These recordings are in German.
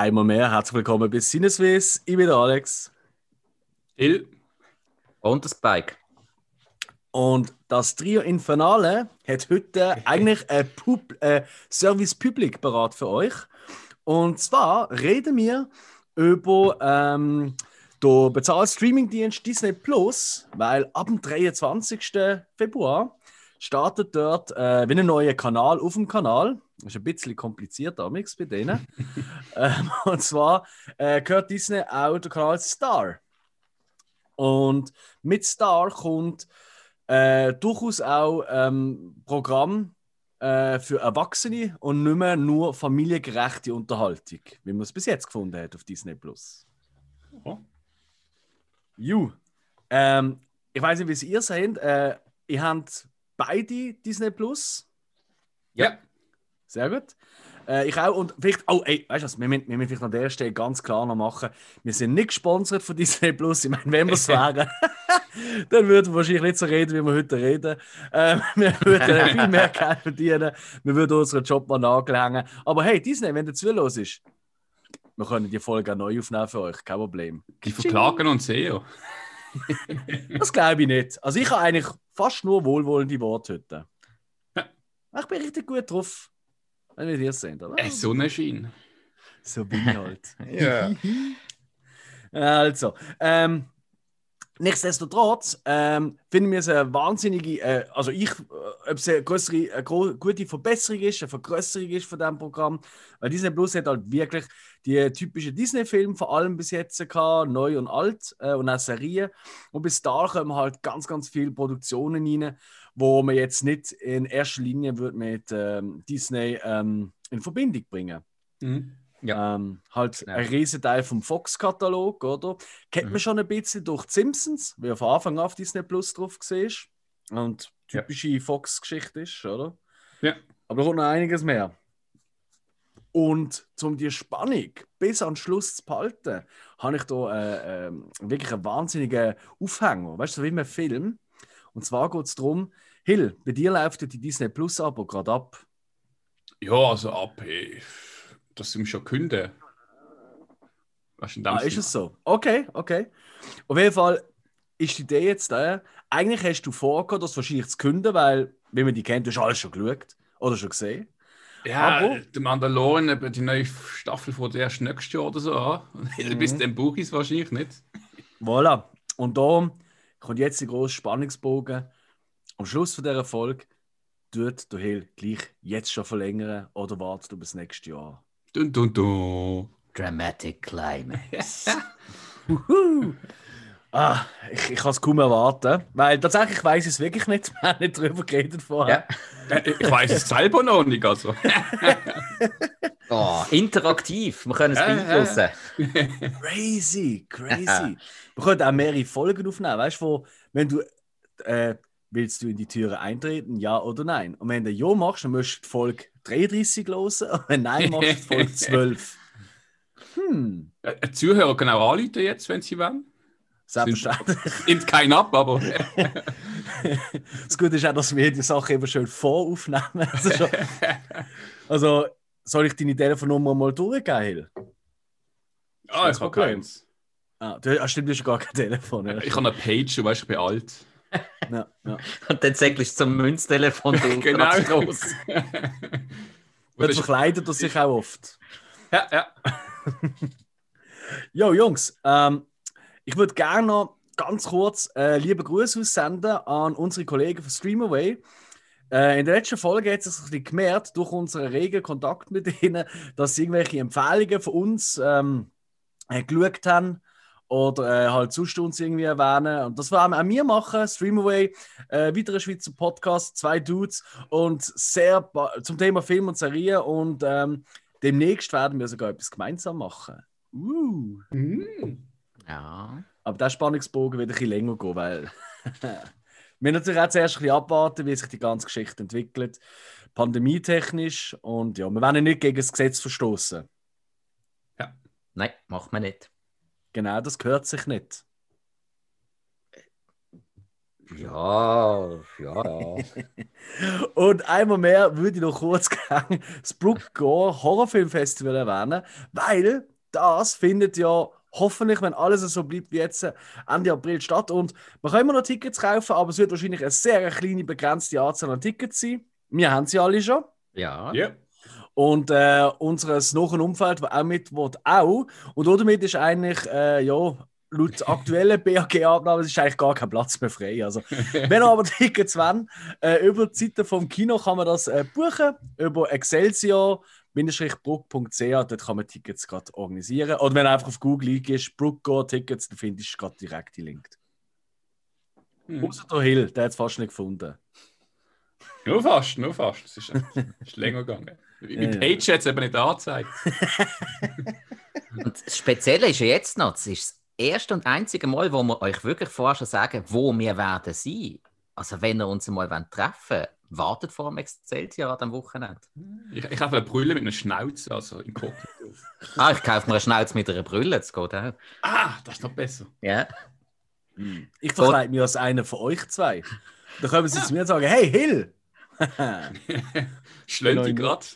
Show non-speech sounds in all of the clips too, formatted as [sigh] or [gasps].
Einmal mehr herzlich willkommen bei Sinneswiss. Ich bin der Alex. Il. Und das Spike. Und das Trio Infernale hat heute [laughs] eigentlich ein Pub äh, Service Public parat für euch. Und zwar reden wir über ähm, den bezahlten Streamingdienst Disney Plus, weil ab dem 23. Februar startet dort äh, wie ein neuer Kanal auf dem Kanal. Das ist ein bisschen kompliziert damals bei denen. [laughs] ähm, und zwar äh, gehört Disney auch der Kanal Star. Und mit Star kommt äh, durchaus auch ähm, Programm äh, für Erwachsene und nicht mehr nur familiengerechte Unterhaltung, wie man es bis jetzt gefunden hat auf Disney Plus. Oh. Ju. Ähm, ich weiß nicht, wie es ihr seht. Äh, ihr habt beide Disney Plus. Ja. Sehr gut. Äh, ich auch. Und vielleicht, oh, ey, weißt du was, wir müssen, wir müssen vielleicht an der Stelle ganz klar noch machen, wir sind nicht gesponsert von [laughs] Disney Plus. Ich meine, wenn wir es [laughs] wären, [laughs] dann würden wir wahrscheinlich nicht so reden, wie wir heute reden. Ähm, wir würden viel mehr Geld verdienen, wir würden unseren Job mal nagelhängen. Aber hey, Disney, wenn der zu los ist, wir können die Folge auch neu aufnehmen für euch, kein Problem. Die verklagen uns sehr. das glaube ich nicht. Also ich habe eigentlich fast nur wohlwollende Worte heute. Ich bin richtig gut drauf. Wenn wir dir sehen, oder? Äh, Sonnenschein. So bin ich halt. [laughs] ja. [laughs] Also, ähm, nichtsdestotrotz ähm, finden wir es eine wahnsinnige, äh, also ich, äh, ob es eine, größere, eine gute Verbesserung ist, eine Vergrößerung ist von diesem Programm, weil Disney Plus hat halt wirklich die typischen Disney-Filme vor allem bis jetzt gehabt, neu und alt äh, und auch Serien. Und bis da kommen halt ganz, ganz viele Produktionen rein, wo man jetzt nicht in erster Linie wird mit ähm, Disney ähm, in Verbindung bringen. Mhm. Ja. Ähm, halt ja. ein Riesenteil vom Fox-Katalog, oder? Kennt mhm. man schon ein bisschen durch die Simpsons, wie von Anfang an auf Disney Plus drauf gesehen Und typische ja. Fox-Geschichte ist, oder? Ja. Aber da kommt noch einiges mehr. Und um die Spannung bis an den Schluss zu behalten, habe ich da äh, äh, wirklich einen wahnsinnigen Aufhänger. Weißt du, so wie ein Film. Und zwar geht es darum, Hill, bei dir läuft die Disney Plus Abo gerade ab. Ja, also ab, hey, das sind schon Kunde. Was ah, ist es so? Okay, okay. Auf jeden Fall ist die Idee jetzt da. Eigentlich hast du vorgehabt, das wahrscheinlich zu künden, weil, wie man die kennt, du hast alles schon geschaut oder schon gesehen. Ja, Aber, der Mandalorian, die neue Staffel von der erst nächstes Jahr oder so an. Mhm. Bis dann es wahrscheinlich nicht. Voilà. Und da kommt jetzt der große Spannungsbogen. Am Schluss von dieser Folge tut der Hill gleich jetzt schon verlängern oder wartet du bis nächstes Jahr. Dun, dun, dun. Dramatic Climax. [laughs] Ah, ich, ich kann es kaum erwarten. Weil tatsächlich weiß ich es wirklich nicht. Wir haben nicht darüber geredet vorher. Ja. Äh, ich weiß es selber noch nicht. Also. [laughs] oh, interaktiv. Wir können es beeinflussen. [laughs] crazy, crazy. Wir können auch mehrere Folgen aufnehmen. Weißt du, wenn du. Äh, willst du in die Türe eintreten, ja oder nein? Und wenn du ja machst, dann musst du Folge 33 hören. Und wenn nein machst, du Folge [laughs] 12. Hm. Ein Zuhörer kann auch anrufen jetzt, wenn sie wollen. Selbstverständlich. Nimmt keinen ab, aber. [laughs] das Gute ist auch, dass wir die Sache eben schön voraufnehmen. [laughs] Also, schon, also soll ich deine Telefonnummer mal durchgeben, Hill? Ah, ich habe keins. Ah, du, ah, stimmt, du hast gar kein Telefon. Ja, ich habe eine Page, du weißt, ich bin alt. Ja, ja. [laughs] Und dann säglich zum Münztelefon [laughs] genau. los. [laughs] Und verkleidet er sich auch oft. Ja, ja. Jo, Jungs, ähm, ich würde gerne noch ganz kurz äh, liebe Grüße aussenden an unsere Kollegen von Streamaway. Äh, in der letzten Folge hat es sich ein gemerkt, durch unseren regen Kontakt mit ihnen, dass sie irgendwelche Empfehlungen von uns ähm, äh, geschaut haben oder äh, halt sonst uns irgendwie erwähnen. Und das werden auch wir machen. Streamaway, äh, weiterer Schweizer Podcast, zwei Dudes und sehr zum Thema Film und Serie. Und ähm, demnächst werden wir sogar etwas gemeinsam machen. Uh. Mm. Ja. Aber der Spannungsbogen wird ein bisschen länger gehen, weil [laughs] wir natürlich auch zuerst ein bisschen abwarten, wie sich die ganze Geschichte entwickelt. Pandemietechnisch. Und ja, wir werden nicht gegen das Gesetz verstoßen. Ja. Nein, macht man nicht. Genau, das gehört sich nicht. Ja, ja, ja. [laughs] Und einmal mehr würde ich noch kurz gerne das Brook Gore Horrorfilmfestival erwähnen, weil das findet ja hoffentlich, wenn alles so bleibt wie jetzt, Ende April statt. Und man kann immer noch Tickets kaufen, aber es wird wahrscheinlich eine sehr kleine, begrenzte Anzahl an Tickets sein. Wir haben sie alle schon. Ja. Ja. Und äh, unseres nahen Umfeld, das auch mit will, auch. Und damit ist eigentlich, äh, ja, laut [laughs] aktuellen BAG-Abnahmen ist eigentlich gar kein Platz mehr frei. Also, wenn aber [laughs] Tickets wollt, äh, über die Seite vom Kino kann man das äh, buchen, über Excelsior. Bruck.ch, dort kann man Tickets gerade organisieren. Oder wenn du einfach auf Google eingehst, Bruck Tickets, dann findest du gerade direkt die Link. Hm. Außer der Hill, der hat es fast nicht gefunden. Nur fast, nur fast. Das ist, [laughs] ist länger gegangen. Mit Ja, ja. Page hat es eben nicht angezeigt. [laughs] Und das Spezielle ist ja jetzt noch, es ist das erste und einzige Mal, wo wir euch wirklich vorher schon sagen, wo wir werden sein. Also wenn ihr uns mal treffen wollt, wartet vor dem Excelsior an dem Wochenende. Ich, ich habe eine Brille mit einer Schnauze, also in Kopf. Ah, ich kaufe mir eine Schnauze mit einer Brille, das geht auch. Ah, das ist noch besser. Ja. Ich verkleide mich als einer von euch zwei. Dann können sie zu mir und sagen: Hey, Hill! [laughs] Schlönt die Genau. gerade.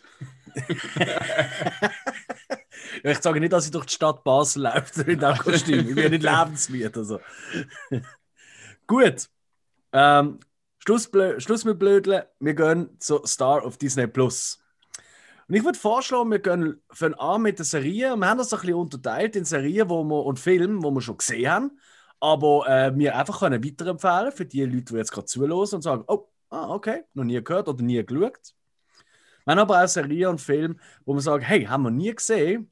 Ja, ich sage nicht, dass ich durch die Stadt Basel laufe in diesem Kostüm. Ich bin nicht lebenswert. Also. [laughs] Gut. Ähm, Schluss, Schluss mit Blödeln. Wir gehen zu Star of Disney Plus. Und ich würde vorschlagen, wir gehen von an mit der Serie. Wir haben das ein bisschen unterteilt in Serien wo wir, und Filmen, die wir schon gesehen haben. Aber äh, wir einfach können weiterempfehlen für die Leute, die jetzt gerade zuhören und sagen: Oh, ah, okay, noch nie gehört oder nie geschaut. Wir haben aber auch Serien und Filme, wo wir sagen: Hey, haben wir nie gesehen.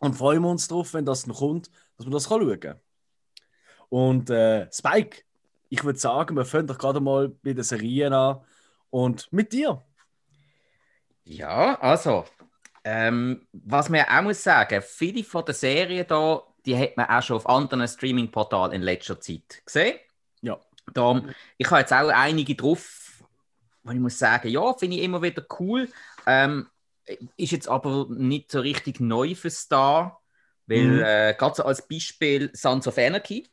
Und freuen wir uns darauf, wenn das noch kommt, dass man das kann schauen kann. Und äh, Spike, ich würde sagen, wir fangen doch gerade mal bei den Serien an. Und mit dir. Ja, also, ähm, was man auch muss sagen, viele von den Serien da, die hat man auch schon auf anderen Streaming-Portalen in letzter Zeit gesehen. Ja. Da, ich habe jetzt auch einige drauf, wo ich muss sagen, ja, finde ich immer wieder cool. Ähm, ist jetzt aber nicht so richtig neu für Star, weil Mhm. äh, gerade so als Beispiel Sons of Anarchy.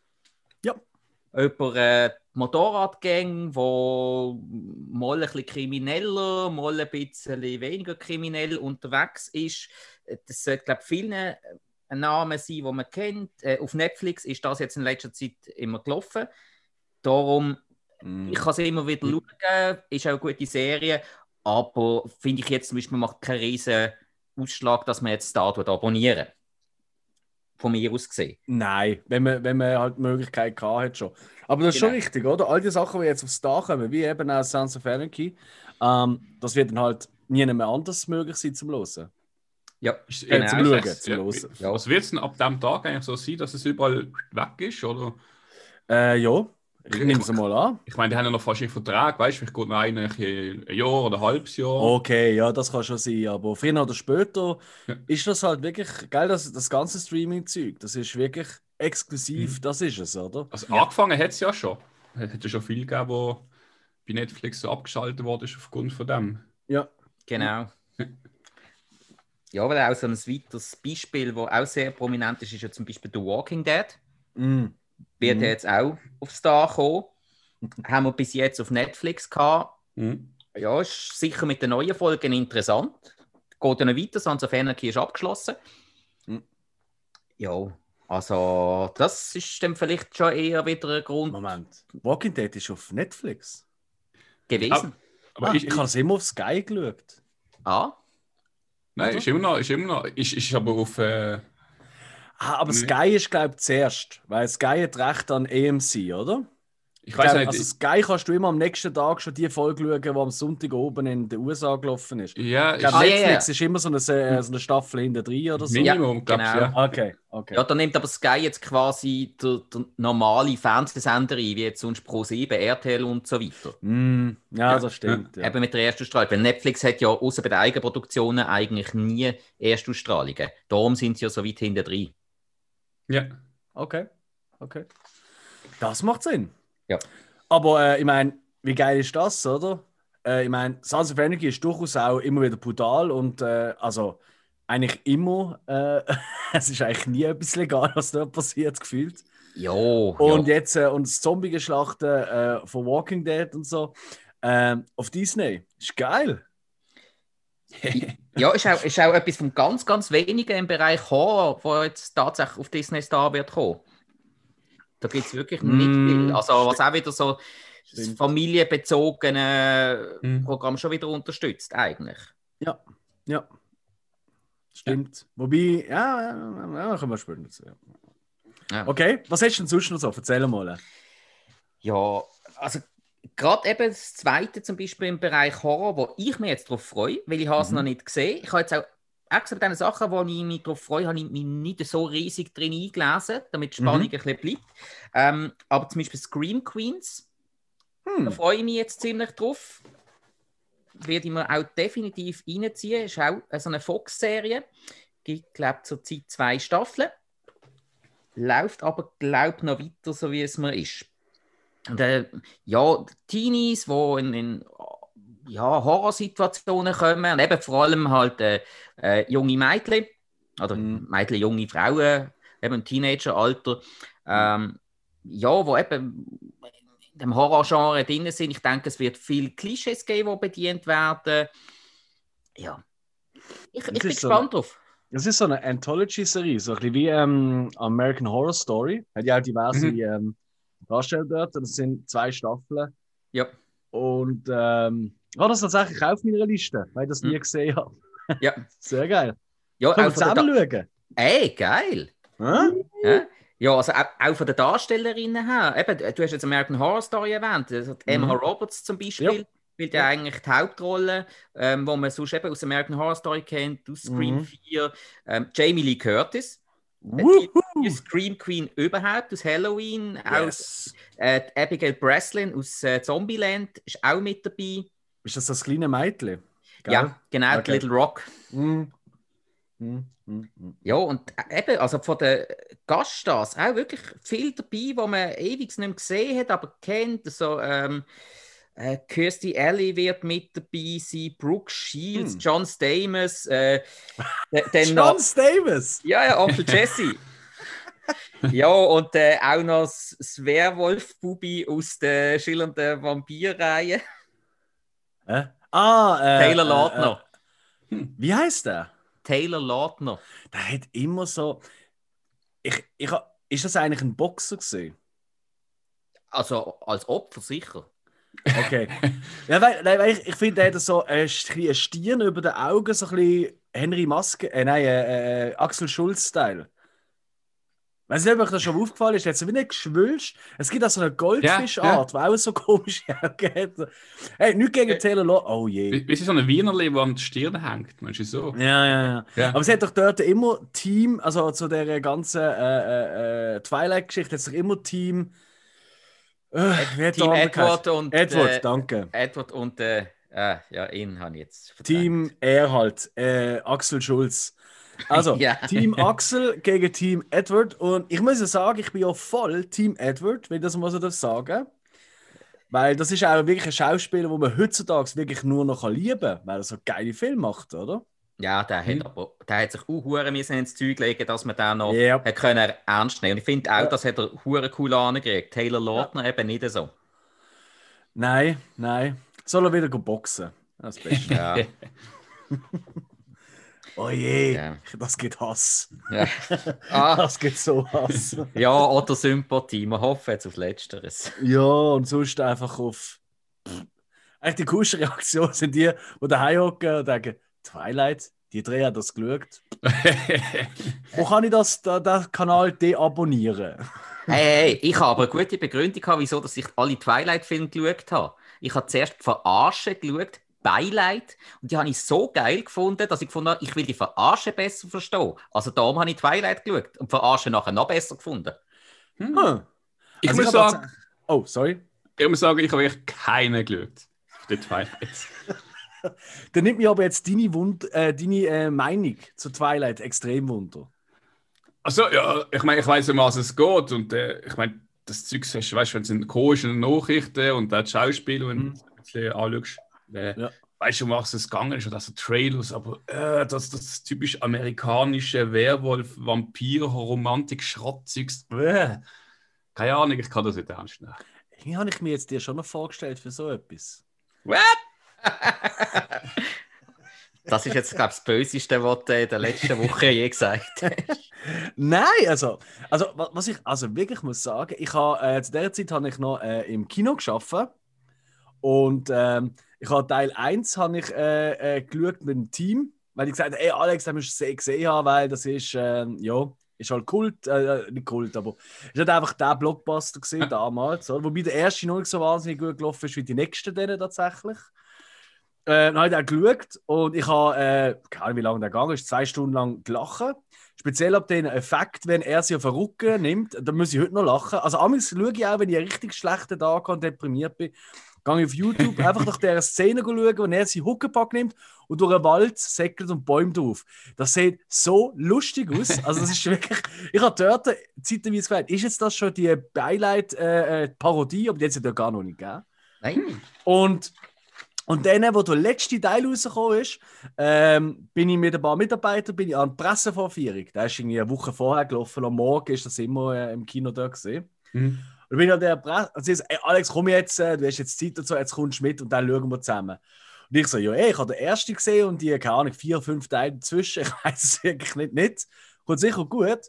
Ja. Über äh, Motorradgänge, wo mal ein bisschen krimineller, mal ein bisschen weniger kriminell unterwegs ist. Das sollte, glaube ich, vielen äh, ein Name sein, den man kennt. Äh, auf Netflix ist das jetzt in letzter Zeit immer gelaufen. Darum Mhm. ich kann es immer wieder schauen, ist auch eine gute Serie, aber finde ich jetzt zum Beispiel macht keinen riesen Ausschlag, dass man jetzt da abonnieren. Von mir aus gesehen. Nein, wenn man, wenn man halt die Möglichkeit gehabt hat schon. Aber das ist schon Genau. richtig, oder? All die Sachen, die jetzt aufs Dach kommen, wie eben auch Sons of Anarchy, ähm, das wird dann halt nie mehr anders möglich sein zum Hören. Ja, Äh, zum Schauen, zum ja, Hören. Ja. Was wird es denn ab dem Tag eigentlich so sein, dass es überall weg ist? Oder? Äh, ja, ich nehme es mal an. Ich meine, die haben ja noch fast einen Vertrag, weißt du, vielleicht geht noch einer ein Jahr oder ein halbes Jahr. Okay, ja, das kann schon sein, aber früher oder später Ja. ist das halt wirklich, geil, das, das ganze Streaming-Zeug, das ist wirklich exklusiv, Mhm. das ist es, oder? Also angefangen hat es ja schon. Es hat ja schon viel gegeben, wo bei Netflix so abgeschaltet worden ist aufgrund von dem. Ja. genau. [laughs] Ja, aber auch so ein weiteres Beispiel, das auch sehr prominent ist, ist ja zum Beispiel The Walking Dead. Mm. Wird Mhm. jetzt auch aufs Dach kommen. Haben wir bis jetzt auf Netflix gehabt. Mhm. Ja, ist sicher mit den neuen Folgen interessant. Geht noch weiter, Sons of Anarchy ist abgeschlossen. Mhm. Ja, also das ist dann vielleicht schon eher wieder ein Grund Moment, Walking Dead ist auf Netflix. gewesen. Aber ah, ich, ich habe es immer auf Sky geschaut. Ah, nein, oder? ist immer noch, ist immer noch, ist, ist aber auf, äh, Ah, aber Nee. Sky ist, glaube ich, zuerst, weil Sky hat recht an EMC, oder? ich Ich weiß glaub, nicht, also Sky kannst du immer am nächsten Tag schon die Folge schauen, die am Sonntag oben in den USA gelaufen ist. ja, Ich glaube, Ah, ja, Netflix ja. ist immer so eine, Se- so eine Staffel hinter drin oder so. Minimum, Ja, glaubst du, genau. ja. Okay, okay. ja, da nimmt aber Sky jetzt quasi der, der normale Fernsehsender ein, wie jetzt sonst Pro7, RTL und so weiter. Mm, ja, Ja, das stimmt. Ja. Eben mit der Erstausstrahlung. Weil Netflix hat ja außer bei den Eigenproduktionen eigentlich nie Erstausstrahlungen. Darum sind sie ja so weit hinter drin. Ja. Okay, okay. Das macht Sinn. Ja. Aber äh, ich meine, wie geil ist das, oder? Äh, ich meine, Sons of Anarchy ist durchaus auch immer wieder brutal und äh, also eigentlich immer, äh, [laughs] es ist eigentlich nie etwas legal, was dort passiert, gefühlt. Ja. Und ja. jetzt äh, und das Zombie-Geschlachten äh, von Walking Dead und so. Ähm, auf Disney. Ist geil. [laughs] Ja, ist auch, ist auch etwas von ganz, ganz wenigen im Bereich Horror, wo jetzt tatsächlich auf Disney Star wird kommen. Da gibt es wirklich nicht Mm, viel. Also, was auch wieder so das familienbezogene. Programm schon wieder unterstützt, eigentlich. Ja, ja. Stimmt. Wobei, ja, ja, ja, können wir später dazu. Ja. Ja. Okay, was hast du denn sonst noch so? Erzähl mal. Ja, also gerade eben das zweite zum Beispiel im Bereich Horror, wo ich mich jetzt darauf freue, weil ich habe es Mhm. noch nicht gesehen. Ich habe jetzt auch extra bei diesen Sachen, wo ich mich darauf freue, habe ich mich nicht so riesig drin eingelesen, damit die Spannung Mhm. ein bisschen bleibt. Ähm, aber zum Beispiel Scream Queens, da Hm. freue ich mich jetzt ziemlich drauf. Werde ich mir auch definitiv reinziehen. Ist auch so eine Fox-Serie. Gibt, glaube ich, zurzeit zwei Staffeln. Läuft aber, glaube ich, noch weiter, so wie es mir ist. Und, äh, ja, Teenies, die in, in ja, Horrorsituationen kommen, und eben vor allem halt äh, äh, junge Mädchen, oder Mhm. Mädchen, junge Frauen, eben im Teenageralter, ähm, ja, wo eben in dem Horrorgenre drin sind. Ich denke, es wird viel Klischees geben, die bedient werden. Ja. Ich, ich bin so- gespannt drauf. Das ist so eine Anthology-Serie, so ein bisschen wie ähm, American Horror Story. Hat ja auch diverse Mhm. ähm, Darsteller dort. Das sind zwei Staffeln. Ja. Und ähm, war das tatsächlich auf meiner Liste, weil ich das nie Mhm. gesehen habe. Ja, [laughs] Sehr geil. ja Können wir auch von der zusammen Da- schauen? Ey, geil! Ja, ja also auch, auch von den Darstellerinnen her. Eben, du hast jetzt American Horror Story erwähnt. Also Emma Mhm. Roberts zum Beispiel spielt ja eigentlich die Hauptrolle, ähm, wo man sonst eben aus American Horror Story kennt, aus Scream Mhm. 4. Ähm, Jamie Lee Curtis, die, Wuhu! die Scream Queen überhaupt, aus Halloween, aus Yes. äh, die Abigail Breslin aus äh, Zombieland ist auch mit dabei. Ist das das kleine Mädchen? Gell? Ja, genau, die Okay. Little Rock. Mhm. Mhm. Mhm. Mhm. Ja, und äh, eben, also von den Gaststars auch wirklich viel dabei, wo man ewig nicht mehr gesehen hat, aber kennt. So, ähm, äh, Kirstie Alley wird mit dabei sein, Brooke Shields, Hm. John Stamos, äh, [laughs] John noch, Stamos! ja, ja, Onkel [laughs] Jesse. ja, und äh, auch noch das Werwolf-Bubi aus der schillernden Vampirreihe, Äh? Ah, äh, Taylor äh, Lautner. Äh, wie heißt der? Taylor Lautner. Der hat immer so. Ich, ich, ist das eigentlich ein Boxer gesehen? Also als Opfer sicher. Okay. ja, weil, weil ich, ich finde, der hat so ein Stirn über den Augen, so ein bisschen Henry Maske, äh, nein, äh, äh, Axel Schulz-Style. Weiß nicht, ob euch das schon aufgefallen ist. Er hat so wie nicht geschwülst. Es gibt auch so eine Goldfischart, die auch so komische Augen [laughs] hat. Hey, nicht gegen Äh, Taylor Law. Oh je. Wie, so ein Wienerli, der an der Stirn hängt? Meinst du so? Ja, ja, ja, Ja. Aber es hat doch dort immer Team, also zu der ganzen äh, äh, äh, Twilight-Geschichte, hat es doch immer Team. Äh, Team? Edward und Edward, äh, danke. Edward und äh, äh, ja, ihn habe ich jetzt verdrängt. Team er halt, äh, Axel Schulz. Also, [laughs] Ja. Team Axel gegen Team Edward. Und ich muss ja sagen, ich bin ja voll Team Edward, wenn ich das mal so darf sagen Weil das ist auch wirklich ein Schauspieler, den man heutzutage wirklich nur noch lieben kann, weil er so geile Filme macht, oder? Ja, der hat, Mhm. aber, der hat sich auch hure müssen ins Zeug legen, dass man den noch Ja. hat können ernst nehmen Und ich finde auch, Ja. das hat er hure cool angekriegt. Taylor Lautner eben nicht so. Nein, nein. Soll er wieder boxen? Das Beste. Ja, [laughs] oh je, Ja. das geht Hass. ja. [laughs] Ah, Das geht so Hass. [laughs] ja, oder Sympathie. Wir hoffen jetzt auf Letzteres. ja, und sonst einfach auf. Eigentlich die coolste Reaktion sind die, die daheim hocken und denken: Twilight, die drei hat das geschaut. [laughs] Wo kann ich das, da, den Kanal deabonnieren? Hey, hey, ich habe eine gute Begründung, gehabt, wieso dass ich alle Twilight-Filme geschaut habe. Ich habe zuerst Verarsche geschaut, Beileid, und die habe ich so geil gefunden, dass ich gefunden habe, ich will die Verarsche besser verstehen. Also darum habe ich Twilight geschaut und Verarsche nachher noch besser gefunden. Hm. Ich Also muss hab sagen, Oh, sorry. ich muss sagen, ich habe wirklich keinen geschaut. auf Die Twilight. [laughs] Dann nimmt mich aber jetzt deine, Wund äh, deine äh, Meinung zu Twilight extrem wunder. Also, ja, ich meine, ich weiß, um was es geht. Und äh, ich meine, das Zeug, hast, weißt du, wenn es in komischen Nachrichten und die Schauspieler, wenn Mhm. du ein bisschen anschaust, äh, Ja. weißt du, um was es gegangen ist, oder so Trailers, aber äh, das, das typisch amerikanische Werwolf, Vampir, Romantik, Schrottzeugs. Äh. Keine Ahnung, ich kann das nicht ernst nehmen. Irgendwie habe ich mir jetzt dir schon noch vorgestellt für so etwas. What? [laughs] das ist jetzt, glaube ich, das Böseste, was du in der letzten Woche je gesagt hast. Nein, also, also wa- was ich also wirklich muss sagen, ich habe äh, zu der Zeit habe ich noch äh, im Kino geschafft und ähm, ich habe Teil 1 habe ich äh, äh, geschaut mit dem Team, weil ich gesagt habe, ey Alex, das musst du se- gesehen haben, weil das ist ähm, ja ist halt Kult, äh, nicht Kult, aber ist halt einfach der Blockbuster gesehen [laughs] damals, oder? wobei der erste noch nicht so wahnsinnig gut gelaufen ist wie die nächsten denen tatsächlich. Äh, dann habe ich auch geschaut und ich habe, äh, keine Ahnung, wie lange der gegangen ist, zwei Stunden lang gelacht. Speziell ab den Effekt, wenn er sie auf den Rücken nimmt, da muss ich heute noch lachen. Also, amigs schaue ich auch, wenn ich einen richtig schlechten Tag habe und deprimiert bin, gehe ich auf YouTube einfach nach dieser Szene schauen, wo er seinen Huckepack nimmt und durch einen Wald säckelt und Bäume drauf. Das sieht so lustig aus. Also, das ist wirklich. Ich habe dort zeitweise gefragt, ist jetzt das schon die Beileid-Parodie? Aber die hat es ja gar noch nicht gegeben. Nein. Und, und dann, wo der letzte Teil rausgekommen ist, ähm, bin ich mit ein paar Mitarbeitern bin ich an der Pressevorführung. Der ist irgendwie eine Woche vorher gelaufen. Am Morgen ist das immer äh, im Kino da gesehen. Mhm. Und bin ich an der Presse und sie sagt, ey, Alex, komm jetzt, äh, du hast jetzt Zeit so, jetzt kommst du mit und dann schauen wir zusammen. Und ich so, ja, ey, ich habe den ersten gesehen und die, keine Ahnung, vier, fünf Teile dazwischen. [laughs] Ich weiß es wirklich nicht, nicht. Kommt sicher gut.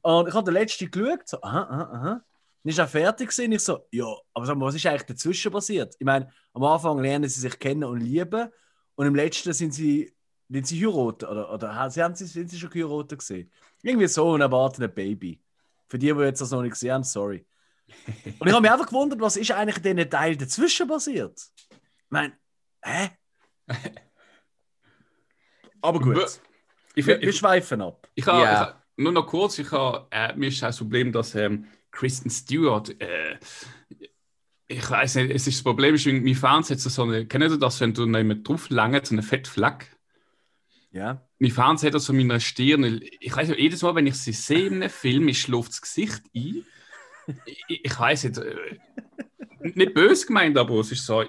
Und ich habe den letzten geschaut, so, aha, aha, aha. Dann ist er fertig gewesen. Ich so, ja, aber sag mal, was ist eigentlich dazwischen passiert? Ich meine, am Anfang lernen sie sich kennen und lieben und im letzten sind sie, sind sie heiraten oder, oder haben sie, sind sie schon geheiratet gesehen? Irgendwie so und erwarten ein Baby. Für die, die jetzt das noch nicht gesehen haben, sorry. [laughs] Und ich habe mich einfach gewundert, was ist eigentlich in diesen Teil dazwischen passiert? Ich meine, hä? [laughs] Aber gut, Ich, wir, ich, wir schweifen ab. Ich habe Ja. ich nur noch kurz, ich ha, äh, mir ist das Problem, dass ähm, Kristen Stewart, äh, ich weiß nicht, es ist das Problem, ist, mein Fernseher hat so eine, kennt ihr das, wenn du neben drauf lange so eine Fettfleck? Ja. Mein Fernseher hat das so meiner Stirn. Ich weiß nicht, jedes Mal, wenn ich sie sehe in einem Film, ich schläft das Gesicht ein. Ich, ich weiß nicht, äh, nicht böse gemeint, aber es ist so. Äh,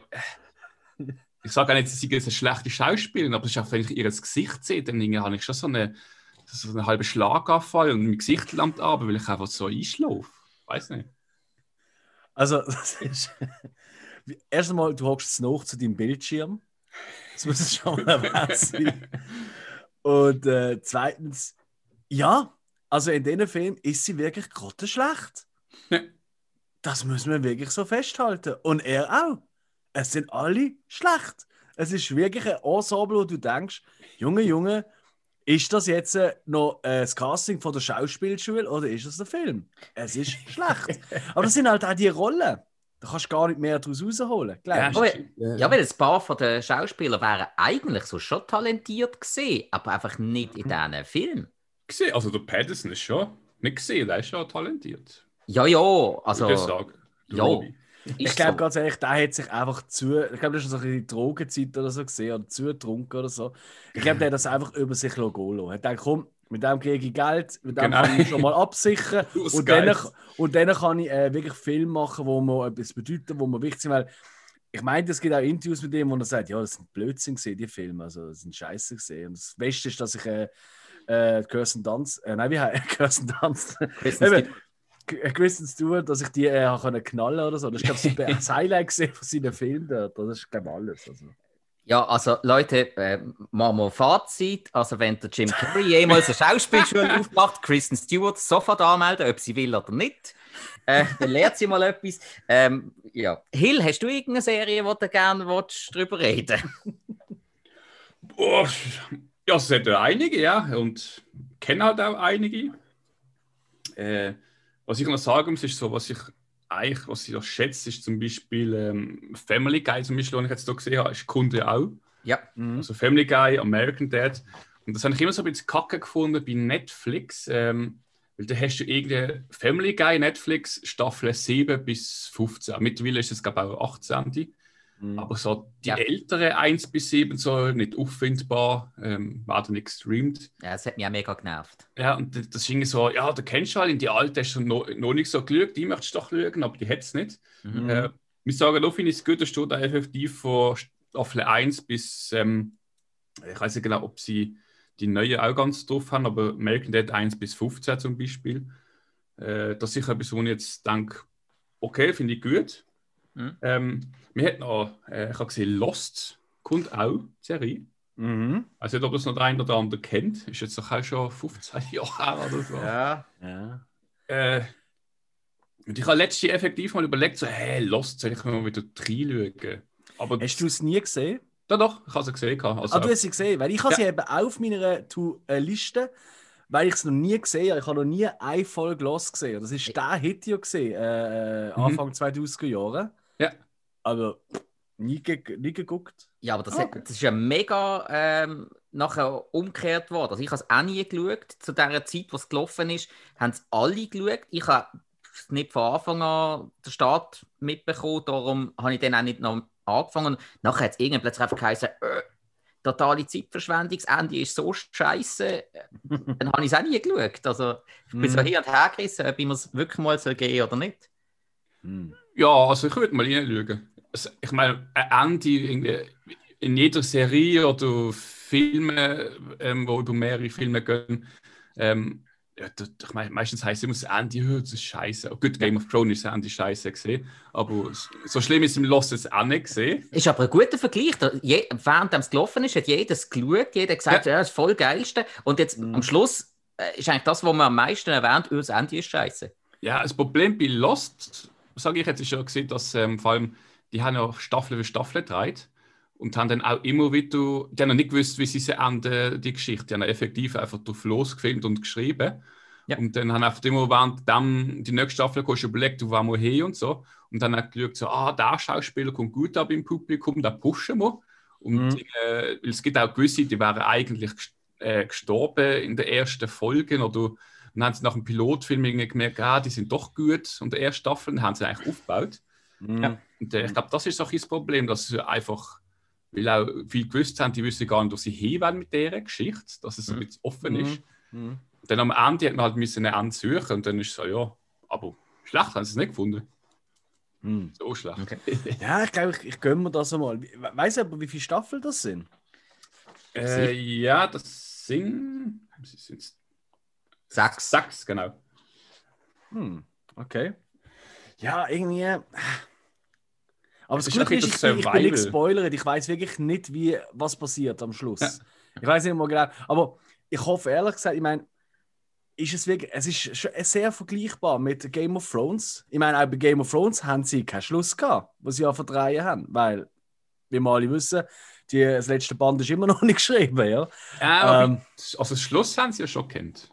ich sage auch nicht, sie ist eine schlechte Schauspielerin, aber es ist auch, wenn ich ihr Gesicht sehe, dann habe ich schon so eine, so einen halben Schlaganfall und mein Gesicht lammt ab, weil ich einfach so einschlafe. Weiß nicht. Also, [laughs] das ist. Erst einmal, du hockst es noch zu deinem Bildschirm. Das muss es schon mal erwähnt sein. Und äh, zweitens, ja, also in diesem Film ist sie wirklich grottenschlecht. Ja. Das müssen wir wirklich so festhalten. Und er auch. Es sind alle schlecht. Es ist wirklich ein Ensemble, wo du denkst, Junge, Junge, ist das jetzt äh, noch äh, das Casting von der Schauspielschule oder ist das der Film? Es ist [laughs] schlecht. Aber das sind halt auch die Rollen. Da kannst du gar nicht mehr daraus rausholen. Ja, glaubst du? Aber, ja, weil ein paar von den Schauspielern wären eigentlich so schon talentiert gesehen, aber einfach nicht in diesen Film. Gesehen, also der Patterson ist schon nicht gesehen, der ist schon talentiert. Ja, ja, Also, also. ich sagen. Der ja. Robbie. Ich glaube so. ganz ehrlich, der hat sich einfach zu. Ich glaube, das ist so ein bisschen die Drogenzeit oder so gesehen oder zu getrunken oder so. Ich glaube, der hat das einfach über sich gehen lassen. Er hat gedacht, komm, mit dem kriege ich Geld, mit dem Genau. kann ich schon mal absichern. [laughs] Und, dann, und dann kann ich äh, wirklich Filme machen, wo mir etwas bedeuten, wo mir wichtig sind. Weil ich meine, es gibt auch Interviews mit ihm, wo er sagt, ja, das sind Blödsinn gesehen, die Filme. Also, das sind Scheiße gesehen. Und das Beste ist, dass ich. Äh, äh, Kirsten Dunst, äh, nein, wie heißt Kirsten Dunst? Kristen Eben, Stewart. K- Kristen Stewart, dass ich die äh, knallen oder so. Das ist, glaube ich, das [laughs] Highlight gesehen von seinen Filmen dort. Das ist, glaube ich, alles. Also. Ja, also Leute, äh, machen wir ein Fazit. Also, wenn der Jim Carrey jemals eine Schauspielschule [laughs] aufmacht, Kristen Stewart sofort anmelden, ob sie will oder nicht. Äh, dann lehrt sie mal etwas. Ähm, ja. Hill, hast du irgendeine Serie, wo du gerne willst, drüber reden Oh, ja, es hat ja einige, ja. Und kenne halt auch einige. Äh, was ich noch sagen muss, ist so, was ich eigentlich, was ich noch schätze, ist zum Beispiel ähm, Family Guy, zum Beispiel, den ich jetzt hier gesehen habe, ist Kunde auch. Ja. Mhm. Also Family Guy, American Dad. Und das habe ich immer so ein bisschen kacke gefunden bei Netflix. Ähm, weil da hast du irgendeine Family Guy Netflix Staffel 7 bis 15. Mittlerweile ist es, glaube ich, auch 18. Mhm. Aber so die Ja. ältere 1 bis 7 so nicht auffindbar, ähm, werden nicht gestreamt. ja, das hat mich auch mega genervt. Ja, und das irgendwie so, ja, da kennst du halt, in die alte hast du noch, noch nicht so geschaut, die möchtest du doch schauen, aber die hat es nicht. Mhm. Äh, wir sagen, da finde ich es gut, da steht effektiv von Staffel 1 bis, ähm, ich weiß nicht genau, ob sie die neue auch ganz drauf haben, aber American Dad 1 bis 15 zum Beispiel. Äh, das ist sicher etwas, wo ich jetzt denke, okay, finde ich gut. Mhm. Ähm, wir hätten noch, äh, ich habe gesehen, Lost kommt auch, die Serie. Mhm. Ich weiß nicht, ob das noch der eine oder andere kennt. Ist jetzt doch auch schon 15 [laughs] Jahre her oder so. Ja. Ja. Äh, und ich habe letztes Jahr effektiv mal überlegt, so, hey, Lost, soll ich mal wieder reinschauen? Aber Hast du es nie gesehen? Ja, doch, ich habe sie gesehen. Also, ah, du hast sie gesehen, weil ich habe Ja. sie eben auch auf meiner To- Liste, weil ich es noch nie gesehen habe. Ich habe noch nie eine Folge los gesehen. Das ist der Hit ja gesehen, äh, äh, Mhm. Anfang 2000er Jahre. Ja. Aber nie, ge nie geguckt. Ja, aber das, Ah, hat- das ist ja mega ähm, nachher umgekehrt worden. Also ich habe es auch nie geschaut. Zu der Zeit, wo es gelaufen ist, haben es alle geschaut. Ich habe es nicht von Anfang an den Start mitbekommen, darum habe ich dann auch nicht noch angefangen. Nachher hat es irgendwann plötzlich einfach geheißen, äh, totale Zeitverschwendung, das Ende ist so scheiße. [laughs] dann habe ich es auch nie geschaut. Also ich bin so Mhm. hin und her gerissen, ob ich mir es wirklich mal soll geben oder nicht. Hm. Ja, also ich würde mal reinschauen. Also, ich meine, ein Ende irgendwie in jeder Serie oder Filme, ähm, wo über mehrere Filme gehen, ähm, ja, ich meine, meistens heißt es immer, das Ende, ja, das ist scheiße. Gut, Game of Thrones ist das Ende scheiße gesehen, aber so schlimm ist im Lost jetzt auch nicht gesehen. Ist aber ein guter Vergleich. Je, während es gelaufen ist, hat jeder es geschaut, jeder gesagt, ja. das ist voll geilste. Und jetzt am Schluss äh, ist eigentlich das, was man am meisten erwähnt, oh, das Ende ist scheiße. Ja, das Problem bei Lost, sage ich jetzt, ist ja gesehen, dass ähm, vor allem, die haben ja Staffel für Staffel gedreht und haben dann auch immer wieder, die haben noch nicht gewusst, wie sie sie enden, die Geschichte. Die haben effektiv einfach drauf losgefilmt und geschrieben. Ja. Und dann haben einfach immer während dem, die nächste Staffel du überlegt, wo wollen wir hin und so. Und dann hat geschaut, so, ah, der Schauspieler kommt gut ab im Publikum, den pushen wir. Und Mhm. äh, es gibt auch gewisse, die wären eigentlich äh, gestorben in den ersten Folgen oder und dann haben sie nach dem Pilotfilm irgendwie gemerkt, ah, die sind doch gut und der ersten Staffel dann haben sie eigentlich aufgebaut. Hm. Ja. Und äh, ich glaube, das ist bisschen das Problem, dass sie einfach, weil auch viele gewusst haben, die wissen gar nicht, wo sie hin wollen mit dieser Geschichte, dass es so ein Mhm. bisschen offen Mhm. ist. Hm. Dann am Ende hat man halt müssen ein Ende suchen und dann ist es so, ja, aber schlecht haben sie es nicht gefunden. Hm. So schlecht. Okay. [laughs] Ja, ich glaube, ich, ich gönne mir das einmal. We- Weiss du aber, wie viele Staffeln das sind? Äh, ja, das sind, sind Sechs. sechs, genau. Hm, okay. Ja, irgendwie. Aber das Es ist Gute ist, ich bin, ich das bin nicht Survival. gespoilert. Ich weiß wirklich nicht, wie, was passiert am Schluss. Ja. Ich weiß nicht mal genau. Aber ich hoffe ehrlich gesagt, ich meine, ist es wirklich, es ist schon sehr vergleichbar mit Game of Thrones. Ich meine, auch bei Game of Thrones haben sie keinen Schluss gehabt, was sie ja verdrehen haben. Weil, wie wir alle wissen, die, das letzte Band ist immer [laughs] noch nicht geschrieben, ja. Ja, aber Ähm, also das Schluss haben sie ja schon kennt.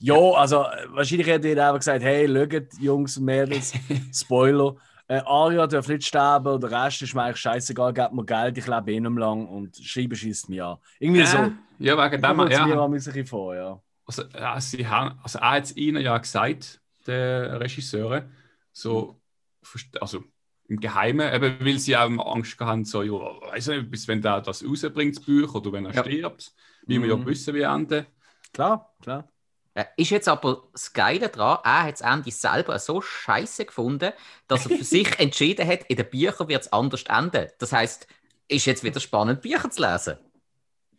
Ja, also äh, wahrscheinlich hätte ich einfach gesagt, hey, schaut, Jungs und Mädels, [laughs] Spoiler, äh, Aria darf nicht sterben und der Rest ist mir eigentlich scheißegal, gebt mir Geld, ich lebe eh nicht lang und schreiben schießt mich an. Irgendwie so. Ja, wegen dem. mir Ja. auch ein bisschen vor, ja. Also, ja, sie haben, also er hat es ihnen ja gesagt, der Regisseure, so, also im Geheimen, eben weil sie auch Angst haben, so, ja, weiß nicht, bis wenn der das rausbringt, das Buch, oder wenn er Ja. stirbt, wie wir ja Mhm. wissen, wie enden. Klar, klar. Äh, Ist jetzt aber das Geile daran, er hat das Ende selber so scheiße gefunden, dass er für [laughs] sich entschieden hat, in den Büchern wird es anders enden. Das heißt, ist jetzt wieder spannend, Bücher zu lesen.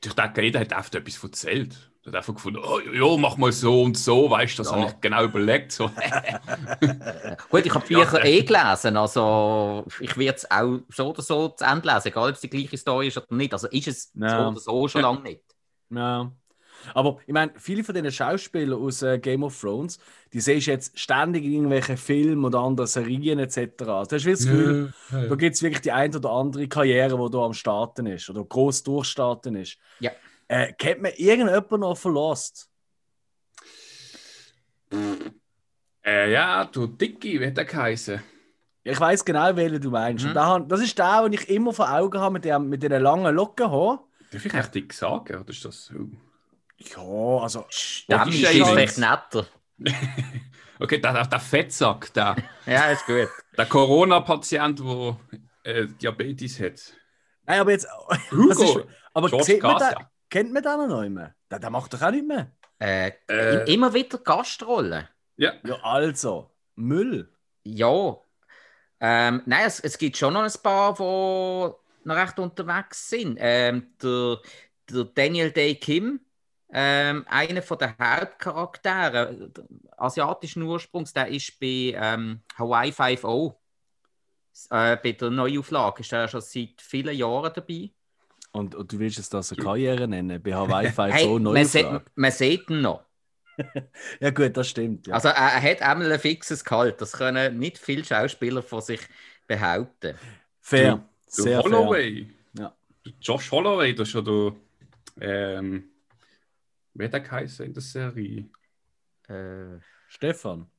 Ich denke, jeder hat einfach etwas erzählt. Er hat einfach gefunden, oh, ja, mach mal so und so, weißt du, das Ja. habe ich genau überlegt. So. [laughs] Gut, ich habe die Ja, Bücher äh. eh gelesen, also ich werde es auch so oder so zu Ende lesen, egal ob es die gleiche Story ist oder nicht. Also ist es Ja. so oder so schon Ja. lange nicht. Ja. Aber ich meine, viele von den Schauspielern aus äh, Game of Thrones, die siehst du jetzt ständig in irgendwelchen Filmen oder anderen Serien etc. Also, du hast das Gefühl, Da gibt es wirklich die ein oder andere Karriere, die da am Starten ist oder groß durchstarten ist. Ja. Äh, kennt man irgendjemanden noch von Lost? Äh, ja, du Dicky, wie hat der geheißen? Ja, Ich weiß genau, welchen du meinst. Mhm. Und da, das ist der, den ich immer vor Augen habe mit, dem, mit den langen Locken. habe. Darf ich echt Dick sagen? Oder ist das. Ja, also. Body ist echt netter. [laughs] Okay, der, der, der Fettsack, der, [laughs] Ja, ist gut. der Corona-Patient, der äh, Diabetes hat. Nein, aber jetzt. [laughs] Hugo! Ist, aber sieht man den, kennt man den noch nicht mehr? Der, der macht doch auch nicht mehr. Äh, Äh. Immer wieder Gastrollen. Ja, Ja, also. Müll. Ja. Ähm, nein, es, es gibt schon noch ein paar, die noch recht unterwegs sind. Ähm, der, der Daniel Day Kim Ähm, einer von den Hauptcharakteren, der asiatischen Ursprungs, der ist bei ähm, Hawaii 5.0. Äh, bei der Neuauflage ist er schon seit vielen Jahren dabei. Und, und du willst es das eine Karriere nennen? Bei Hawaii [laughs] 5 Hey, man, sieht, Neuauflage? man sieht ihn noch. [laughs] Ja gut, das stimmt. Ja. Also er, er hat einmal ein fixes Gehalt. Das können nicht viele Schauspieler von sich behaupten. fair. Der Sehr fair. Holloway. Ja. Der Josh Holloway, das ist ja der. Ähm, hat der geheißen in der Serie? Äh, Stefan.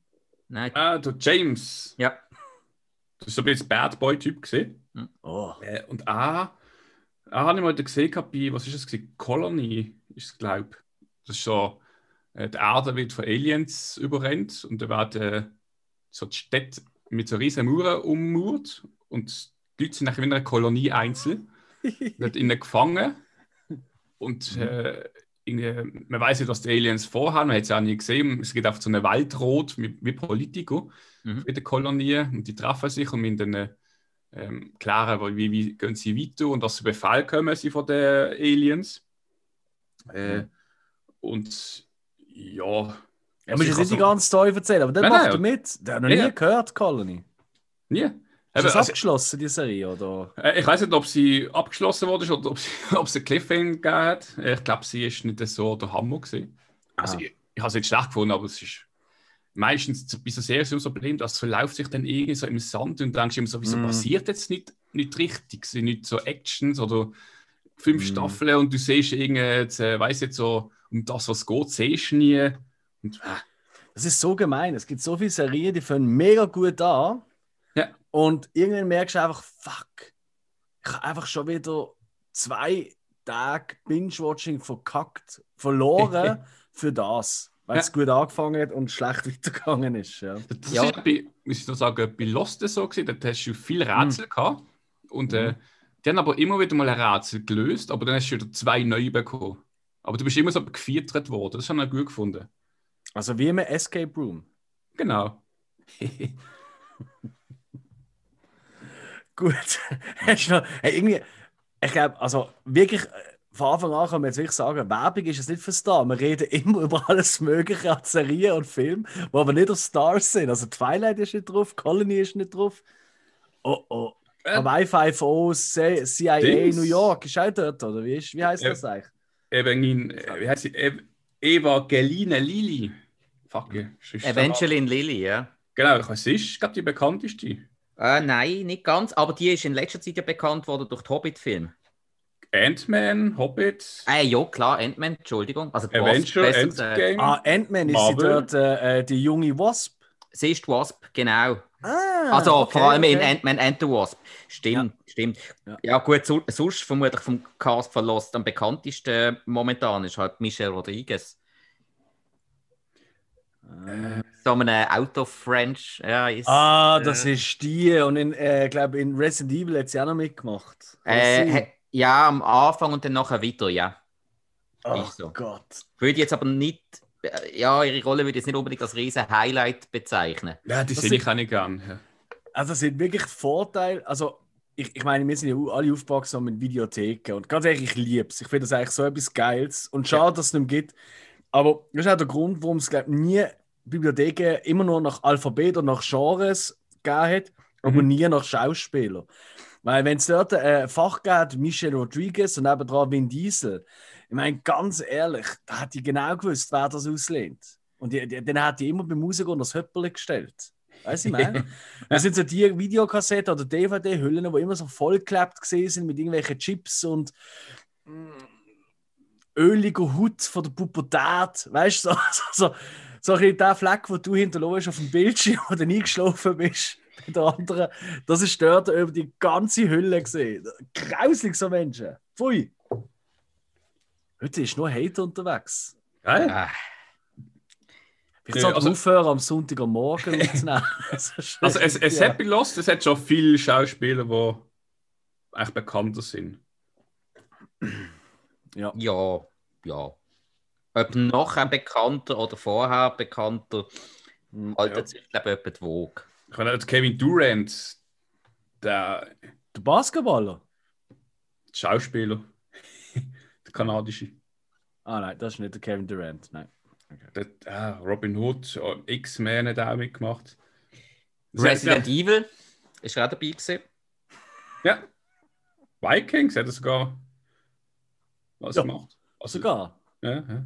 nein, Ah, der James. ja. Das ist so ein bisschen Bad Boy-Typ gesehen. Oh. Äh, und A, A habe ich mal gesehen gehabt bei, was ist das gewesen? Colony, ist es, glaube ich. Das ist so, äh, die Erde wird von Aliens überrennt und da werden äh, so die Städte mit so riesen Mauern ummauert und die Leute sind nachher in einer Kolonie einzeln, [laughs] wird innen gefangen und äh, man weiß nicht, was die Aliens vorhaben, man hat es ja auch nie gesehen. Es gibt einfach so eine Waldrot wie, wie Politico Mhm. in der Kolonie und die treffen sich und müssen dann ähm, klären, wie, wie gehen sie weiter und was für Befehl kommen sie von den Aliens. Äh, und ja. Ja, also musst jetzt ich nicht die also- ganze Story erzählen, aber dann Nein, macht nein. er mit. Der hat noch nie gehört, Colony. Nie. Ist das also, abgeschlossen, die Serie? Oder? äh, ich weiß nicht, ob sie abgeschlossen wurde oder ob sie, [laughs] ob sie einen Cliffhanger gegeben hat. Ich glaube, sie ist nicht so der Hammer gewesen. Also, Ah. ich, ich habe es nicht schlecht gefunden, aber es ist meistens bei so Serien so ein Problem, dass es verläuft sich dann irgendwie so im Sand und du denkst immer so, wieso Mm. passiert jetzt nicht, nicht richtig, sind nicht so Actions oder fünf Mm. Staffeln und du siehst irgendwie, äh, weißt jetzt so, um das, was geht, siehst du nie. Und, äh, Das ist so gemein. Es gibt so viele Serien, die fangen mega gut an. Und irgendwann merkst du einfach, fuck, ich habe einfach schon wieder zwei Tage Binge-Watching verkackt, verloren [laughs] für das. Weil es Ja. gut angefangen hat und schlecht weitergegangen ist. Ja. Das Ja. ist bei, muss ich so sagen, bei Lost so gewesen, da hast du viele Mm. Rätsel gehabt und äh, die haben aber immer wieder mal ein Rätsel gelöst, aber dann hast du wieder zwei neue bekommen. Aber du bist immer so gefeatured worden, das habe ich gut gefunden. Also wie im Escape Room. Genau. [laughs] Gut. [laughs] Hast du noch, hey, irgendwie, ich glaube, also wirklich, äh, von Anfang an kann man jetzt wirklich sagen, Werbung ist es nicht für Star. Wir reden [laughs] immer über alles Mögliche an Serien und Filmen, die aber nicht auf Stars sind. Also Twilight ist nicht drauf, Colony ist nicht drauf. Oh oh. Äh, Hawaii 5 C- CIA Dings. New York ist auch dort, oder wie, ist, wie heißt das eigentlich? Eben in, äh, wie heißt sie? Ev Evangeline Lili. Fuck, das Evangeline Lilly, ja. Genau, ich weiß, ist, ich glaube, die bekannteste. Äh, nein, nicht ganz, aber die ist in letzter Zeit ja bekannt worden durch die Hobbit-Filme. Ant-Man, Hobbit, Äh, ja, klar, Ant-Man, Entschuldigung. Also Wasp, Avenger, gesagt. Endgame. Ah, Ant-Man ist sie dort äh, äh, die junge Wasp. Sie ist die Wasp, genau. Ah, Also okay, vor allem in okay. Ant-Man and the Wasp. Stimmt, stimmt. Ja. Ja, gut, so, sonst vermutlich vom Cast von Lost am bekanntesten momentan ist halt Michelle Rodriguez. So ein Auto-French. Ja, ist, Ah, das äh, ist die. Und in, äh, glaube in Resident Evil hat sie auch noch mitgemacht. Das Äh, ja, am Anfang und dann nachher wieder, ja. oh so. Gott. Würde jetzt aber nicht, äh, ja, ihre Rolle würde ich jetzt nicht unbedingt als riesen Highlight bezeichnen. Ja, die Das sehe ich auch nicht gern. Ja. Also, es sind wirklich Vorteile. Also, ich, ich meine, wir sind ja alle aufgewachsen mit Videotheken. Und ganz ehrlich, ich liebe es. Ich finde das eigentlich so etwas Geiles. Und schade, dass es nicht mehr gibt. Aber das ist auch der Grund, warum es, glaube ich, nie Bibliotheken immer nur nach Alphabet und nach Genres gegeben hat, aber Mhm. nie nach Schauspieler. Weil, wenn es dort ein Fach gibt, Michelle Rodriguez und nebendran Vin Diesel, ich meine, ganz ehrlich, da hat die genau gewusst, wer das auslehnt. Und die, die, dann hat die immer beim Musiker das Höpperle gestellt. Weißt du, ich meine? [laughs] Das sind so die Videokassetten oder DVD-Hüllen, die immer so vollgeklebt gesehen sind mit irgendwelchen Chips und mm, öliger Haut von der Pubertät. Weißt du, so, [laughs] so, so, so ein bisschen der Fleck, wo du hinterlässt auf dem Bildschirm, [laughs] wo du eingeschlafen bist. Bei der anderen, das ist dort über die ganze Hülle gesehen. Grauslich, so Menschen. Pfui. Heute ist nur Hate unterwegs. Geil. Äh, Ich Ja, sollte also- aufhören, am Sonntagmorgen aufzunehmen. [laughs] [laughs] Das ist Also es, es ja. hat Lost, es hat schon viele Schauspieler, die eigentlich bekannter sind. ja. ja, ja. Ob nachher bekannter oder vorher bekannter, haltet Ja. sich, glaube ich, etwa die Waage. Ich meine, der Kevin Durant, der Der Basketballer? Schauspieler, [laughs] der kanadische. Ah nein, das ist nicht der Kevin Durant. Nein. Der, ah, Robin Hood, oh, X-Men hat auch mitgemacht. Das Resident Evil ist auch dabei gewesen. Ja. Vikings hat er sogar was Ja. gemacht. Also, Sogar. Ja, ja.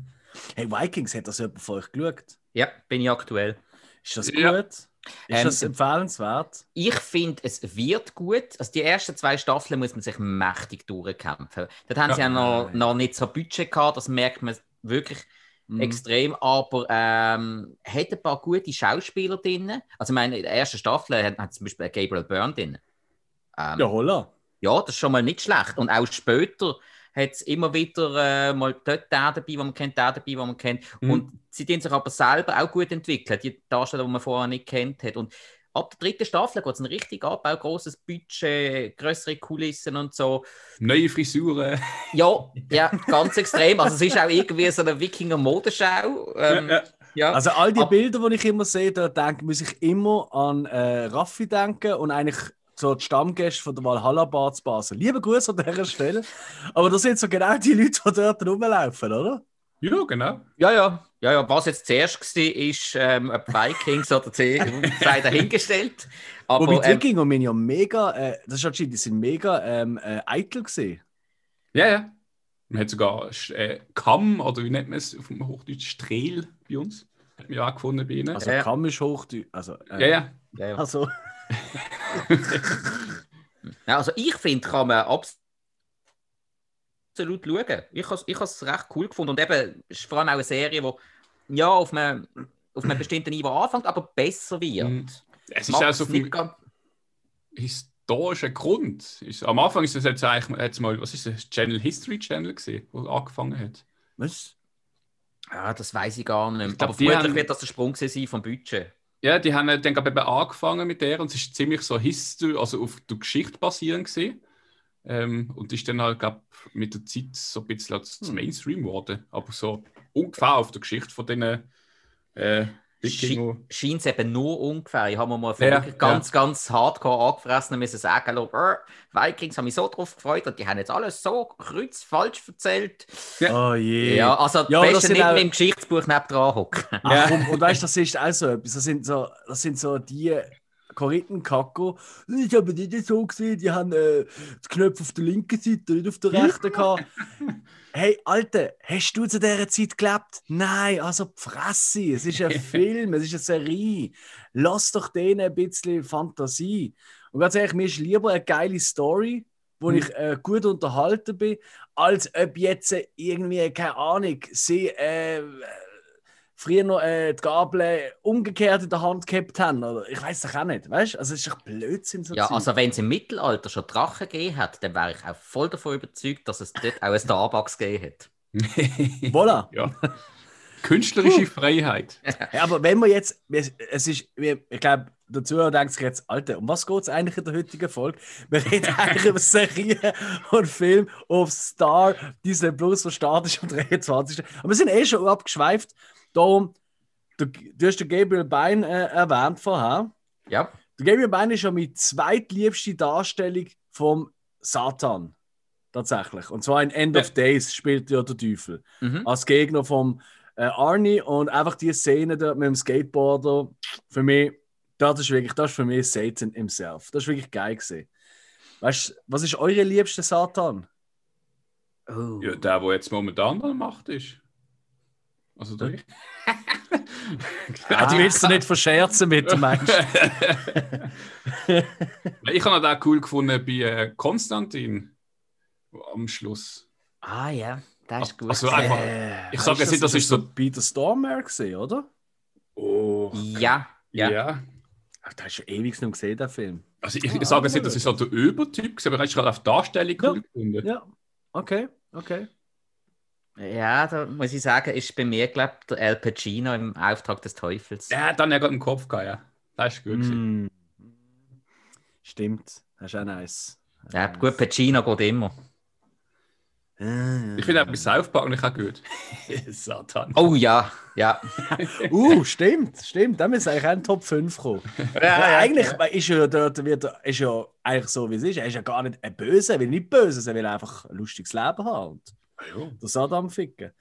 Hey, Vikings, hat das jemand von euch geschaut? Ja, bin ich aktuell. Ist das Ja. gut? Ist Ähm, das empfehlenswert? Ich finde, es wird gut. Also die ersten zwei Staffeln muss man sich mächtig durchkämpfen. Dort haben sie ja noch, noch nicht so Budget gehabt, das merkt man wirklich Mhm. extrem, aber ähm, hat ein paar gute Schauspieler drin. Also ich meine, in der ersten Staffel hat, hat zum Beispiel Gabriel Byrne drin. Ähm, Ja, holla. ja, das ist schon mal nicht schlecht. Und auch später hat es immer wieder äh, mal dort der dabei, wo man kennt, der dabei, wo man kennt. Mhm. Und sie tun sich aber selber auch gut entwickeln, die Darsteller, die man vorher nicht kennt hat. Und ab der dritten Staffel geht es ein richtig Abbau, großes Budget, größere Kulissen und so. Neue Frisuren. [laughs] Ja, ja, ganz extrem. Also es ist auch irgendwie so eine Wikinger-Modeschau. Ähm, Ja, ja. ja. Also all die Ab- Bilder, die ich immer sehe, da denk, muss ich immer an äh, Raffi denken und eigentlich so die Stammgäste von der Valhalla Bar zu Basel. Liebe Grüße an dieser Stelle. Aber das sind so genau die Leute, die dort rumlaufen, oder? ja, genau. Ja, ja, ja, ja. Was jetzt zuerst war, ist ähm, Vikings oder C, sei dahingestellt. [laughs] Aber Wobei die ähm, Wikinger sind ja mega, äh, das ist anscheinend, die sind mega ähm, äh, eitel gesehen. Ja, ja. Man hat sogar äh, Kamm, oder wie nennt man es auf dem Hochdeutsch? Strehl bei uns. Hat man ja auch gefunden bei ihnen. Also Ja. Kamm ist Hochdeutsch. Also, äh, ja, ja. ja, ja. Also, Ja, [laughs] also ich finde, kann man absolut schauen. Ich habe ich es recht cool gefunden. Und eben, es ist vor allem auch eine Serie, die ja, auf einem, auf einem bestimmten Niveau anfängt, aber besser wird. Mhm. Es ist auch so viel historischer Grund. Ist, am Anfang ist das jetzt eigentlich jetzt mal, was ist das? Channel History Channel gesehen, wo angefangen hat. was? Ja, das weiß ich gar nicht. Ich glaub, aber vermutlich haben- wird das der Sprung sein vom Budget. Ja, die haben dann eben angefangen mit der und es ist ziemlich so History, also auf der Geschichte basierend gesehen. Ähm, und ist dann halt, glaub, mit der Zeit so ein bisschen als Hm. Mainstream geworden. Aber so ungefähr auf der Geschichte von den äh. Scheint es eben nur ungefähr. Ich habe mir mal Ja, wirklich ganz, ganz hardcore angefressen müssen sagen, «Oh, Vikings haben mich so drauf gefreut und die haben jetzt alles so kreuzfalsch erzählt. Oh je. Ja, also Ja, ja, das besser sind nicht auch- mit dem Geschichtsbuch nebendran hocken. [laughs] Ach, Ja. komm, und weißt du, das ist auch so etwas. Das sind so, das sind so die Korinthenkacko. Ich habe die nicht so gesehen, die haben äh, die Knöpfe auf der linken Seite, nicht auf der rechten [laughs] gehabt. Hey, Alter, hast du zu dieser Zeit gelebt? Nein, also Fresse. Es ist ein [laughs] Film, es ist eine Serie. Lass doch denen ein bisschen Fantasie. Und ganz ehrlich, mir ist lieber eine geile Story, wo Hm. ich äh, gut unterhalten bin, als ob jetzt irgendwie, keine Ahnung, sie äh, früher noch äh, die Gabel umgekehrt in der Hand gehabt haben. Oder ich weiß doch auch nicht. Weißt du? Also, es ist doch Blödsinn. So Ja, Zeug. also wenn es im Mittelalter schon Drachen gegeben hat, dann wäre ich auch voll davon überzeugt, dass es dort auch ein Starbucks gegeben hat. [laughs] Voilà. ja. Künstlerische Freiheit. Ja, [laughs] aber wenn wir jetzt, es ist, ich glaube, der Zuhörer denkt sich jetzt, Alter, um was geht es eigentlich in der heutigen Folge? Wir reden [laughs] eigentlich über Serien und Film auf Star, Disney Plus, der Start ist am [laughs] 23. Aber wir sind eh schon abgeschweift. Darum, du, du hast den Gabriel Bein äh, erwähnt vorher. Ja, Der Gabriel Bein ist ja meine zweitliebste Darstellung vom Satan. Tatsächlich. Und zwar in End of Days spielt ja der Teufel mhm. als Gegner vom äh, Arnie und einfach die Szene dort mit dem Skateboarder, für mich, das ist wirklich, das ist für mich Satan himself. Das ist wirklich geil gesehen. Weißt du, was ist eure liebste Satan? oh. Ja, der, der jetzt momentan an Macht ist. Also der. [laughs] Ah, die willst du nicht verscherzen mit dem Mensch. [laughs] ich habe ihn auch cool gefunden bei äh, Konstantin am Schluss. Ah ja, das ist gut. Also einfach, Äh, Ich sag jetzt nicht, das ist so- Peter Stormare gesehen, oder? Oh. ja, Ja. ja. Ach, da hast du ewig nicht mehr gesehen, der Film. Also ich, ich sage jetzt nicht, das ist so der Übertyp, aber ich habe gerade auf die Darstellung Ja. gefunden. Ja, okay, okay. Ja, da muss ich sagen, ist bei mir, glaube ich, der El Pacino im Auftrag des Teufels. Ja, dann hat er gerade im Kopf gehabt, ja. Das ist gut. gewesen. Mm. Stimmt, das ist auch nice. Ja, gut, Pacino geht immer. Ah, Ich finde auch bei South Park nicht auch gut. [laughs] Satan. Oh ja, ja. [laughs] Uh, stimmt, stimmt. Da müsste eigentlich auch ein Top 5 kommen. [laughs] ja, eigentlich ist er dort wird er, ist ja eigentlich so, wie es ist. Er ist ja gar nicht ein Böse, er will nicht böse, er will einfach ein lustiges Leben haben. Und Ja. Der Saddam ficken.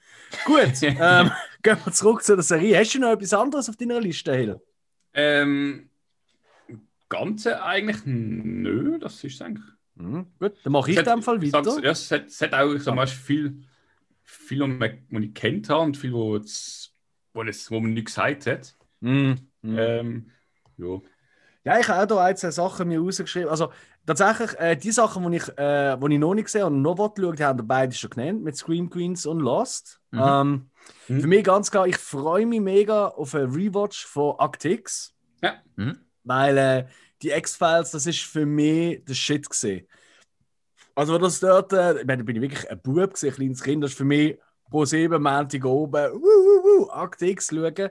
Gut, ähm, gehen wir zurück zu der Serie. Hast du noch etwas anderes auf deiner Liste, Hill? Ähm, Ganze eigentlich, nö, das ist eigentlich. Mhm. Gut, dann mache ich in dem Fall weiter. sag's, Ja, es hat, es hat auch, ich sag mal, viel, viel, was ich kennt habe und viel, wo, es, wo, es, wo man nicht gesagt hat. Mhm. Mhm. Ähm, ja. Ja, ich habe auch da ein, zwei Sachen mir rausgeschrieben. Also tatsächlich, äh, die Sachen, die ich, äh, die ich noch nicht gesehen und noch schauen die haben wir beide schon genannt, mit Scream Queens und Lost. Mhm. Ähm, Mhm. Für mich ganz klar, ich freue mich mega auf einen Rewatch von Act X. Ja. Mhm. Weil äh, die X-Files, das ist für mich der Shit gesehen. Also, das dort, äh, ich meine, da bin ich wirklich ein Bub, gewesen, ein kleines Kind, das ist für mich pro sieben Montag oben, wuh, wuh, wuh, Akt X schauen.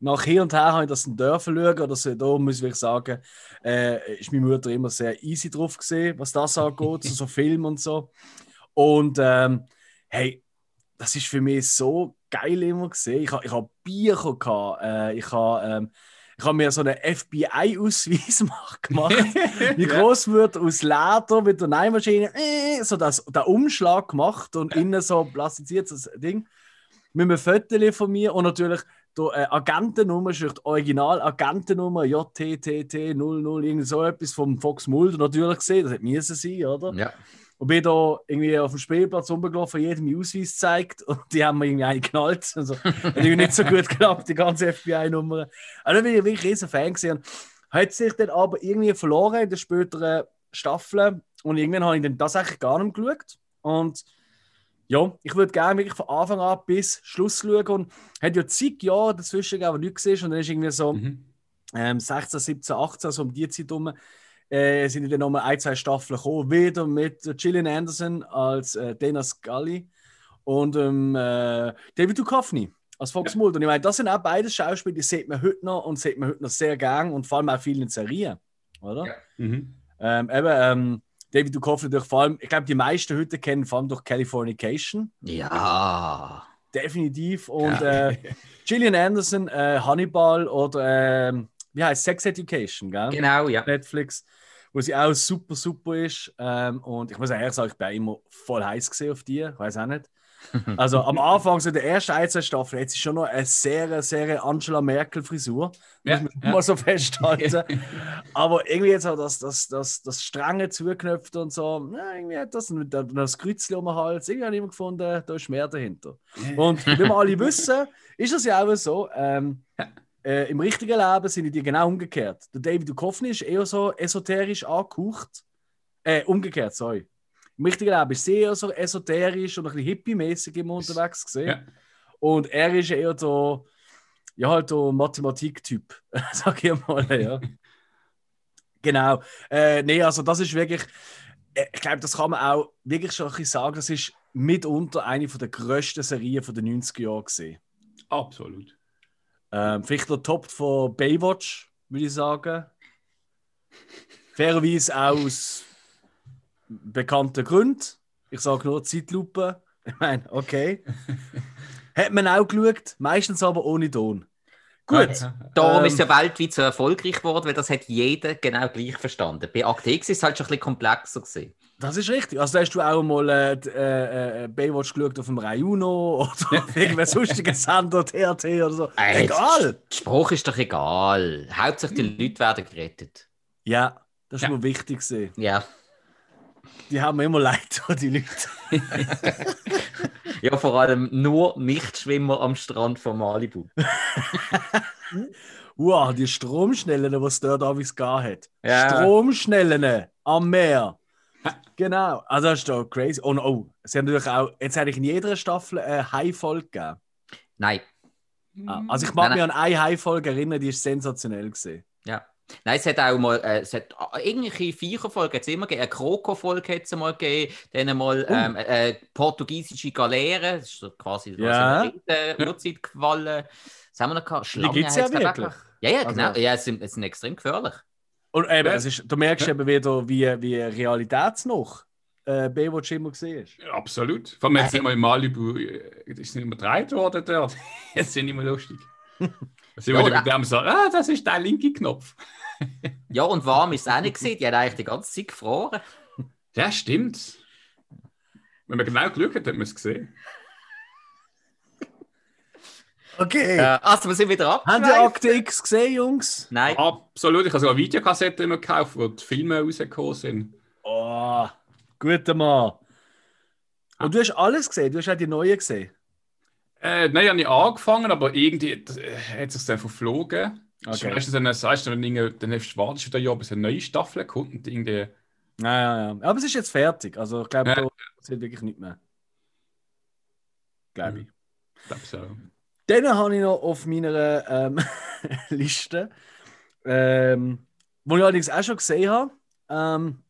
Nach hier und her habe ich das dann dürfen schauen, oder so, da muss ich sagen, äh, ist meine Mutter immer sehr easy drauf gesehen, was das angeht, so, so [laughs] Film und so. Und ähm, hey, das ist für mich so geil immer gesehen. Ich habe ich hab Bücher gehabt, äh, ich habe ähm, ich hab mir so einen FBI-Ausweis [laughs] gemacht. [laughs] Die Großmutter aus Leder mit der Nähmaschine, äh, so das, den Umschlag gemacht und innen so plastiziertes Ding. Mit einem Foto von mir und natürlich die äh, Agentennummer, ist die Original-Agentennummer JTTT 00, irgend so etwas vom Fox Mulder natürlich gesehen, das hätte müssen sein, oder? Ja. Und bin da irgendwie auf dem Spielplatz rumgelaufen, jedem meinen Ausweis gezeigt und die haben mir irgendwie eingeknallt. Also, hat irgendwie nicht so gut geklappt, die ganze FBI-Nummer. Also, da bin ich wirklich riesen Fan gewesen. Hat sich dann aber irgendwie verloren in den späteren Staffeln und irgendwann habe ich dann das eigentlich gar nicht mehr geschaut. Und ja, ich würde gerne wirklich von Anfang an bis Schluss schauen und hat ja zig Jahre dazwischen gegeben, wo nichts gesehen und dann ist irgendwie so Mhm. ähm, 16, 17, 18, so um die Zeit rum, äh, sind dann nochmal ein, zwei Staffeln gekommen. Wieder mit Gillian Anderson als äh, Dana Scully und ähm, äh, David Duchovny als Fox Mulder. Und ich meine, das sind auch beide Schauspieler, die sieht man heute noch und sieht man heute noch sehr gern und vor allem auch viel in Serien. Oder? Ja. Mhm. Ähm, eben, ähm, David Duchovny durch vor allem, ich glaube, die meisten heute kennen vor allem durch Californication. Ja. Definitiv. Und Ja. äh, [laughs] Gillian Anderson, äh, Hannibal oder ähm, wie heißt Sex Education, gell? Genau, ja. Netflix, wo sie auch super, super ist. Ähm, und ich muss ehrlich sagen, ich bin immer voll heiß gesehen auf die. Ich weiß auch nicht. [laughs] Also am Anfang, so der ersten ein, zwei Staffel, hat sie schon noch eine sehr, sehr Angela Merkel-Frisur. Ja, muss man ja. mal so festhalten. [laughs] Aber irgendwie jetzt auch das, das, das, das strenge zugeknöpft und so, na, irgendwie hat das das Kreuzchen um den Hals. Irgendwie habe ich immer gefunden, da ist mehr dahinter. Und wie wir [laughs] alle wissen, ist es ja auch so, ähm, äh, im richtigen Leben sind die genau umgekehrt. Der David Duchovny ist eher so esoterisch angehaucht. Äh, umgekehrt, sorry. Im richtigen Leben ist sie eher so esoterisch und ein bisschen hippie-mäßig immer unterwegs gesehen. Ja. Und er ist eher so, ja, halt so Mathematik-Typ, [laughs] sag ich mal, ja. [laughs] genau. Äh, nee, also das ist wirklich, äh, ich glaube, das kann man auch wirklich schon ein bisschen sagen, das ist mitunter eine der grössten Serien der 90er Jahre gesehen. Absolut. Ähm, vielleicht der Top von Baywatch, würde ich sagen. Fairerweise aus bekannten Gründen. Ich sage nur Zeitlupe. Ich meine, okay. Hat man auch geschaut, meistens aber ohne Ton. Gut. Darum Ähm, ist es ja weltweit so erfolgreich geworden, weil das hat jeder genau gleich verstanden. Bei Akte X ist es halt schon ein bisschen komplexer gewesen. Das ist richtig. Also, da hast du auch mal äh, äh, äh, Baywatch geschaut auf dem Rayuno oder auf [laughs] irgendeinem sonstigen Sender, TRT oder so. Äh, Egal. Der Spruch ist doch egal. Hauptsache die Leute werden gerettet. Ja, das ist Ja. mir wichtig. Gewesen. Ja. Die haben mir immer leid, [laughs] die Leute. [laughs] Ja, vor allem nur Nichtschwimmer am Strand von Malibu. Wow, die Stromschnellen, die es dort abends gegeben hat. Ja. Stromschnellen am Meer. Genau, also das ist doch crazy. Und oh, sie haben natürlich auch, jetzt hätte ich in jeder Staffel eine High-Folge gegeben. Nein. Ah, Also ich mag Nein, mich an eine High-Folge erinnern, die ist sensationell gesehen. Ja. Nein, es hat auch mal, äh, es hat äh, irgendwelche Viecherfolgen es immer gegeben, eine Kroko-Folge hat es mal gegeben, dann mal Oh. ähm, äh, portugiesische Galeere, das ist so quasi Ja. ja. in der Urzeit gefallen. Was haben wir noch gehabt? Schlangen ja hat's glaub ich, auch wirklich. Ja, ja, genau. Also- Ja, es sind, es sind extrem gefährlich. Und eben, Ja. es ist, du merkst eben wieder, wie, wie realitätsnah äh, Baywatch immer gesehen ist. Ja, absolut. Vor allem jetzt Äh, sind wir in Malibu, äh, ist nicht mehr gedreht worden dort. [laughs] Jetzt sind nicht mehr lustig. Sind Ja, wir oder- mit dem so, ah, das ist der linke Knopf. [laughs] Ja, und warm ist es auch nicht gesehen. Die hat eigentlich die ganze Zeit gefroren. Ja, stimmt. Wenn man genau geschaut hat, hat man es gesehen. Okay. Äh, also, wir sind wieder Habt ihr abgeschweift. Akte X gesehen, Jungs? Nein. Absolut. Ich habe sogar Videokassetten immer gekauft, wo die Filme rausgekommen sind. Oh, guter Mann. Und du hast alles gesehen? Du hast auch die neuen gesehen? Äh, nein, habe ich angefangen, aber irgendwie äh, hat es sich dann verflogen. Okay. Du, dann sagst du, dann, irgendwie- dann hast du wartest du wieder ein Jahr, bis eine neue Staffel kommt und irgendwie. Ja, ja, ja. Aber es ist jetzt fertig. Also ich glaube, Ja. da sind wirklich nicht mehr. Glaube ich. Ich glaube so. Dann habe ich noch auf meiner ähm, [laughs] Liste, ähm, wo ich allerdings auch schon gesehen habe. Ähm,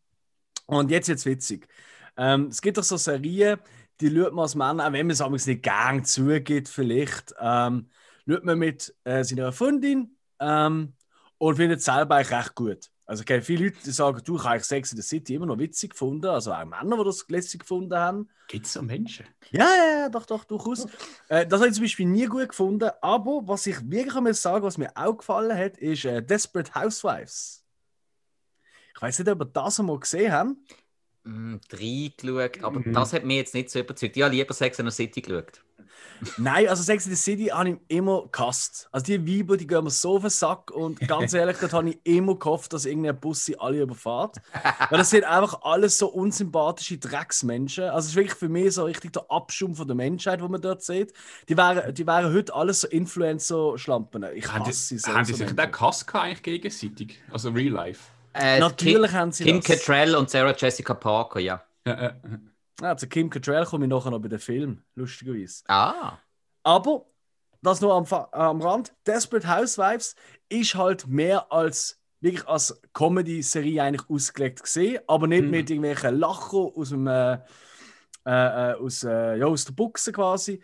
und jetzt jetzt witzig. Ähm, es gibt doch so Serien, die schaut man als Mann, auch wenn man es amigs nicht gern zugeht, vielleicht, ähm, schaut man mit äh, seiner Freundin ähm, und findet es selber eigentlich recht gut. Also ich kenne viele Leute, die sagen, du, ich habe Sex in the City immer noch witzig gefunden, also auch Männer, die das lässig gefunden haben. Gibt es so Menschen? Ja, ja, ja, doch, doch, durchaus. Äh, das habe ich zum Beispiel nie gut gefunden. Aber was ich wirklich einmal sagen was mir auch gefallen hat, ist äh, Desperate Housewives. Ich weiß nicht, ob ihr das einmal gesehen habt. Mm, reingeschaut, aber Mhm. das hat mich jetzt nicht so überzeugt. Ich habe lieber Sex in the City geschaut. Nein, also Sex in the City habe ich immer gehasst. Also die Weiber, die gehen mir so auf den Sack und [laughs] ganz ehrlich, dort habe ich immer gehofft, dass irgendein Bus sie alle überfährt. Weil das sind einfach alles so unsympathische Drecksmenschen. Also es ist wirklich für mich so richtig der Abschum von der Menschheit, wo man dort sieht. Die wären, die wären heute alles so Influencer-Schlampen. Ich Haben die, hasse sie so. haben so sich den Hass gehabt eigentlich gegenseitig? Also Real Life? Äh, Natürlich Kim, haben sie Kim das. Cattrall und Sarah Jessica Parker, ja. Ja, äh, zu Kim Cattrall komme ich nachher noch bei den Film, lustigerweise. Ah. Aber, das nur am, Fa- am Rand, Desperate Housewives ist halt mehr als wirklich als Comedy-Serie eigentlich ausgelegt gesehen, aber nicht Mhm. mit irgendwelchen Lachen aus dem äh, äh, äh, aus, äh, ja, aus der Buchse quasi.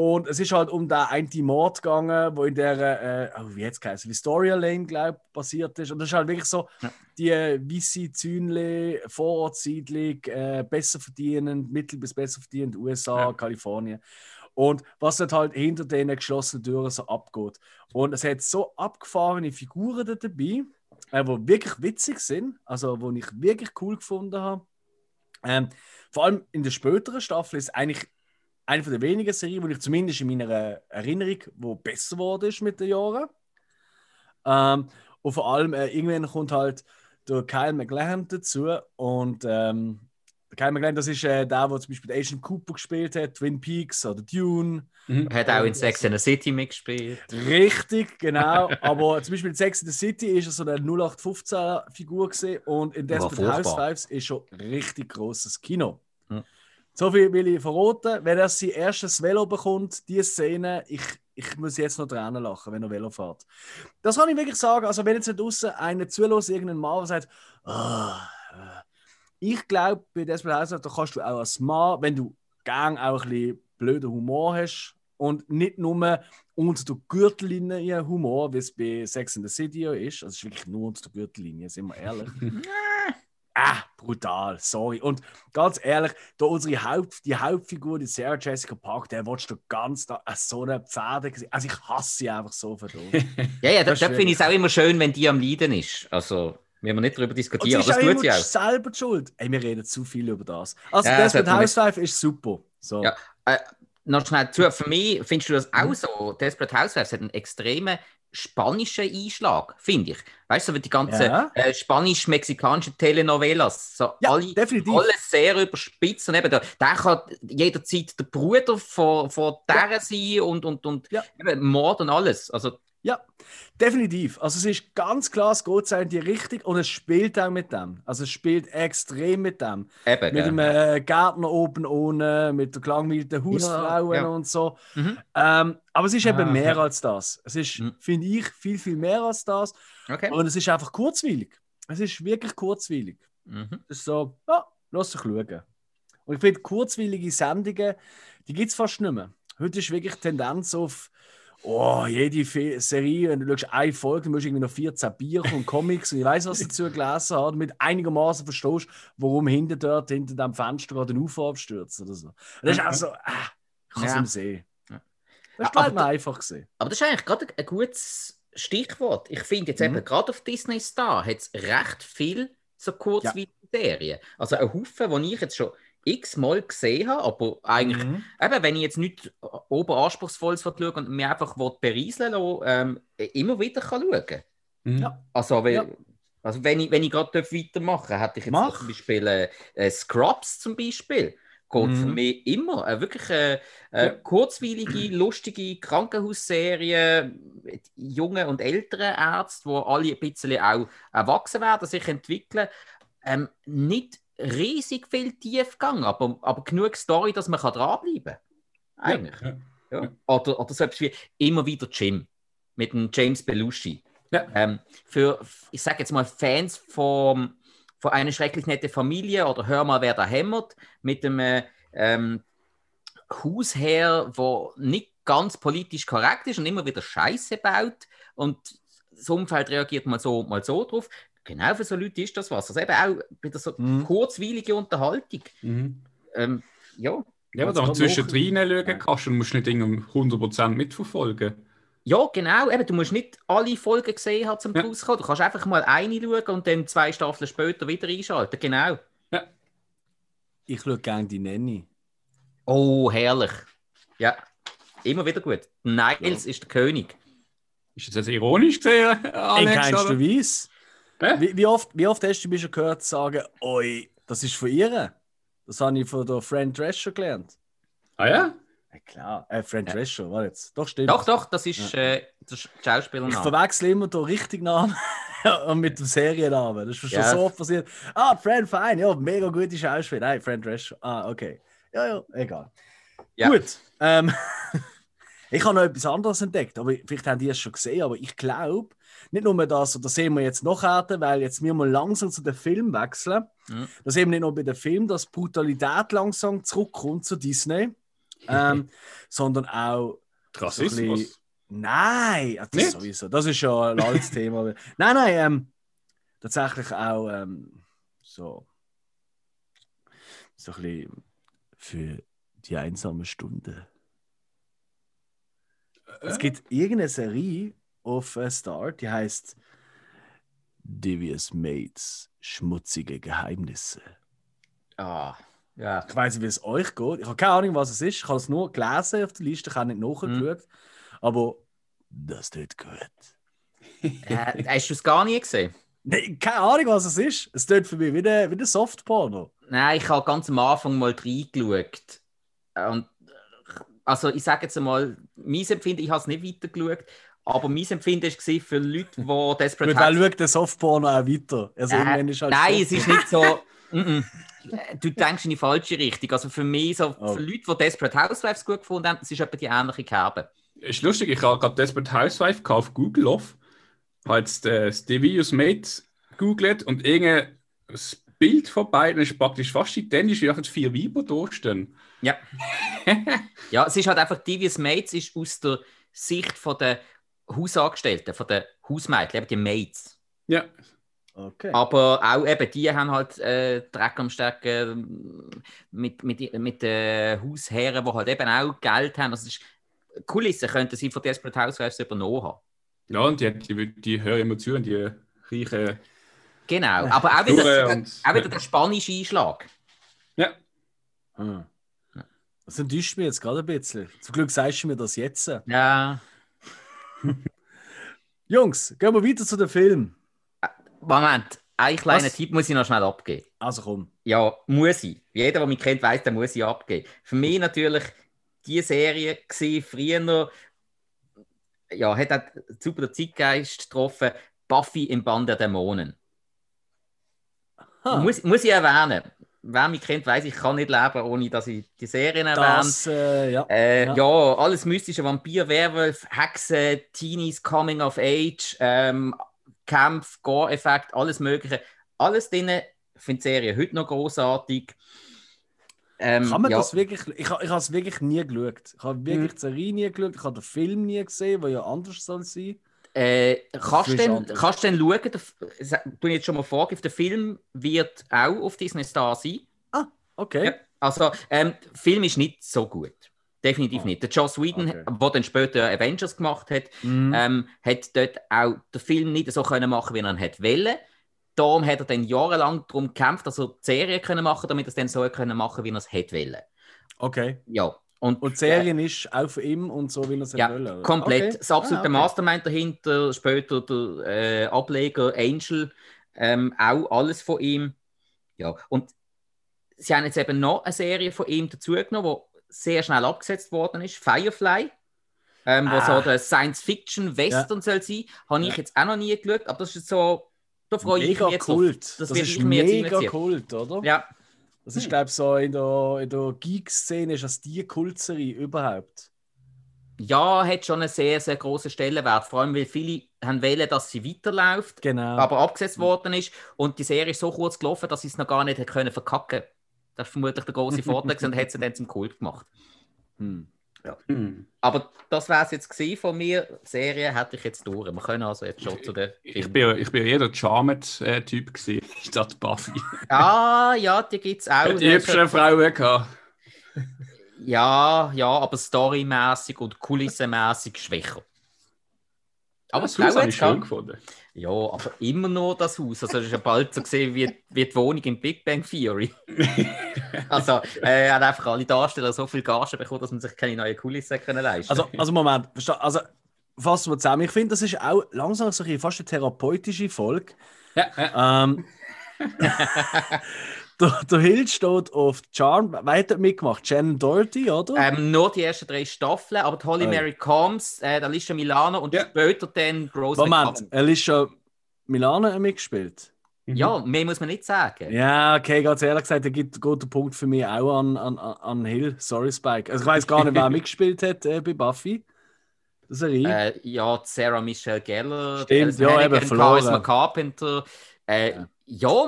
Und es ist halt um den einen Mord gegangen, wo in der, äh, oh, wie jetzt geheißen, Victoria Lane, glaube ich, passiert ist. Und das ist halt wirklich so, Ja. die äh, weisse Zünle, Vorortsiedlung, äh, besser verdienend, mittel- bis besser verdienend, USA, Ja. Kalifornien. Und was dort halt hinter den geschlossenen Türen so abgeht. Und es hat so abgefahrene Figuren dort dabei, äh, die wirklich witzig sind, also die ich wirklich cool gefunden habe. Ähm, vor allem in der späteren Staffel ist eigentlich eine von der wenigen Serien, die ich zumindest in meiner Erinnerung, wo besser geworden ist mit den Jahren. Ähm, und vor allem äh, irgendwann kommt halt der Kyle McLachlan dazu und ähm, der Kyle McLachlan, das ist äh, der, der zum Beispiel Agent Cooper gespielt hat, Twin Peaks oder Dune. mhm. Er hat auch in Sex in the City mitgespielt. Richtig, genau. [laughs] Aber zum Beispiel in Sex in the City ist er so eine 0815-Figur gesehen und in Desperate. Housewives ist schon richtig großes Kino. Hm. So viel will ich verraten. Wenn er sein erstes Velo bekommt, die Szene, ich, ich muss jetzt noch Tränen lachen, wenn er Velo fährt. Das kann ich wirklich sagen. Also, wenn jetzt nicht draußen einer zulässt, irgendein Mann, der sagt, «Ah, äh.» ich glaube, bei Desperate Housewives, da kannst du auch als Mann, wenn du gern auch ein bisschen blöden Humor hast und nicht nur unter der Gürtellinie Humor, wie es bei Sex in the City ist. Also, es ist wirklich nur unter der Gürtellinie, sind wir ehrlich. [laughs] [laughs] Ah, brutal, sorry. Und ganz ehrlich, da unsere Haupt, die Hauptfigur, die Sarah Jessica Park, der willst du ganz da äh, so eine Pferde gesehen. Also ich hasse sie einfach so verdammt. [laughs] Ja, ja, da, Das da ist finde ich es auch immer schön, wenn die am Leiden ist. Also, wir nicht darüber diskutieren, ist aber das tut sie auch. selber die schuld. Ey, wir reden zu viel über das. Also Ja, das das mit Housewife ist super. So. Ja. Äh, noch schnell zu, für mich findest du das Mhm. auch so? Desperate Housewives hat einen extremen spanischen Einschlag, finde ich. Weißt du, so die ganzen Ja. äh, spanisch-mexikanischen Telenovelas, so Ja, alle, definitiv. alles sehr überspitzt. Und eben, der, der kann jederzeit der Bruder von, von der sein und, und, und Ja. Mord und alles. Also, Ja, definitiv. Also es ist ganz klar, es geht in die Richtung und es spielt auch mit dem. Also es spielt extrem mit dem. eben. Mit gell. dem äh, Gärtner oben ohne, mit der gelangweilten Hausfrauen ja. und so. Mhm. Ähm, aber es ist eben Ah, mehr ja. als das. Es ist, Mhm. finde ich, viel, viel mehr als das. Okay. Und es ist einfach kurzweilig. Es ist wirklich kurzweilig. Mhm. Es ist so, ja, lass dich schauen. Und ich finde, kurzweilige Sendungen, die gibt es fast nicht mehr. Heute ist wirklich Tendenz auf, oh, jede Fe Serie, wenn du schaust, eine Folge, dann musst du irgendwie noch 14 Bücher und Comics und ich weiß, was dazu gelesen hast, damit einigermaßen verstehst, warum hinter dort, hinter dem Fenster gerade ein UFO abstürzt oder so. Und das ist also, ah, ich kann es Ja. sehen. Ja. Das ist Aber halt einfach gesehen. Aber das ist eigentlich gerade ein gutes Stichwort. Ich finde jetzt Mhm. eben, gerade auf Disney Star hat es recht viel so kurzweilige Serien. Also ein Haufen, die ich jetzt schon x-mal gesehen habe, aber eigentlich, Mhm. eben, wenn ich jetzt nicht oberanspruchsvolles schaue und mir einfach berieseln lassen, ähm, immer wieder kann schauen Mhm. Ja. Also, wenn, Ja. also wenn ich, wenn ich gerade weitermachen darf, hätte ich jetzt Mach. zum Beispiel äh, äh, Scrubs zum Beispiel. Geht für Mhm. mich immer. Äh, wirklich äh, äh, Ja. kurzweilige, lustige Krankenhausserie mit jungen und älteren Ärzten, wo alle ein bisschen auch erwachsen werden, sich entwickeln. Ähm, nicht riesig viel Tiefgang, aber, aber genug Story, dass man kann dranbleiben kann. Eigentlich. Ja. Ja. Oder, oder so etwas wie immer wieder Jim mit dem James Belushi. Ja. Ähm, für, ich sage jetzt mal, Fans vom, von einer schrecklich nette Familie oder Hör mal, wer da hämmert, mit dem äh, ähm, Hausherr, der nicht ganz politisch korrekt ist und immer wieder Scheiße baut und das Umfeld reagiert mal so und mal so drauf. Genau für so Leute ist das was. Also eben auch wieder so Mhm. kurzweilige Unterhaltung. Mhm. Ähm, ja. Ja, aber kommt zwischendrin schauen kannst und musst nicht irgendwie 100% mitverfolgen. Ja, genau. Eben, du musst nicht alle Folgen gesehen haben, zum Ja. Schluss kommen. Du kannst einfach mal eine schauen und dann zwei Staffeln später wieder einschalten. Genau. Ich schaue gerne die Nanny. Oh, herrlich. Ja, immer wieder gut. Niles ist der König. Ist das jetzt ironisch gesehen, In Alex? keinster oder? Weise. Wie, wie, oft, wie oft hast du mich schon gehört sagen, oi, das ist von ihr? Das habe ich von der Friend Drescher gelernt. Ah ja? Ja, klar. Äh, Friend Drescher, war jetzt. Doch, stimmt. Doch, doch, das ist äh, der Sch- Ich Schauspielername. verwechsel immer den richtigen Namen [laughs] und mit dem Seriennamen. Das ist schon Ja. so oft passiert. Ah, Friend Fine, ja, mega gute Schauspiel. Nein, Friend Drescher. Ah, okay. Ja, ja, egal. Ja. Gut. Ähm, [laughs] ich habe noch etwas anderes entdeckt, aber vielleicht haben die es schon gesehen, aber ich glaube, nicht nur das, und das sehen wir jetzt noch härter, weil jetzt wir mal langsam zu den Film wechseln. Mhm. Das sehen wir nicht nur bei den Film, dass Brutalität langsam zurückkommt zu Disney, [laughs] ähm, sondern auch Rassismus. bisschen- Nein, ja, das Nicht? sowieso. Das ist schon ein altes Thema. [laughs] Nein, nein, ähm, tatsächlich auch ähm, so, so ein bisschen für die einsame Stunde. Es gibt irgendeine Serie auf äh, Star, die heißt Devious Mates, schmutzige Geheimnisse. Ah, ja. Ich weiß nicht, wie es euch geht. Ich habe keine Ahnung, was es ist. Ich habe es nur gelesen auf der Liste, ich habe nicht nachgeschaut. Aber das tut gut. [laughs] Äh, hast du es gar nie gesehen? Nein, keine Ahnung, was es ist. Es tut für mich wie ein, wie ein Softporno. Nein, ich habe ganz am Anfang mal reingeschaut. Und, also ich sage jetzt einmal, mein Empfinden, ich habe es nicht weitergeschaut, aber mein Empfinden war für Leute, die Desperate Gut, weil schaut der Softporno auch weiter. Also Äh, irgendwann ist halt Nein, es Softporno. ist nicht so. [laughs] Mm-mm. Du denkst in die falsche Richtung. Also für mich, so, Oh. für Leute, die Desperate Housewives gut gefunden haben, das ist etwa die ähnliche Kerbe. Ist lustig, ich habe gerade Desperate Housewife auf Google auf. Habe jetzt äh, das Devious Mate googelt und irgendein Bild von beiden ist praktisch fast identisch, wie einfach vier Weiber da stehen. Ja. [laughs] ja, es ist halt einfach, Devious Mates ist aus der Sicht von der Hausangestellten, von den Hausmädchen, eben die Mates. Ja, Okay. Aber auch eben, die haben halt äh, Dreck am Stecken mit, mit, mit den Hausherren, die halt eben auch Geld haben. Also es ist, Kulissen könnten sie von Desperate Housewives übernommen haben. ja und die, die, die hören immer zu und die reichen Genau, aber auch wieder, und- auch wieder der spanische Einschlag. Ja, Hm. Das enttäuscht mich jetzt gerade ein bisschen. Zum Glück sagst du mir das jetzt. Ja, [laughs] Jungs, gehen wir weiter zu dem Film. Moment, ein kleiner Was? Tipp muss ich noch schnell abgeben. Also komm. Ja, muss ich. Jeder, der mich kennt, weiß, der muss ich abgeben. Für mich natürlich die Serie gesehen früher, ja, hat auch super den Zeitgeist getroffen. Buffy im Band der Dämonen. Muss, muss ich erwähnen. Wer mich kennt, weiß, ich kann nicht leben, ohne dass ich die Serien erwähne. äh, ja. Äh, Ja. ja. alles mystische Vampir, Werwolf, Hexe, Teenies, Coming of Age, ähm, Kampf, Gore-Effekt, alles Mögliche. Alles drin. Ich finde die Serie heute noch großartig. Ähm, Kann man ja, das wirklich? Ich, ich habe es wirklich nie geschaut. Ich habe wirklich Mhm. die Serie nie geschaut. Ich habe den Film nie gesehen, der ja anders soll sein. Äh, kannst du denn, kannst du denn schauen, der, ich jetzt schon mal vorgeben, der Film wird auch auf Disney Star sein. Okay. Ja, also, ähm, der Film ist nicht so gut. Definitiv Ah. nicht. Der Joss Whedon, Okay. der dann später Avengers gemacht hat, Mhm. ähm, hat dort auch den Film nicht so können machen, wie er ihn wollen. darum hat er dann jahrelang darum gekämpft, dass er die Serie können machen damit er es dann so können machen wie er es hätte wollen. Okay. Ja. Und, Und die Serie ist auch für ihn und so, wie er es Ja, wollen. oder? komplett. Okay. Das absolute Ah, okay. Mastermind dahinter, später der äh, Ableger Angel, ähm, auch alles von ihm. Ja, und sie haben jetzt eben noch eine Serie von ihm dazugenommen, die sehr schnell abgesetzt worden ist, Firefly. Ähm, wo Ah. so der Science-Fiction-Western soll sein. Habe ich Ja. jetzt auch noch nie geschaut, aber das ist so, da freue ich Mega mich jetzt Kult. auf. Das, wird ist ich mir jetzt mega reinziehen. Kult, oder? Ja, Das ist, glaube ich, so in der, in der Geek-Szene ist das die Kultserie überhaupt. ja, hat schon einen sehr, sehr großen Stellenwert. Vor allem, weil viele haben wollen, dass sie weiterläuft. Genau. aber abgesetzt worden ist. Und die Serie ist so kurz gelaufen, dass sie es noch gar nicht können verkacken Das ist vermutlich der große [laughs] Vorteil und hat sie dann zum Kult gemacht. Hm. Hm. Aber das wäre es jetzt von mir. Die Serie hätte ich jetzt durch. Wir können also jetzt schon zu den Ich bin, ich bin eher der Charmed-Typ gewesen, [laughs] statt Buffy. Ah, ja, die gibt es auch. Die hübschen Frauen gehabt. Ja, ja, aber storymäßig und kulissenmäßig schwächer. Aber das Haus habe ich schön gefunden. Ja, aber immer nur das Haus. Also, es ist ja bald so gesehen wie, wie die Wohnung im Big Bang Theory. [laughs] also, äh, er hat einfach alle Darsteller so viel Gage bekommen, dass man sich keine neuen Kulissen können leisten Also, also Moment, also fassen wir zusammen. Ich finde, das ist auch langsam so ein, fast eine therapeutische Folge. Ja, [laughs] ja. Ähm, [laughs] der, der Hild steht auf Charm. Wer hat dort mitgemacht? Shannon Doherty, oder? ähm, nur die ersten drei Staffeln, aber die Holly Oh. Mary Combs, äh, der Alicia Milano und Ja. später dann Rose Moment, McGowan. Alicia Milano hat mitgespielt. Ja, mehr muss man nicht sagen. Ja, okay, ganz ehrlich gesagt, da gibt geht der Punkt für mich auch an, an, an Hill. Sorry, Spike. Also ich weiß gar nicht, wer [laughs] mitgespielt hat äh, bei Buffy. Das ist eine Äh, ja, Sarah Michelle Gellar, Stimmt, ja, Hannigan, eben, verloren. Charisma Carpenter. Äh, Ja. ja,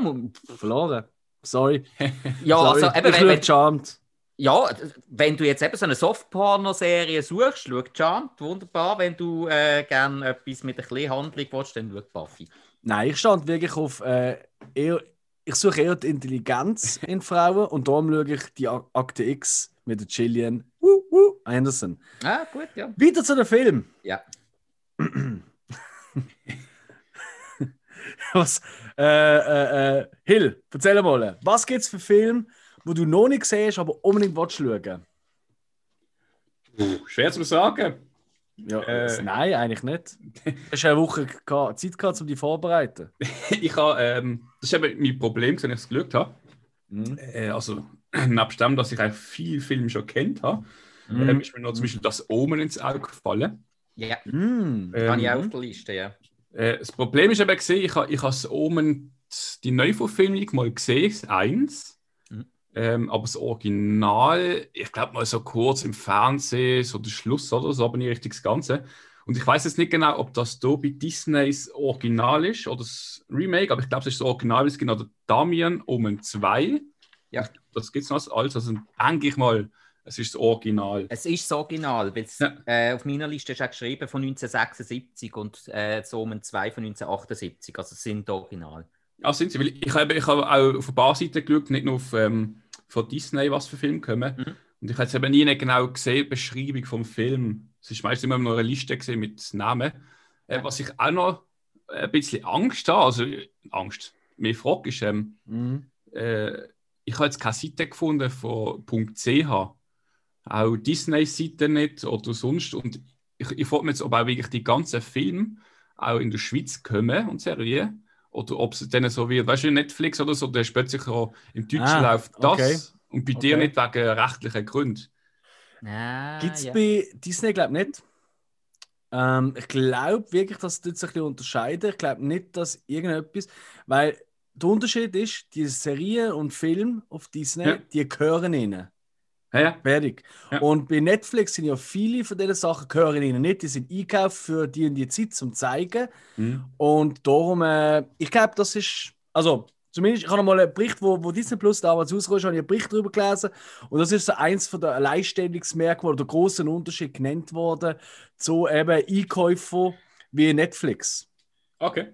verloren. Sorry. [laughs] ja, Sorry. also eben, ich wenn, Charmed. ja, wenn du jetzt eben so eine Softporno-Serie suchst, schau Charmed, wunderbar. Wenn du äh, gerne etwas mit ein bisschen Handlung willst, dann schau Buffy. Nein, ich stand wirklich auf äh, eher, ich suche eher die Intelligenz [laughs] in Frauen und darum schaue ich die Ak- Akte X mit der Gillian Woo, Woo, Anderson. Ah, gut, ja. Weiter zu dem Film. Ja. [clears throat] Was, äh, äh, äh, Hill, erzähl mal, was gibt es für Filme, wo du noch nicht siehst, aber unbedingt willst schauen? Schwer zu sagen. Ja, Äh. Nein, eigentlich nicht. [laughs] Du hast eine Woche gehabt, Zeit gehabt, um dich vorzubereiten. [laughs] Ich habe, ähm, das ist eben mein Problem, wenn ich es geschaut habe. Mhm. Äh, also, [clears throat] nebst dem, dass ich eigentlich viele Filme schon kennt habe, Mhm. ähm, ist mir noch zum Beispiel das Omen ins Auge gefallen. Ja, Mm. Ähm, habe ich auch auf der Liste, ja. Äh, das Problem ist eben, gesehen, ich habe ich habe das Omen, die Neuverfilmung mal gesehen, das eins. Mhm. Ähm, aber das Original, ich glaube mal so kurz im Fernsehen, so der Schluss oder so, aber nicht richtig das Ganze. Und ich weiß jetzt nicht genau, ob das da bei Disneys Original ist oder das Remake, aber ich glaube, es ist das Original, es genau der Damien Omen 2. Ja. Das gibt es noch als also denke ich mal, es ist das Original. Es ist das Original, weil es Ja. äh, auf meiner Liste ist auch geschrieben von 1976 und äh, das Omen 2 von 1978. Also es sind Original. Ja, sind sie. Weil ich habe, ich habe auch auf ein paar Seiten geschaut, nicht nur auf, ähm, von Disney, was für Filme kommen. Mhm. Und ich habe jetzt eben nie genau gesehen, Beschreibung vom Film. Es ist meistens immer nur eine Liste gesehen mit Namen. Äh, Ja. was ich auch noch ein bisschen Angst habe, also äh, Angst, mehr Frage ist, ähm, Mhm. äh, ich habe jetzt keine Seite gefunden von .ch, auch Disney-Seite nicht oder sonst. Und ich, ich frage mich jetzt, ob auch wirklich die ganzen Filme auch in der Schweiz kommen und Serien. Oder ob es dann so wird, weißt du, Netflix oder so, da ist plötzlich auch im Deutschen Ah, läuft das okay. und bei dir Okay. nicht wegen rechtlichen Gründen. Ah, Gibt es ja. bei Disney, glaube ich, nicht. Ähm, ich glaube wirklich, dass das sich ein bisschen unterscheiden. Ich glaube nicht, dass irgendetwas. Weil der Unterschied ist, die Serien und Filme auf Disney, Ja. die gehören ihnen. Ja, ja. Fertig. Ja. Und bei Netflix sind ja viele von diesen Sachen gehören ihnen nicht. Die sind eingekauft für die und die Zeit zum Zeigen. Mhm. Und darum, äh, ich glaube, das ist, also zumindest, ich habe noch mal einen Bericht, wo, wo Disney Plus damals rausgekommen ist, habe ich einen Bericht darüber gelesen. Und das ist so eins von der Alleinstellungsmerkmale oder großen Unterschied genannt worden zu eben Einkäufen wie Netflix. Okay.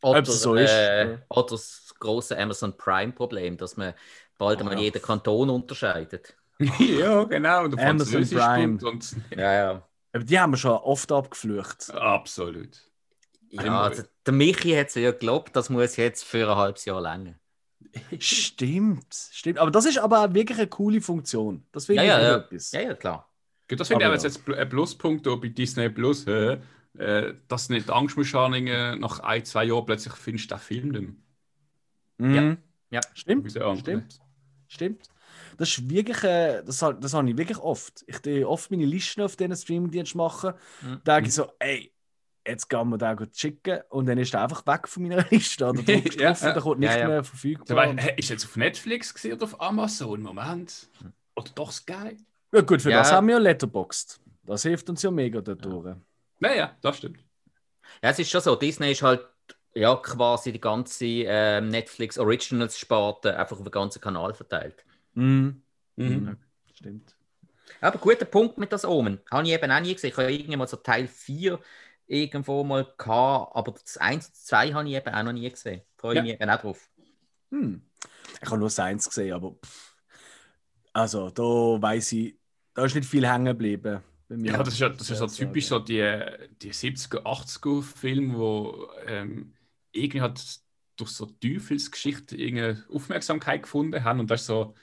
Oder, Ob es so ist. Äh, oder das große Amazon Prime-Problem, dass man bald einmal ja. jeden Kanton unterscheidet. [laughs] ja, genau. Und der Amazon Französisch Prime. Und, Ja, ja. Aber die haben wir schon oft abgeflucht. absolut. Ja, also, der Michi hat es ja geglaubt, das muss jetzt für ein halbes Jahr länger. [laughs] Stimmt, stimmt. Aber das ist aber auch wirklich eine coole Funktion. Das finde Ja, ich ja, auch ja. etwas. Ja, ja, klar. Gut, das finde ich Aber jetzt ja. ein Pluspunkt bei Disney Plus, äh, dass du nicht Angst musst haben, irgendwie nach ein, zwei Jahren plötzlich findest du den Film nicht mehr. Mhm. Ja. Stimmt. So andere. Stimmt. Stimmt. Das ist wirklich, äh, das, das habe ich wirklich oft. Ich tue oft meine Listen auf diesen Streamingdienst machen. Mhm. Da denke ich so, ey, jetzt kann man den gut schicken und dann ist er einfach weg von meiner [laughs] Liste. Oder [laughs] Ja, drauf und ja. dann kommt nicht Ja, ja. mehr verfügbar. hä, ist jetzt auf Netflix oder auf Amazon? Moment. Oder doch Sky? Ja, gut, für Ja. das haben wir ja Letterboxd. Das hilft uns ja mega dort durch. Naja, das stimmt. Ja, es ist schon so. Disney ist halt ja, quasi die ganze ähm, Netflix Originals Sparte einfach auf den ganzen Kanal verteilt. Mhm. Mhm. Stimmt. Aber guter Punkt mit das Omen. Habe ich eben auch nie gesehen. Ich habe irgendwann mal so Teil 4 irgendwo mal gehabt, aber das 1 und 2 habe ich eben auch noch nie gesehen. Freue Ja. ich mich eben auch drauf. Hm. Ich habe nur das eins gesehen, aber pff. also da weiß ich, da ist nicht viel hängen geblieben. Ja, das ist ja das ist so Ja, typisch so die, die 70er, 80er Filme, wo ähm, irgendwie hat durch so Teufelsgeschichte irgendeine Aufmerksamkeit gefunden haben und das ist so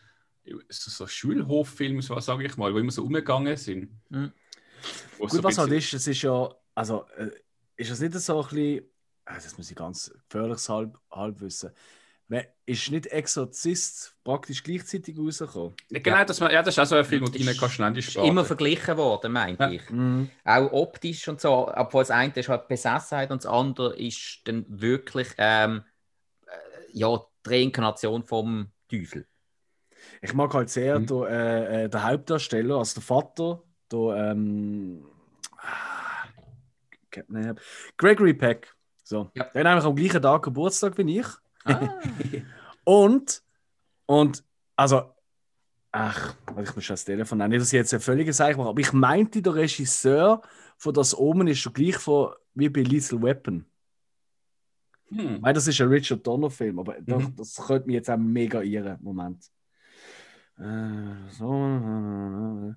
so, so Schulhoffilme, so sage ich mal, wo immer so umgegangen sind. Mhm. Gut, so was halt ist, es ist ja, also äh, ist das nicht so ein bisschen, äh, das muss ich ganz gefährliches Halb, Halbwissen. Man ist nicht Exorzist praktisch gleichzeitig rausgekommen. Ja, Genau, das, ja, das ist auch so ein Film, wo du kannst, schnell die Ist Sprache. immer verglichen worden, meinte Ja. ich. Mhm. Auch optisch und so, obwohl das eine ist halt Besessenheit und das andere ist dann wirklich ähm, äh, ja, die Reinkarnation vom Teufel. Ich mag halt sehr Mhm. den, äh, äh, den Hauptdarsteller, also der Vater, der ähm, ah. Gregory Peck. So. Ja. Der hat nämlich am gleichen Tag Geburtstag wie ich. Ah, Und, und, also, ach, ich muss schon das Telefon nehmen. Nicht, dass ich jetzt ein völliges Zeichen mache, aber ich meinte, der Regisseur von Das Omen ist schon gleich von, wie bei Lethal Weapon. Hm. Ich meine, das ist ein Richard Donner-Film, aber doch, Mhm. das könnte mich jetzt auch mega irren. Moment. Äh, so, äh,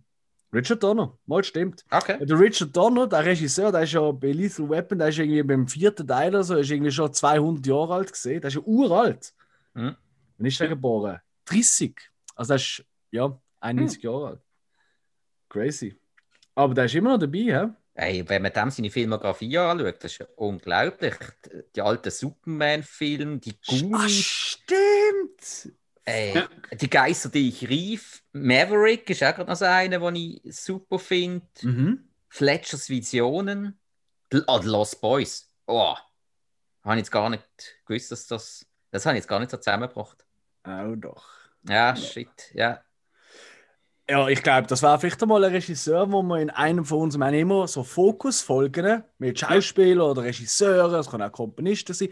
Richard Donner, mal stimmt. okay. Der Richard Donner, der Regisseur, der ist ja bei Lethal Weapon, der ist irgendwie beim vierten Teil oder so, ist irgendwie schon 200 Jahre alt gesehen. Der ist ja uralt. Mhm. Wann ist der geboren? 30. Also der ist, ja, 91 Jahre alt. Crazy. Aber der ist immer noch dabei, hä? Hey, wenn man dem seine Filmografie anschaut, das ist ja unglaublich. Die, alten Superman-Filme, die Ah, Goonies, stimmt! äh, die Geister, die ich rief. Maverick ist auch gerade noch so einer, den ich super finde. Mhm. Fletchers Visionen. Ah, The Lost Boys. Oh, habe ich jetzt gar nicht gewusst, dass das. Das habe ich jetzt gar nicht so zusammengebracht. Auch doch. Ja, shit. Ja. Ja, ich glaube, das war vielleicht einmal ein Regisseur, wo man in einem von uns wir immer so Fokusfolgen mit Schauspielern oder Regisseuren, das können auch Komponisten sein.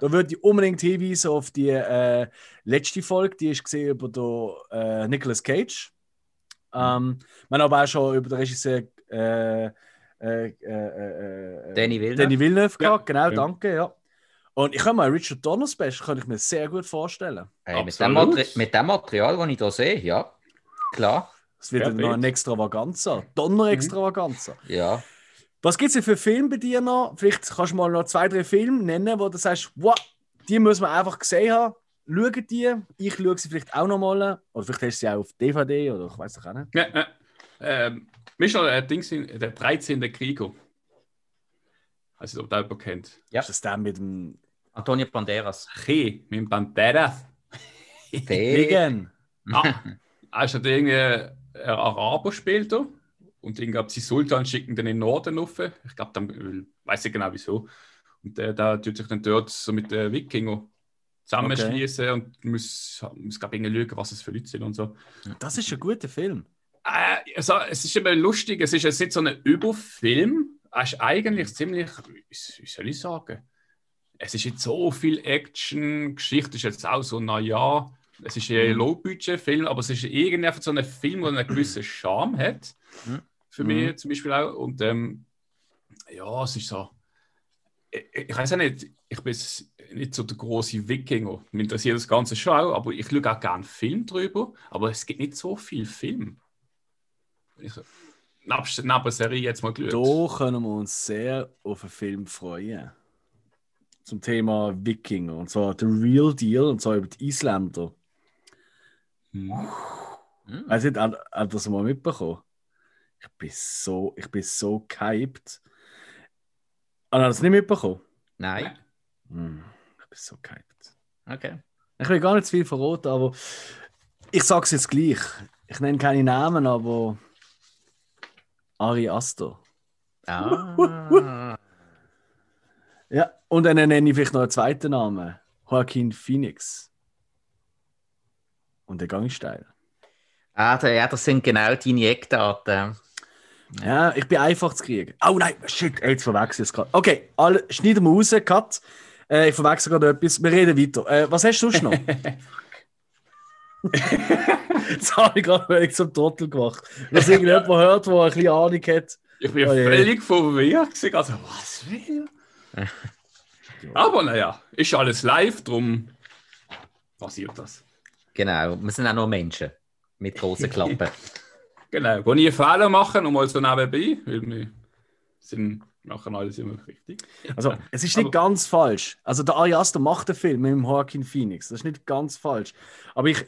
Da würde ich unbedingt hinweisen auf die äh, letzte Folge, die ich gesehen über den, äh, Nicolas Cage. Ähm, wir haben aber auch schon über den Regisseur äh, äh, äh, äh, Danny Villeneuve. Danny Villeneuve Ja. gehabt, genau, Ja. danke, ja. Und ich kann mir Richard Donner Special kann ich mir sehr gut vorstellen. Hey, mit, dem mit dem Material, das ich da sehe, ja. Klar. Es wird Perfekt. noch ein Extravaganza, Donner-Extravaganza. Ja. Was gibt es denn für Filme bei dir noch? Vielleicht kannst du mal noch zwei, drei Filme nennen, wo du sagst, wow, die muss man einfach gesehen haben. Schau die, ich schaue sie vielleicht auch noch mal. Oder vielleicht hast du sie auch auf DVD oder ich weiß doch auch nicht. Ja, ja. Ähm, Michael, äh, Dings, in- der 13. Krieger. Also, ob der jemand kennt. Ja. Ist das der mit dem Antonio Banderas. Che, mit dem Banderas. [laughs] Der- Ligen? Ah, also der irgendwie Araber spielt er und ich glaube, die Sultan schicken den in den Norden rauf. Ich glaube, dann weiß ich genau wieso. Und der, der tut sich dann dort so mit den Wikinger zusammenschließen und muss, muss glaube ich, irgendwie lügen, was es für Leute sind und so. Das ist ein guter Film. Äh, also, es ist immer lustig, es ist jetzt nicht so ein Überfilm. Es ist eigentlich ziemlich, wie wie soll ich sagen, es ist jetzt so viel Action, Geschichte ist jetzt auch so, naja, es ist ein Low-Budget-Film, aber es ist irgendwie einfach so ein Film, der einen gewissen Charme hat. Mhm. Für mich zum Beispiel auch. Und ähm, ja, es ist so. Ich, ich weiß auch nicht, ich bin nicht so der große Wikinger. Mich interessiert das Ganze schon auch, aber ich schaue auch gerne Film drüber. Aber es gibt nicht so viel Film. Ich, neben der Serie jetzt mal geschaut. Da können wir uns sehr auf einen Film freuen. zum Thema Wikinger. Und zwar The Real Deal, und zwar über die Isländer. Hm. Hm. Weißt du, hat, hat das mal mitbekommen? Ich bin so, ich bin so gehypt. Ah, hat das nicht mitbekommen? Nein. Hm, ich bin so gehypt. Okay. Ich will gar nicht zu viel verraten, aber ich sag's jetzt gleich. Ich nenne keine Namen, aber Ari Aster. Ah. Ja, und dann nenne ich vielleicht noch einen zweiten Namen. Joaquin Phoenix. Und der Gang ist steil. ah, da- ja, das sind genau deine Eckdaten. Ja, ich bin einfach zu kriegen. Oh nein, shit, jetzt verwechsel ich es gerade. Okay, alle, schneiden wir raus, Cut. Äh, ich verwechsel gerade etwas. Wir reden weiter. Äh, was hast du sonst noch? [laughs] [laughs] Jetzt habe ich gerade völlig zum Trottel gemacht. Dass irgendjemand hört, der ein bisschen Ahnung hat. Ich bin Oh völlig verwirrt. gewesen. Also, was will er? Aber naja, ist alles live, drum passiert das. Genau, wir sind auch noch Menschen mit großen Klappen. [laughs] Genau, wo nie Fehler machen und mal so nebenbei, weil wir sind, machen alles immer richtig. Also, es ist nicht Aber- ganz falsch. Also, der Ari Aster macht den Film mit dem Joaquin Phoenix. Das ist nicht ganz falsch. Aber ich,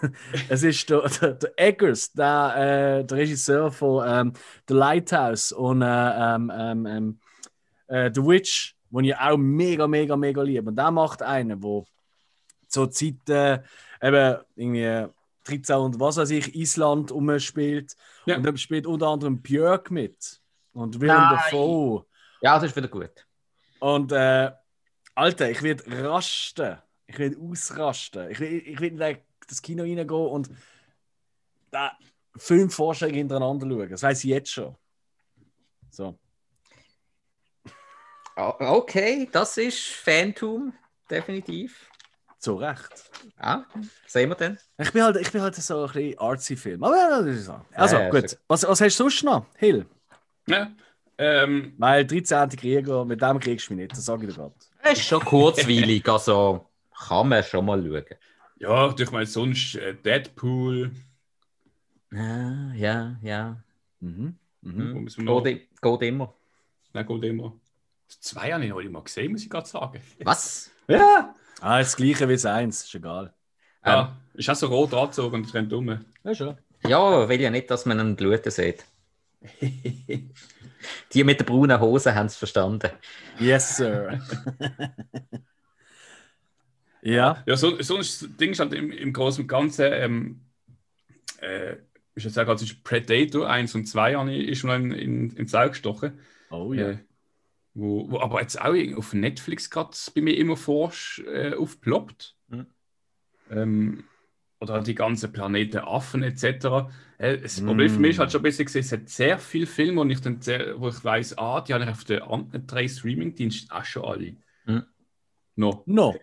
[laughs] es ist der, der, der Eggers, der, äh, der Regisseur von ähm, The Lighthouse und äh, ähm, ähm, ähm, äh, The Witch, den ich auch mega, mega, mega liebe. Und der macht einen, wo zur Zeit äh, eben irgendwie 13 und was weiß ich, Island umspielt. Ja. Und dann spielt unter anderem Björk mit. Und Willem Nein. Dafoe. Ja, das ist wieder gut. Und äh, Alter, ich werde rasten. Ich werde ausrasten. Ich will, ich will in das Kino reingehen und da fünf Vorstellungen hintereinander schauen. Das weiß ich jetzt schon. So. Ah, Okay, das ist Phantom, definitiv. Zu Recht. Ah, sehen wir dann. Ich bin halt, ich bin halt so ein bisschen artsy Film. Aber ja, das ist so. Also, Ja, ja, gut. Was, was hast du sonst noch, Hill? Ja, ähm, Weil 13. Krieger, mit dem kriegst du mich nicht. Das sage ich dir gerade. Das ist schon kurzweilig, also kann man schon mal schauen. ja, ich meine, sonst äh, Deadpool. Ah, ja, ja. Mhm. Mhm. Hm. Noch? Geht, geht immer. Nein, geht immer. Zwei habe ich noch nicht mal gesehen, muss ich gerade sagen. Was? Ja. Ah, das gleiche wie das eins. Ist egal. Ja, ist auch so rot angezogen und rennt um. Ja, schon. Ja, will ja nicht, dass man einen Bluten sieht. [laughs] Die mit der braunen Hose haben es verstanden. Yes, sir. [laughs] ja. Ja, so, sonst das Ding ist halt im, im Großen und Ganzen, ähm, äh, ich würde sagen, also ist Predator 1 und 2 habe ich, ist mir in, in, ins Auge gestochen. Oh ja. Äh, wo, wo aber jetzt auch auf Netflix gerade bei mir immer forsch äh, aufploppt. Mhm. Ähm, oder die ganzen Planeten Affen etc. Äh, das Mm. Problem für mich ist halt schon ein bisschen gesehen, es hat sehr viele Filme, wo ich, dann sehr, wo ich weiss, ah, die habe ich auf den anderen drei Streamingdiensten auch schon alle. Mhm. No. No,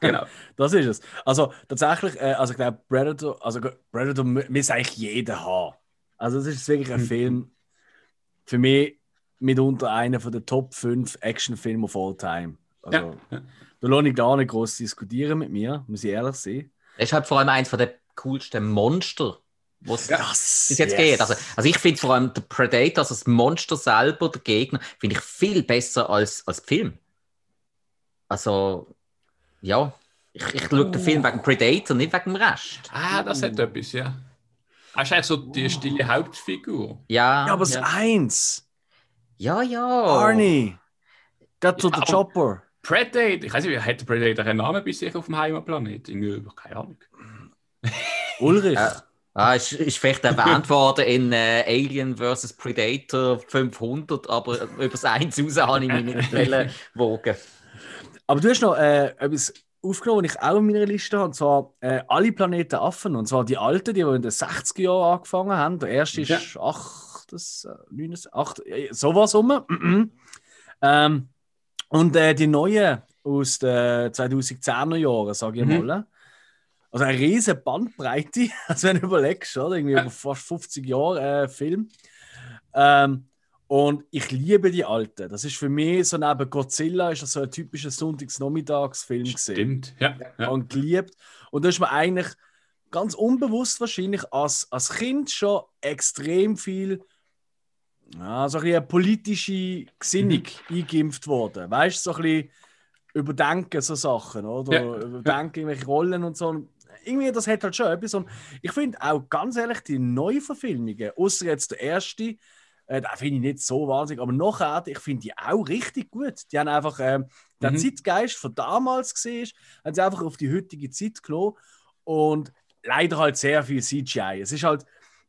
Genau. [laughs] das ist es. Also tatsächlich, äh, also ich glaube, Predator, also Predator muss eigentlich jeder haben. Also das ist wirklich ein Mhm. Film, für mich mitunter einer von den Top 5 Actionfilme of all time. Also, Ja. Da lohne ich gar nicht groß diskutieren mit mir, muss ich ehrlich sein. Das ist halt vor allem eins der coolsten Monster, was Ja. Das bis jetzt geht. Also, also ich finde vor allem der Predator, also das Monster selber, der Gegner, finde ich viel besser als, als Film. Also, ja, ich, ich schaue den Film wegen Predator, nicht wegen dem Rest. Ah, das hat etwas, ja. Ist eigentlich so die stille Hauptfigur. Ja, ja, aber das ja. Eins, ja, ja. Arnie, geht zu Ja, der Chopper. Predator, ich weiß nicht, hat der Predator einen Namen bei sich auf dem Heimatplanet? Irgendwie, keine Ahnung. [laughs] Ulrich. Ja. Ah, ist, ist vielleicht erwähnt worden in äh, Alien vs. Predator 500, aber über das Eins raus habe ich mich nicht [laughs] wogen. Aber du hast noch äh, etwas aufgenommen, was ich auch in meiner Liste habe, und zwar äh, alle Planeten Affen. Und zwar die alten, die, die in den 60er Jahren angefangen haben. Der erste ist Ja. 8, das, äh, 9, 8, äh, sowas rum. [clears throat] ähm, und äh, die neuen aus den 2010er Jahren, sage ich Mhm. mal. Also eine riesige Bandbreite, [laughs] also wenn du überlegst, oder? irgendwie Ja. über fast 50 Jahre äh, Film. Ähm, und ich liebe die alten. Das ist für mich so neben Godzilla ist das so ein typischer Sonntagsnachmittagsfilm Stimmt, ja. ja. und geliebt. Und da ist man eigentlich ganz unbewusst wahrscheinlich als, als Kind schon extrem viel ja, so ein bisschen eine politische Gesinnung eingeimpft worden. Weißt du, so ein bisschen überdenken so Sachen, oder? Ja. Überdenken irgendwelche Rollen und so. Irgendwie, das hat halt schon etwas. Und ich finde auch ganz ehrlich, die Neuverfilmungen, außer jetzt der erste, äh, den finde ich nicht so wahnsinnig, aber nachher, ich finde die auch richtig gut. Die haben einfach ähm, den Mhm. Zeitgeist von damals gesehen, haben sie einfach auf die heutige Zeit genommen und leider halt sehr viel CGI. Es ist halt,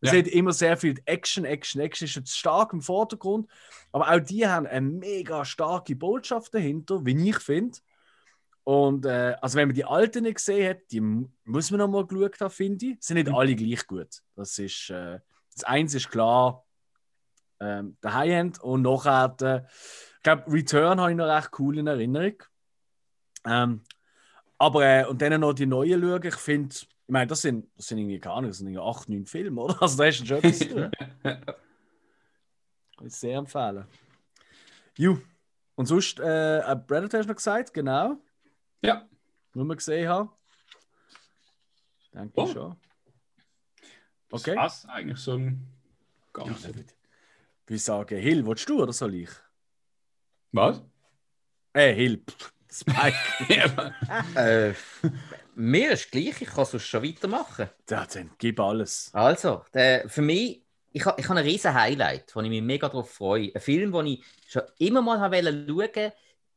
es Ja. hat immer sehr viel Action, Action, Action ist jetzt stark im Vordergrund, aber auch die haben eine mega starke Botschaft dahinter, wie ich finde. Und äh, also wenn man die alten nicht gesehen hat, die mu- muss man noch mal geschaut haben, finde ich. Sind nicht Mhm. alle gleich gut. Das ist äh, das eins ist klar, ähm, der High-End und nachher, der, ich glaube, Return habe ich noch recht cool in Erinnerung. Ähm, aber äh, und dann noch die neuen schauen, ich finde, ich meine, das sind, das sind irgendwie keine Ahnung, das sind irgendwie acht, neun Filme, oder? Also da hast du schon etwas tun. Kann ich sehr empfehlen. Ju. Und sonst, äh, äh, Predator hast du noch gesagt, genau. Ja. Nur wir gesehen haben. Denke Oh. ich schon. Das Okay. war's eigentlich so ein ganz. Ich sagen, Hill, willst du oder soll ich? Was? Äh, Hill. pff, Spike. [laughs] Äh, mir ist gleich, ich kann sonst schon weitermachen. ja, dann gib alles. Also, der, für mich, ich, ich habe ein riesen Highlight, wo ich mich mega darauf freue. Ein Film, den ich schon immer mal schauen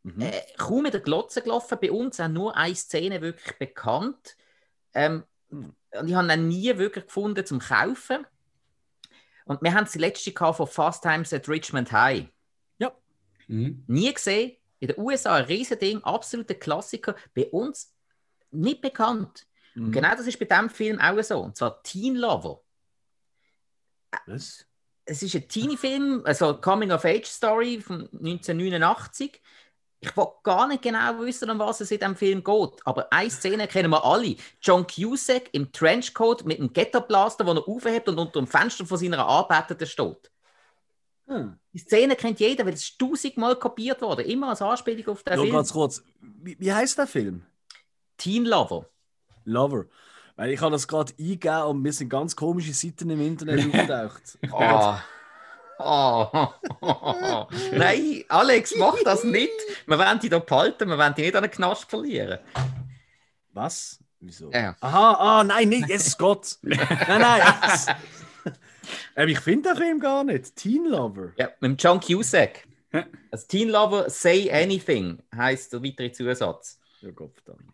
Mhm. äh, kaum mit der Glotze gelaufen. Bei uns auch nur eine Szene wirklich bekannt. Ähm, Hm. und ich habe ihn nie wirklich gefunden zum Kaufen. Und wir haben die letzte von Fast Times at Richmond High. Mhm. Nie gesehen. In den USA ein riesen Ding, absoluter Klassiker. Bei uns nicht bekannt. Mhm. Und genau das ist bei diesem Film auch so. Und zwar Teen Lover. Was? Es ist ein Teenie-Film, also Coming-of-Age-Story von 1989. Ich will gar nicht genau wissen, um was es in diesem Film geht. Aber eine Szene kennen wir alle. John Cusack im Trenchcoat mit einem Ghetto-Blaster, den er aufhebt und unter dem Fenster von seiner Anbetenden steht. Hm. Die Szene kennt jeder, weil es tausendmal kopiert worden. Immer als Anspielung auf den Nur Film. ganz kurz. Wie, wie heißt der Film? Teen Lover. Lover. Weil ich habe das gerade eingegeben und mir sind ganz komische Seiten im Internet [laughs] aufgetaucht. Oh. Oh. [laughs] Nein, Alex, mach das nicht. Wir wollen die da behalten, wir wollen die nicht an den Knast verlieren. Was? Wieso? Ja. Aha, ah, nein, nicht, Jesus Gott. [laughs] nein, nein. [laughs] ähm, ich finde den Film gar nicht. Teen Lover. Ja, mit dem John Cusack. Also Teen Lover Say Anything heißt der weitere Zusatz. Ja, Gott verdammt.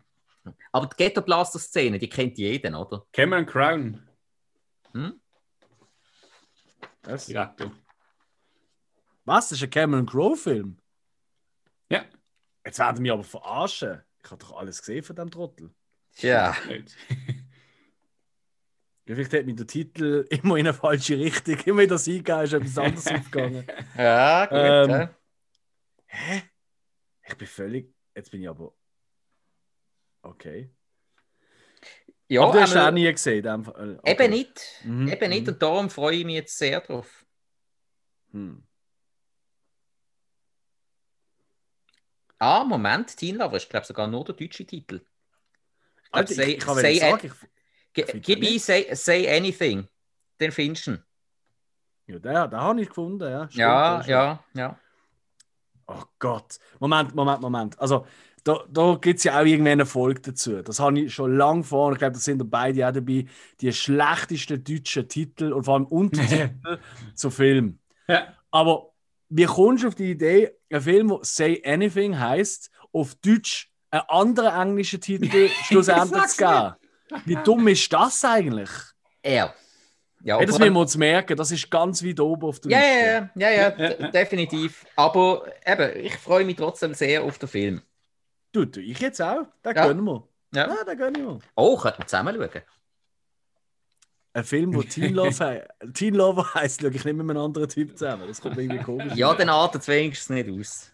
Aber die Ghetto Blaster Szene, die kennt jeden, oder? Cameron Crown. Hm? Was? Direktor. Was? Das ist ein Cameron Crowe-Film? Ja. Jetzt werden wir aber verarschen. Ich habe doch alles gesehen von dem Trottel. Tja. [laughs] Ja, Vielleicht hat mir der Titel [laughs] immer in eine falsche Richtung. Immer in das Eingehen ist etwas anderes [laughs] aufgegangen. Ja, gut. Ähm, ja. Hä? Ich bin völlig. Jetzt bin ich aber. Okay. ja aber du hast aber auch nie gesehen. Fall. Okay. Eben nicht. Mhm, Eben nicht. mhm. Und darum freue ich mich jetzt sehr drauf. Hm. Ah, Moment, Teen Lover ist, glaube ich, sogar nur der deutsche Titel. Ich glaub, Alter, say, ich, ich sagen, ich, Ge- Gib ein say, say Anything. Den findest du. ja, den, den habe ich gefunden. Ja, Stimmt, Ja, ja, ja. Oh Gott. Moment, Moment, Moment. Also, da, da gibt es ja auch irgendwann eine Folge dazu. Das habe ich schon lange vor. Und ich glaube, da sind beide auch dabei. Die schlechtesten deutschen Titel und vor allem Untertitel [laughs] zu Filmen. Ja. Aber wie kommst du auf die Idee, ein Film, der Say Anything heißt, auf Deutsch einen anderen englischen Titel [laughs] schlussendlich zu geben? Wie dumm ist das eigentlich? Er. Ja, Hey, das müssen wir uns merken. Das ist ganz weit oben auf der ja, Liste. ja, ja, ja, ja, definitiv. Aber eben, ich freue mich trotzdem sehr auf den Film. Du, du, ich jetzt auch. Den Ja. gönnen wir. Ja. Ja, den gönnen wir. Oh, könnten wir zusammen schauen. Ein Film, wo Teen [laughs] Love, he Teen Lover heisst, schaue ich nicht mit einem anderen Typ zusammen. Das kommt irgendwie [laughs] komisch. Ja, dann artet es wenigstens nicht aus.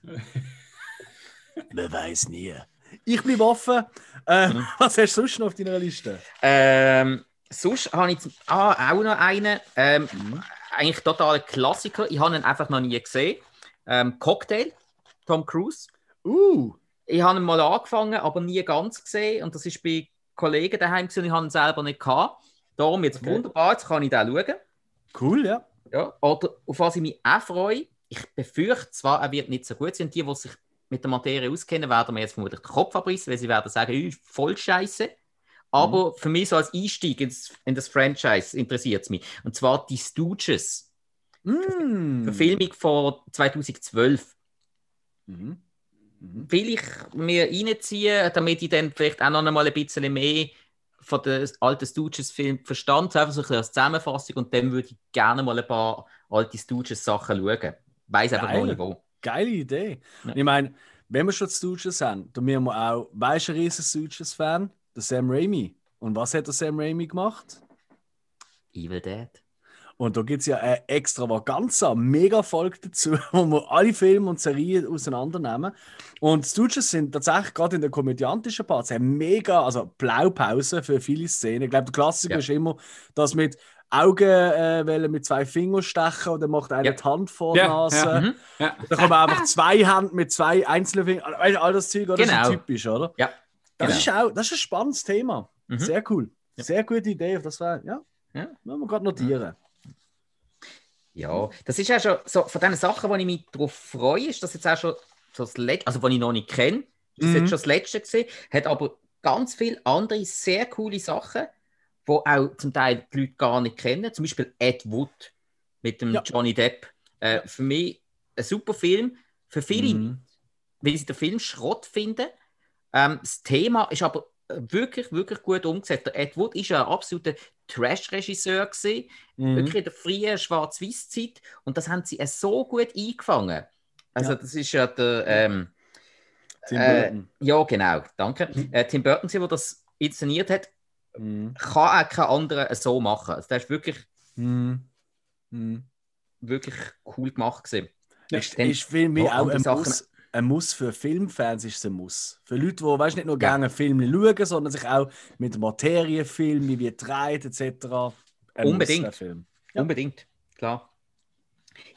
Man weiß nie. Ich bleibe offen. Äh, Mhm. [laughs] Was hast du sonst noch auf deiner Liste? Ähm, sonst habe ich ah, auch noch einen. Ähm, Mhm. Eigentlich totaler Klassiker. Ich habe ihn einfach noch nie gesehen. Ähm, Cocktail, Tom Cruise. Uh, Ich habe ihn mal angefangen, aber nie ganz gesehen. Und das ist bei Kollegen daheim gewesen, und ich habe ihn selber nicht gehabt. Darum jetzt Okay. wunderbar, jetzt kann ich den schauen. cool, ja. Ja. Oder auf was ich mich auch freue, ich befürchte zwar, er wird nicht so gut sein. Die, die sich mit der Materie auskennen, werden mir jetzt vermutlich den Kopf abrissen, weil sie werden sagen, «Ü, voll scheiße. Aber für mich so als Einstieg ins, in das Franchise interessiert es mich. Und zwar die Stooges. Mm. Verfilmung von 2012. Mhm. Mhm. will ich mir reinziehen, damit ich dann vielleicht auch noch einmal ein bisschen mehr von den alten Stooges-Filmen verstand, einfach so ein bisschen als Zusammenfassung und dann würde ich gerne mal ein paar alte Stooges-Sachen schauen. Weiß einfach noch Geil. nicht wo. Geile Idee. Ja. Ich meine, wenn wir schon Stooges haben, dann müssen wir auch, weißt du, ein riesen Stooges-Fan? Der Sam Raimi. Und was hat der Sam Raimi gemacht? Evil Dead. Und da gibt es ja eine extravaganza, mega Folge dazu, [laughs] wo wir alle Filme und Serien auseinandernehmen. Und Stooges sind tatsächlich gerade in der komödiantischen Part eine mega, also Blaupause für viele Szenen. Ich glaube, der Klassiker Ja. ist immer, dass mit Augen äh, mit zwei Fingern stechen dann macht einer Ja. die Hand vor die Ja, Nase. ja. Mhm. Ja. Da kommen einfach zwei Hände mit zwei einzelnen Fingern. Weißt du, all das Zeug, oder? das Genau. ist typisch, oder? Ja, Das, genau. ist auch, das ist ein spannendes Thema. Mhm. Sehr cool. Sehr gute Idee. Das war, ja, Ja. müssen wir gerade notieren. Ja, das ist ja schon so von den Sachen, wo ich mich darauf freue, ist das jetzt auch schon so das Letzte, also was ich noch nicht kenne, ist das Mhm. jetzt schon das Letzte gesehen, hat aber ganz viele andere sehr coole Sachen, wo auch zum Teil die Leute gar nicht kennen. Zum Beispiel Ed Wood mit dem Ja. Johnny Depp. Äh, Für mich ein super Film. Für viele, Mhm. weil sie den Film Schrott finden. Ähm, das Thema ist aber äh, wirklich, wirklich gut umgesetzt. Der Ed Wood ist ja ein absoluter Trash-Regisseur Mhm. wirklich in der frühen Schwarz-Weiß-Zeit und das haben sie äh, so gut eingefangen. Also Ja. das ist ja der, ähm, Tim äh, Burton. ja genau, danke. Äh, Tim Burton, der das inszeniert hat, Mhm. kann auch kein anderer so machen. Also das ist wirklich, Mhm. Mhm. wirklich cool gemacht gewesen. Ist, Dann ist für mich auch ein Sachen- Muss, ein Muss für Filmfans ist es ein Muss. Für Leute, die weißt, nicht nur Ja. gerne Filme schauen, sondern sich auch mit Materie filmen, wie dreht etc. Unbedingt. Muss, Film. Ja. Unbedingt, klar.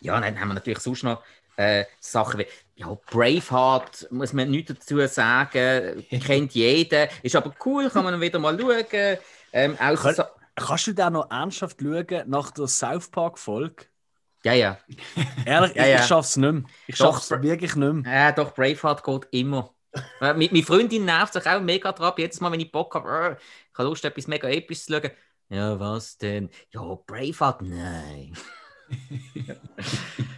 Ja, dann haben wir natürlich sonst noch äh, Sachen wie ja, Braveheart, muss man nichts dazu sagen, [laughs] kennt jeder, ist aber cool, kann man wieder mal schauen. Ähm, auch so, Kann- Sa- Kannst du da noch ernsthaft schauen nach der South Park-Folge? ja, ja. [laughs] Ehrlich, Ja, ich, ja. ich schaff's nicht mehr. Ich Doch, schaff's wirklich nicht mehr. Ja, doch, Braveheart geht immer. Äh, Mit meine Freundin nervt sich auch mega dran. Jedes Mal, wenn ich Bock habe, äh, ich habe Lust, etwas mega Episches zu schauen. Ja, was denn? Ja, Braveheart? Nein.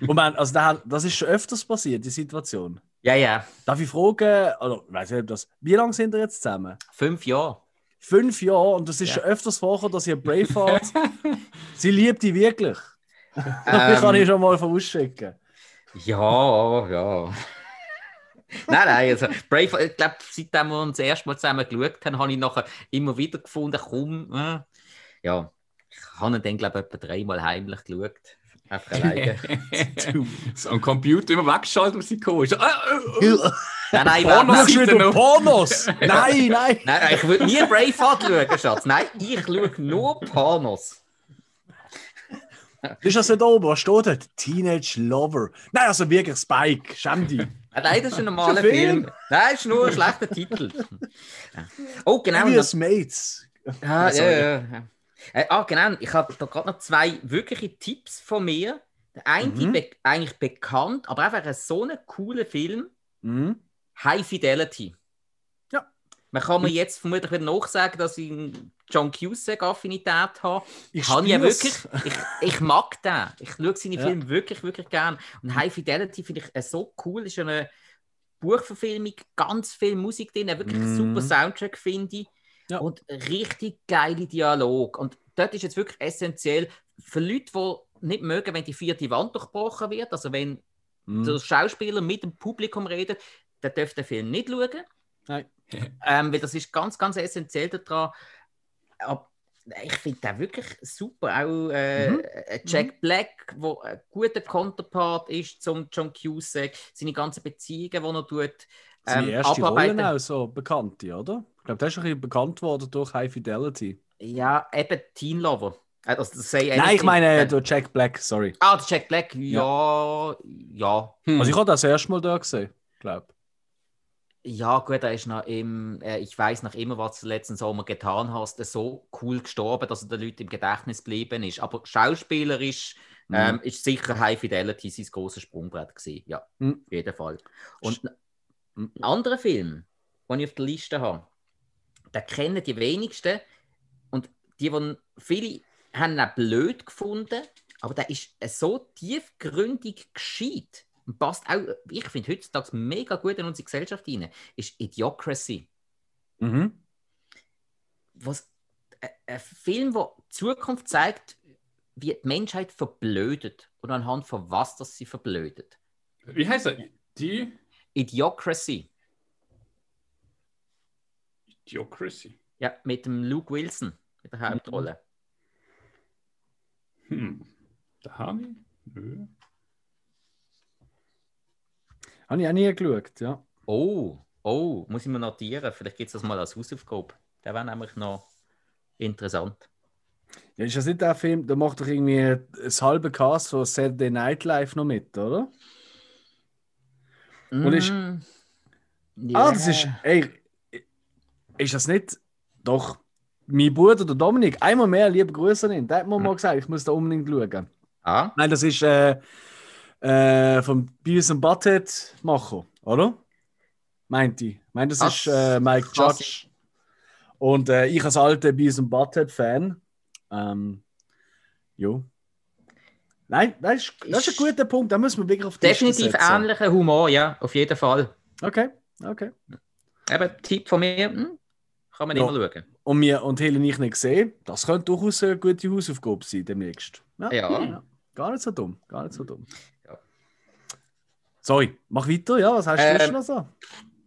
Moment, also da, das ist schon öfters passiert, die Situation. Ja, ja. Darf ich fragen, oder weiß nicht, das, wie lange sind ihr jetzt zusammen? Fünf Jahre. Fünf Jahre und das ist Ja. schon öfters vorgekommen, dass ihr Braveheart, [laughs] sie liebt die wirklich. [laughs] Ähm, ich kann ich schon mal vorausschicken. Ja, ja. nein, nein, also Braveheart, ich glaube, seitdem wir uns das erste Mal zusammen geschaut haben, habe ich nachher immer wieder gefunden, komm, äh, ja. Ich habe ihn dann, glaube ich, etwa dreimal heimlich geschaut. Einfach [laughs] alleine. So am Computer immer weggeschaltet, was sie gekommen ist. Ah, äh, äh. nein, nein, Pornos wieder noch. Pornos! [laughs] Nein, nein! nein, ich würde nie Braveheart schauen, Schatz. Nein, ich schaue nur Pornos. Ist das nicht oben? Was steht dort? Teenage Lover. Nein, also wirklich Spike. Schäm dich. Ah, Nein, das ist ein normaler Ist ein Film. Film. Nein, das ist nur ein schlechter Titel. [laughs] Oh, genau. As Mates. Ah, ja, ja, ja. Äh, ah, genau. Ich habe da gerade noch zwei wirkliche Tipps von mir. Der eine Mhm. be eigentlich bekannt, aber einfach ein so ein cooler Film. Mhm. High Fidelity. Ja. Man kann mir jetzt vermutlich wieder nachsagen, dass ich einen John Cusack-Affinität habe. Ich Habe ja wirklich. Ich, ich mag den. Ich schaue seine Ja. Filme wirklich, wirklich gern. Und High Fidelity finde ich äh, so cool. Ist eine Buchverfilmung, ganz viel Musik drin, wirklich Mhm. super Soundtrack, finde ich. Ja. Und richtig geile Dialog. Und dort ist jetzt wirklich essentiell für Leute, die nicht mögen, wenn die vierte Wand durchbrochen wird, also wenn Mhm. der Schauspieler mit dem Publikum redet, der darf den Film nicht schauen. Nein. [laughs] Ähm, weil das ist ganz, ganz essentiell daran. Aber ich finde den wirklich super. Auch äh, Mhm. äh, Jack Black, der ein guter Counterpart ist zum John Cusack, seine ganzen Beziehungen, die er tut. Seine ähm, erste abarbeiten. Rolle auch so bekannte, oder? Ich glaube, der ist ein bisschen bekannt worden durch High Fidelity. Ja, eben Teen Lover. Also, Nein, ich meine durch Jack Black, sorry. Ah, der Jack Black, ja, ja. Hm. Also ich habe das erste Mal da gesehen, glaube Ja, gut, er ist noch im, äh, ich weiß noch immer, was du letzten Sommer getan hast, so cool gestorben, dass er den Leuten im Gedächtnis geblieben ist. Aber schauspielerisch Mhm. ähm, ist sicher High Fidelity sein großes Sprungbrett gewesen. Ja, Mhm. auf jeden Fall. Und Mhm. Ein anderer Film, den ich auf der Liste habe, den kennen die wenigsten und die, die viele haben ihn blöd gefunden, aber der ist so tiefgründig gescheit und passt auch, ich finde, heutzutage mega gut in unsere Gesellschaft hinein, ist Idiocracy. Mhm. Was, ein- ein Film, der die Zukunft zeigt, wie die Menschheit verblödet und anhand von was das sie verblödet. Wie heißt er? Die Idiocracy. Idiocracy. Ja, mit dem Luke Wilson in der Hauptrolle. Hm. Da habe ich. Nö. Habe ich auch nie geschaut, ja. Oh, oh, muss ich mir notieren. Vielleicht gibt es das mal als Hausaufgabe. Der wäre nämlich noch interessant. ja. Ist das nicht der Film, da macht doch irgendwie das halbe Cast von Saturday Night Live noch mit, oder? Und ist- Mm, Ah, ja. das ist. Ey, ist das nicht. Doch. Mein Bruder, der Dominik, einmal mehr liebe Grüße an ihn. Der hat mir mal gesagt, ich muss da unbedingt schauen. Ah, Nein, das ist äh, äh, vom Beavis and Butthead Macher, oder? Meint. Ich meine, das Das ist äh, Mike kann Judge. Und äh, ich als alter Beavis and Butthead Fan. Ähm, jo. Nein, das ist, das ist ein guter Punkt. Da müssen wir wirklich auf die definitiv ähnlicher Humor, ja, auf jeden Fall. Okay, okay. Eben, Tipp von mir, hm, kann man Ja. immer schauen. Und wir und Helen nicht nicht gesehen. Das könnte durchaus eine gute Hausaufgabe sein demnächst. Ja. Gar nicht so dumm. Gar nicht so dumm. Ja. Sorry, mach weiter. Ja, was hast du Ähm, sonst noch so?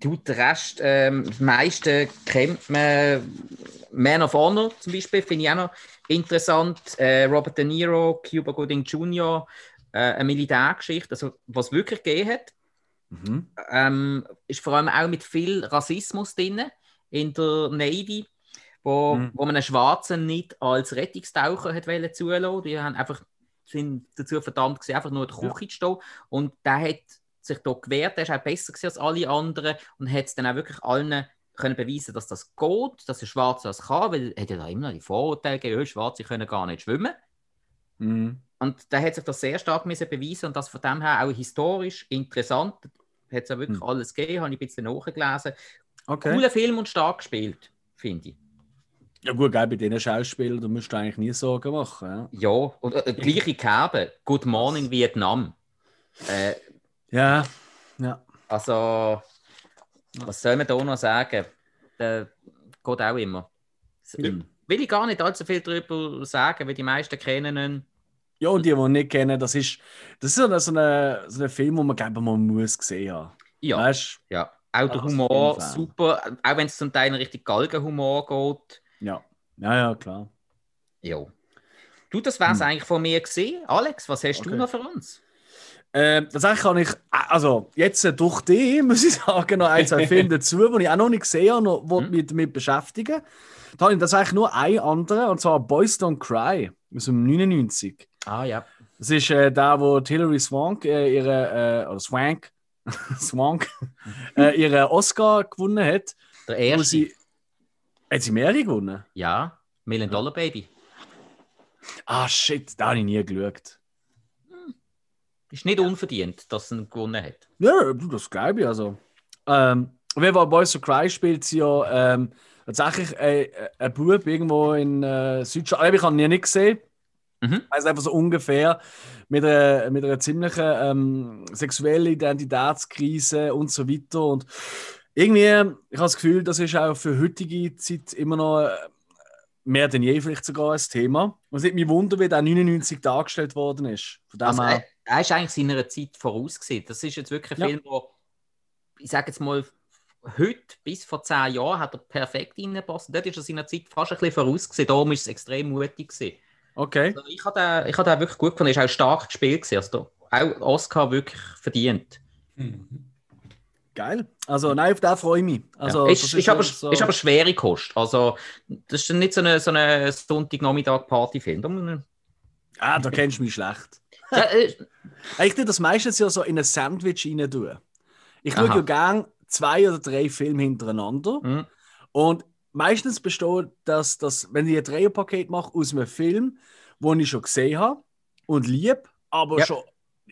Du, der Rest, ähm, die meisten kennt man. Man of Honor zum Beispiel, finde ich auch noch interessant. Äh, Robert De Niro, Cuba Gooding Jr., äh, eine Militärgeschichte, also was wirklich gegeben hat. Mhm. ähm, ist vor allem auch mit viel Rassismus drin in der Navy, wo, Mhm. wo man einen Schwarzen nicht als Rettungstaucher hat wollen zulassen. Die haben einfach, sind dazu verdammt gewesen, einfach nur in der Ja. Küche zu stehen. Und der hat sich da gewehrt, der ist auch besser als alle anderen und hat es dann auch wirklich allen können beweisen, dass das geht, dass ein Schwarzer das kann, weil er hat ja da immer noch die Vorurteile gegeben, Schwarze können gar nicht schwimmen. Mhm. Und da hat sich das sehr stark müssen beweisen und das von dem her auch historisch interessant. Hat es ja wirklich Hm. alles gegeben, habe ich ein bisschen nachgelesen. Okay. Cooler Film und stark gespielt, finde ich. Ja gut, geil, bei diesen Schauspielern, da musst du eigentlich nie Sorgen machen. Ja, Ja, und äh, gleiche Kerbe. Good Morning Vietnam. Äh, ja. ja. also, was soll man da noch sagen? Der geht auch immer. Ja. Will ich gar nicht allzu viel darüber sagen, weil die meisten kennen ihn. Ja, und die, die ihn nicht kennen, das ist, das ist so ein so eine, so ein Film, den man glaube man muss gesehen haben. Ja. Weißt Ja, auch der auf Humor super, auch wenn es zum Teil in Richtung Galgenhumor geht. Ja. Ja, ja, klar. Ja. Du, das wäre es Hm. eigentlich von mir gesehen. Alex, was hast du Okay. noch für uns? Ähm, tatsächlich kann ich, also jetzt äh, durch die, [laughs] muss ich sagen, noch ein, zwei Filme [laughs] dazu, die ich auch noch nicht gesehen habe, noch Mhm. mhm. mich damit beschäftigen. Da habe ich tatsächlich nur einen anderen, und zwar Boys Don't Cry aus dem 99. Ah ja. Das ist äh, der, wo Hilary Swank äh, ihre, äh, oder Swank, [laughs] Swank, äh, ihre Oscar gewonnen hat. Der erste. sie, hat sie mehrere gewonnen? Ja, Million Dollar Baby. Ah, shit, da habe ich nie geschaut. Ist nicht unverdient, dass er ihn gewonnen hat. Ja, das glaube ich also. Ähm, jeden Fall, Boys to Cry spielt sie ja ähm, tatsächlich äh, ein Bub irgendwo in äh, Südschweiz. Ich habe ihn nie nicht gesehen. Mhm. Also einfach so ungefähr mit einer, mit einer ziemlichen ähm, sexuellen Identitätskrise und so weiter. Und irgendwie, ich habe das Gefühl, das ist auch für heutige Zeit immer noch äh, mehr denn je vielleicht sogar ein Thema. Und es nimmt mich wunder, wie der 99 dargestellt worden ist. Von dem Also, er, er ist eigentlich seiner Zeit vorausgesehen. Das ist jetzt wirklich ein Ja. Film, wo ich sage jetzt mal, heute bis vor zehn Jahren hat er perfekt reingepasst. Dort ist er seiner Zeit fast ein bisschen vorausgesehen. Darum ist es extrem mutig gewesen. Okay. Also ich habe den, ich habe den wirklich gut gefunden. Er ist auch stark gespielt gewesen. Also auch Oscar wirklich verdient. Mhm. Geil. Also, nein, auf den freue ich mich. Also, ja. ist, das ist, aber, so- ist aber schwere Kost. Also das ist nicht so eine, so eine Sonntagnachmittag-Party-Film. Ah, da kennst du mich schlecht. [laughs] Äh, Ich tue das meistens ja so in ein Sandwich rein. Tun. Ich schaue ja gerne zwei oder drei Filme hintereinander. Mhm. Und meistens besteht das, das, wenn ich ein Dreierpaket mache, aus einem Film, den ich schon gesehen habe und lieb, aber Ja. schon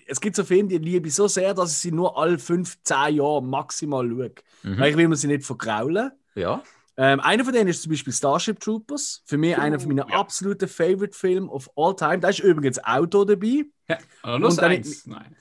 es gibt so Filme, die liebe ich so sehr, dass ich sie nur alle fünf, zehn Jahre maximal schaue. Mhm. Weil ich will mir sie nicht verkraulen. Ja. Ähm, einer von denen ist zum Beispiel Starship Troopers. Für mich einer von meinen ja. absoluten Favorite-Filme of all time. Da ist übrigens Auto dabei. Ja, Und dann- eins. Nein.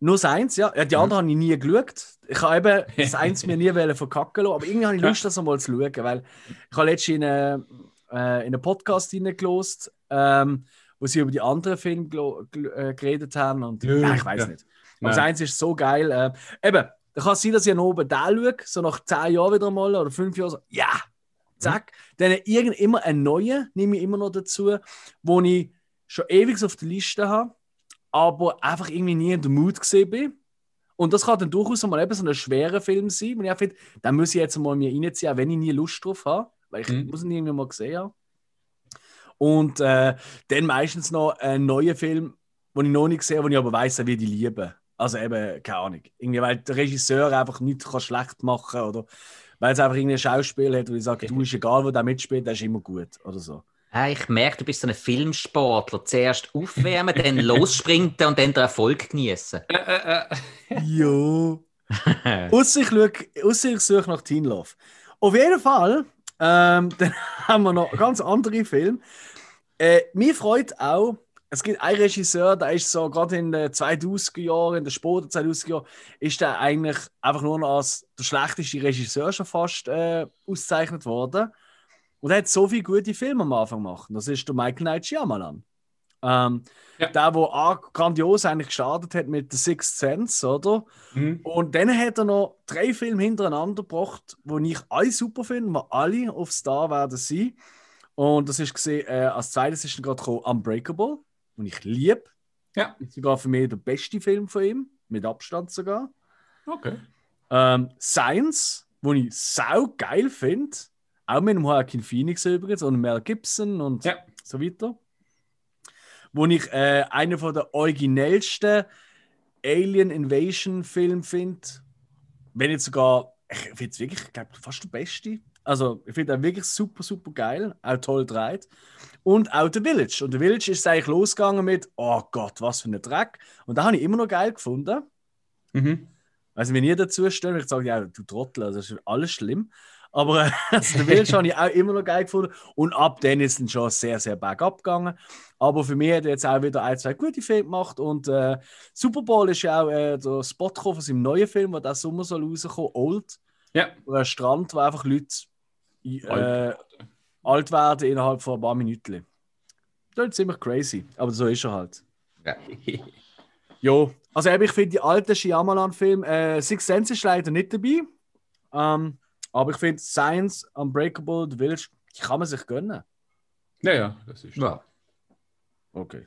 Nur das eins, ja. ja die Mhm. anderen habe ich nie geschaut. Ich habe eben [laughs] das eins mir nie verkacken lassen, aber irgendwie habe ich Lust, das einmal zu schauen, weil ich habe letztens in einen, äh, in einen Podcast hineingelost, ähm, wo sie über die anderen Filme äh, geredet haben und Ja, ja, ich weiß ja. nicht. Aber das Nein. eins ist so geil. Äh, eben, da kann es sein, dass ich oben da schaue, so nach zehn Jahren wieder mal oder fünf Jahren, so, ja, zack. Dann irgend immer einen neuen, nehme ich immer noch dazu, wo ich schon ewig auf der Liste habe, aber einfach irgendwie nie in der Mut gesehen bin. Und das kann dann durchaus mal eben so ein schwerer Film sein, wo ich finde, da muss ich jetzt mal mir reinziehen, auch wenn ich nie Lust drauf habe, weil ich Mhm. muss ihn irgendwie mal gesehen haben. Und äh, dann meistens noch ein neuer Film, den ich noch nicht gesehen habe, den ich aber weiß, er wird ich lieben. Also eben, keine Ahnung. Irgendwie, weil der Regisseur einfach nichts kann schlecht machen kann oder weil es einfach irgendein Schauspiel hat, wo ich sage, du ist egal, wo der mitspielt, der ist immer gut oder so. Ah, Ich merke, du bist so ein Filmsportler. Zuerst aufwärmen, dann [laughs] lossprinten und dann den Erfolg genießen. Äh, äh, äh. Jo. [laughs] Ausser ich, ausser ich suche nach Teen Love. Auf jeden Fall, ähm, [laughs] dann haben wir noch ganz andere Filme. Äh, mir freut auch, es gibt einen Regisseur, der ist so gerade in den 2000er Jahren, in den späten 2000er Jahren, ist der eigentlich einfach nur noch als der schlechteste Regisseur schon fast äh, ausgezeichnet worden. Und er hat so viele gute Filme am Anfang gemacht. Das ist der Michael Night Shyamalan. Ähm, Ja. Der, der auch grandios eigentlich gestartet hat mit The Sixth Sense, oder? Mhm. Und dann hat er noch drei Filme hintereinander gebracht, die ich alle super finde, die alle auf Star werden sein. Und das ist gesehen, äh, als zweites ist dann gerade Unbreakable, den ich liebe. Ja, Ist sogar für mich der beste Film von ihm, mit Abstand sogar. okay. Ähm, Science, den ich sau geil finde. Auch mit dem Joaquin Phoenix übrigens und Mel Gibson und Ja. so weiter. Wo ich äh, einen von der originellsten Alien Invasion Film finde. Wenn nicht sogar, ich finde es wirklich, ich glaube, fast der beste. Also, ich finde ihn wirklich super, super geil. Auch toll dreht. Und auch The Village. Und The Village ist eigentlich losgegangen mit, oh Gott, was für ein Dreck. Und da habe ich immer noch geil gefunden. Mhm. Also, wenn ihr dazu steht, ich sage, ja, du Trottel, also das ist alles schlimm. Aber also, den Village habe ich auch immer noch geil gefunden. Und ab dann ist es schon sehr, sehr bergab gegangen. Aber für mich hat er jetzt auch wieder ein, zwei gute Filme gemacht. Und äh, Super Bowl ist ja auch äh, der Spot von seinem neuen Film, der diesen Sommer soll rauskommen, Old. Ja. Ein Strand, wo einfach Leute äh, Alt. alt werden innerhalb von ein paar Minuten. Das ist ziemlich crazy. Aber so ist er halt. Ja. [laughs] Jo, also ich finde die alten Shyamalan-Filme, äh, Six Sense ist leider nicht dabei. Ähm, aber ich finde Science, Unbreakable, The Village, die kann man sich gönnen. Ja, ja, das ist. Ja. Okay.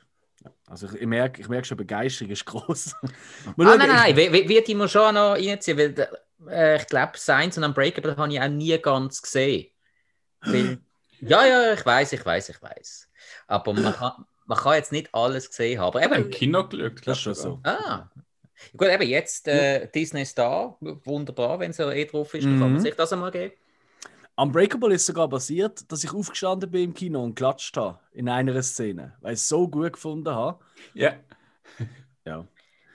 Also ich, ich merke ich merk schon, Begeisterung ist groß. [laughs] Ah, nein, nein, nein, wie- wie- wird immer schon noch reinziehen, weil äh, ich glaube, Science und Unbreakable habe ich auch nie ganz gesehen. Weil, [gasps] ja, ja, ich weiß, ich weiß, ich weiß. Aber man kann, man kann jetzt nicht alles gesehen haben. Aber habe im eben, Kino geschaut. Das ist schon so. ah, gut, eben jetzt äh, Disney Star, wunderbar, wenn es ja eh drauf ist, dann kann Mhm. man sich das einmal geben. Unbreakable ist sogar passiert, dass ich aufgestanden bin im Kino und klatscht habe in einer Szene, weil ich es so gut gefunden habe. Ja. [laughs] Ja.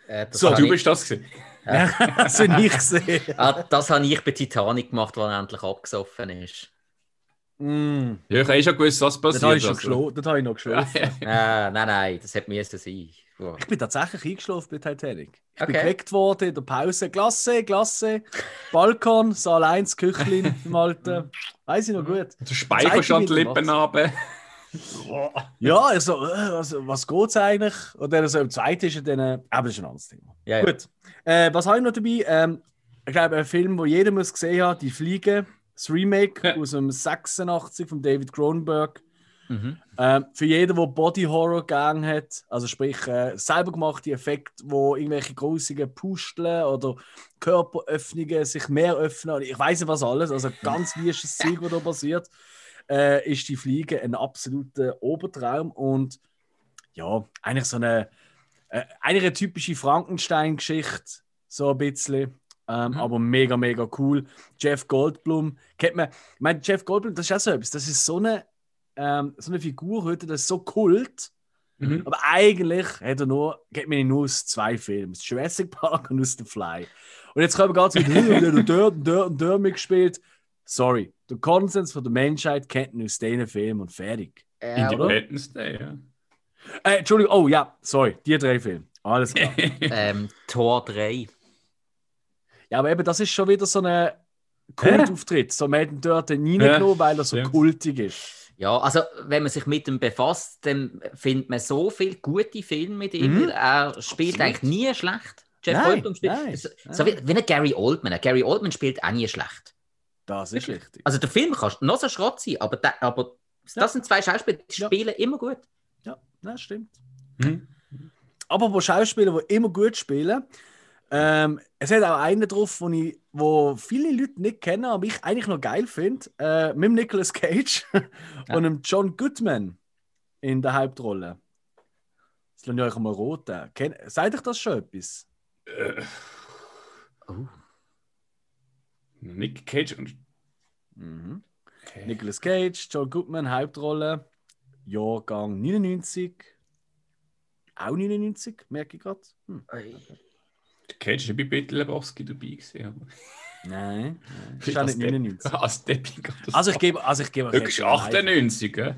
Äh, So, Du ich, bist das gesehen. [laughs] das habe ich gesehen. [laughs] ah, das habe ich bei Titanic gemacht, weil er endlich abgesoffen ist. Mm, Ja, ich habe eh schon gewusst, was das habe ich, passiert. das habe ich noch geschlafen. Ah, nein, nein, das hätte müssen sein. Ja. Ich bin tatsächlich eingeschlafen bei Titanic. Ich bin Okay. geweckt worden in der Pause. Klasse, Klasse. Balkon, Saal 1, Küchlin [laughs] im Alten. Weiß ich noch gut. Der Speicher stand die Lippen runter. [laughs] Ja, also, äh, was, was geht's eigentlich? Und dann so im zweiten ist er dann. äh, Aber das ist ein anderes Thema. Ja, ja. Gut. Äh, was habe ich noch dabei? Ähm, ich glaube, ein Film, den jeder muss gesehen haben, Die Fliege. Das Remake Ja. aus dem 86 von David Cronenberg. Mhm. Ähm, für jeden, der Body Horror gang hat, also sprich äh, selber gemachte Effekte, wo irgendwelche grusigen Pusteln oder Körperöffnungen sich mehr öffnen, ich weiß nicht was alles, also [laughs] ganz wieses Zeug, was da passiert, äh, ist die Fliege ein absoluter Obertraum und ja, eigentlich so eine, äh, eigentlich eine typische Frankenstein-Geschichte, so ein bisschen. Ähm, Mhm. Aber mega, mega cool. Jeff Goldblum, kennt man, ich meine, Jeff Goldblum, das ist auch so etwas, das ist so eine ähm, so eine Figur heute, das ist so kult. Mhm. Aber eigentlich hat er nur, geht mir nur aus zwei Filmen: aus Jurassic Park und aus The Fly. Und jetzt kommen wir ganz mit, dort und dort und dort mitgespielt. Sorry, der Konsens von der Menschheit kennt ihn aus diesen Filmen und fertig. Äh? Independence Day, ja. Äh, Entschuldigung, oh ja, sorry, die drei Filme. Alles klar. [laughs] ähm, Tor 3. Ja, aber eben, das ist schon wieder so ein Kultauftritt. So, man hat ihn dort reingenommen, weil er so stimmt. kultig ist. Ja, also wenn man sich mit ihm befasst, dann findet man so viele gute Filme mit ihm. Mhm. Er spielt Absolut. eigentlich nie schlecht. Jeff Nein, Goldblum spielt nein, so, nein. so wie, wie ein Gary Oldman. Ein Gary Oldman spielt auch nie schlecht. Das ist richtig. Also der Film kann noch so Schrott sein, aber, der, aber Ja. das sind zwei Schauspieler, die Ja. spielen immer gut. Ja, das stimmt. Mhm. Aber wo Schauspieler, die immer gut spielen, ähm, es hat auch einen drauf, wo, ich, wo viele Leute nicht kennen, aber ich eigentlich noch geil finde, äh, mit dem Nicolas Cage [laughs] und dem John Goodman in der Hauptrolle. Das lasse ich euch mal roten. Kennt, seid euch das schon etwas? Äh, Oh. Nick Cage und. Mhm. Okay. Nicolas Cage, John Goodman, Hauptrolle, Jahrgang 99. Auch 99, merke ich gerade. Hm. Cage ist ja bei Peter Lebowski dabei gewesen. aber- Nein, nein. [laughs] Ist auch Als nicht Depp- 99. [laughs] Als Depping. Also ich gebe, also ich gebe einen 98, gell?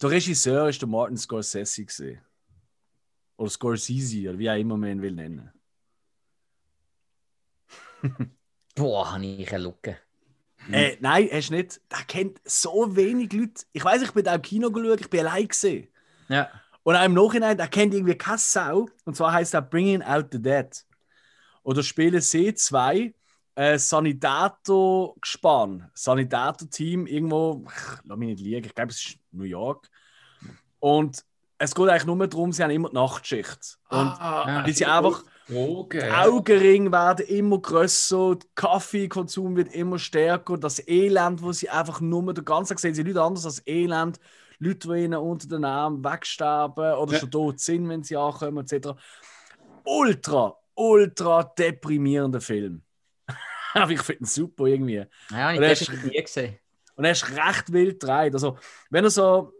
Der Regisseur ist der Martin Scorsese. Gewesen. Oder Scorsese, oder wie auch immer man ihn will nennen. [laughs] Boah, habe ich eine Lücke. Hm. Äh, nein, hast du nicht. Der kennt so wenig Leute. Ich weiß, ich bin auch im Kino geschaut, ich bin allein gesehen. Ja. Und auch im Nachhinein, der kennt irgendwie keine Sau. Und zwar heißt er Bringing Out the Dead. Oder spielen C2 äh, Sanitator-Gespann, Sanitator-Team irgendwo, ach, lass mich nicht liegen, ich glaube, es ist New York. Und es geht eigentlich nur darum, sie haben immer die Nachtschicht. Und ah, die sind einfach- Drogen. die Augenringe werden immer grösser, der Kaffeekonsum wird immer stärker, das Elend, wo sie einfach nur den ganzen Tag sehen, sie Leute anders als Elend, Leute, die ihnen unter den Armen wegsterben oder Ja. schon tot sind, wenn sie ankommen, etc. Ultra, ultra deprimierender Film. [laughs] Aber ich finde ihn super irgendwie. Ja, ich Und er habe ist- ihn nie gesehen. Und er ist recht wild gedreht. Also, wenn er so,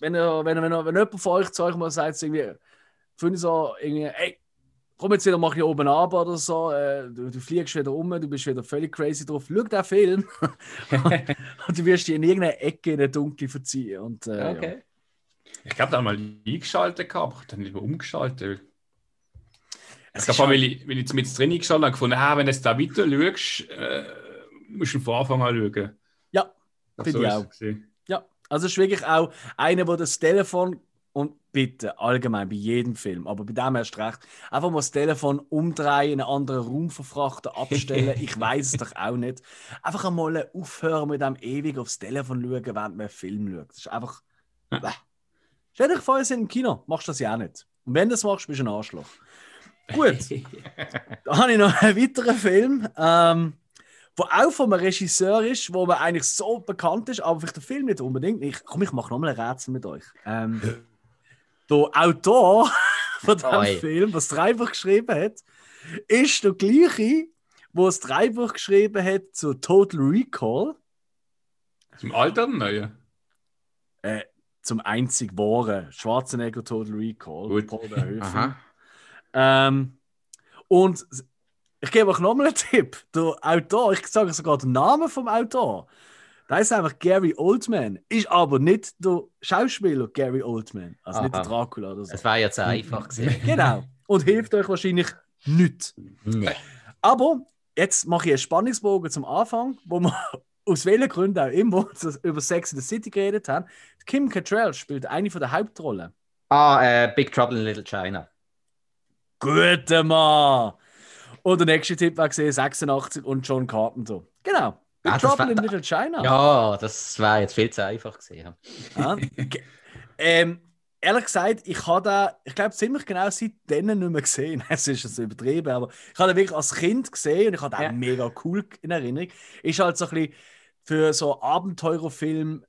wenn er, wenn, er, wenn, er, wenn jemand von euch zu euch mal sagt, so irgendwie, finde ich so, irgendwie, ey, komm jetzt wieder, mach ich oben ab oder so, äh, du, du fliegst wieder um, du bist wieder völlig crazy drauf, schau den Film und [laughs] [laughs] du wirst dich in irgendeine Ecke in der Dunkel verziehen. Und, äh, ja. Okay. Ich glaube, da haben wir eingeschaltet gehabt, aber ich dann nicht mehr umgeschaltet. Es Ich glaube, halt- wenn ich, ich mit drin eingeschaltet habe, gefunden, ah, wenn du jetzt da weiter schaust, äh, musst du von Anfang an schauen. Ja, Das finde ich ist auch. Ja, also es ist wirklich auch einer, der das Telefon und bitte allgemein bei jedem Film, aber bei dem erst recht, einfach mal das Telefon umdrehen, in einen anderen Raum verfrachten, abstellen. [laughs] ich weiß es doch auch nicht. Einfach einmal aufhören mit dem ewig aufs Telefon schauen, während man einen Film schaut. Das ist einfach. Bäh. Stell dich vor, wir sind im Kino, machst du das ja auch nicht. Und wenn du das machst, bist du ein Arschloch. Gut, [laughs] da habe ich noch einen weiteren Film. Ähm, wo auch von einem Regisseur ist, wo man eigentlich so bekannt ist, aber vielleicht der Film nicht unbedingt. Ich, komm, ich mache nochmal ein Rätsel mit euch. Ähm, [laughs] der Autor [laughs] von diesem Oi. Film, der das Drehbuch geschrieben hat, ist der gleiche, der das Drehbuch geschrieben hat zu Total Recall, Zum Alter oder Neuen? äh, zum einzig wahren Schwarzenegger Total Recall. Gut. Paul. [laughs] Ähm, und ich gebe euch nochmal einen Tipp. Der Autor, ich sage sogar den Namen vom Autor. Der ist einfach Gary Oldman. Ist aber nicht der Schauspieler Gary Oldman. Also nicht der Aha. Dracula oder so. Das war jetzt einfach gewesen. [laughs] Genau. Und hilft euch wahrscheinlich nicht. Nee. Aber jetzt mache ich einen Spannungsbogen zum Anfang, wo wir [laughs] aus welchen Gründen auch immer [laughs] über Sex in the City geredet haben. Kim Cattrall spielt eine von der Hauptrollen. Ah, äh, Big Trouble in Little China. Guter Mann! Und der nächste Tipp war gesehen 86 und John Carpenter. Genau. Big Ah, das Trouble war- in Little China. Ja, das war jetzt viel zu einfach gewesen. Ja. Ge- ähm, ehrlich gesagt, ich habe da, ich glaube, ziemlich genau seitdem nicht mehr gesehen. [laughs] Es ist so übertrieben, aber ich habe den wirklich als Kind gesehen und ich habe den Ja. mega cool in Erinnerung. Ist halt so ein bisschen für so Abenteuerfilm,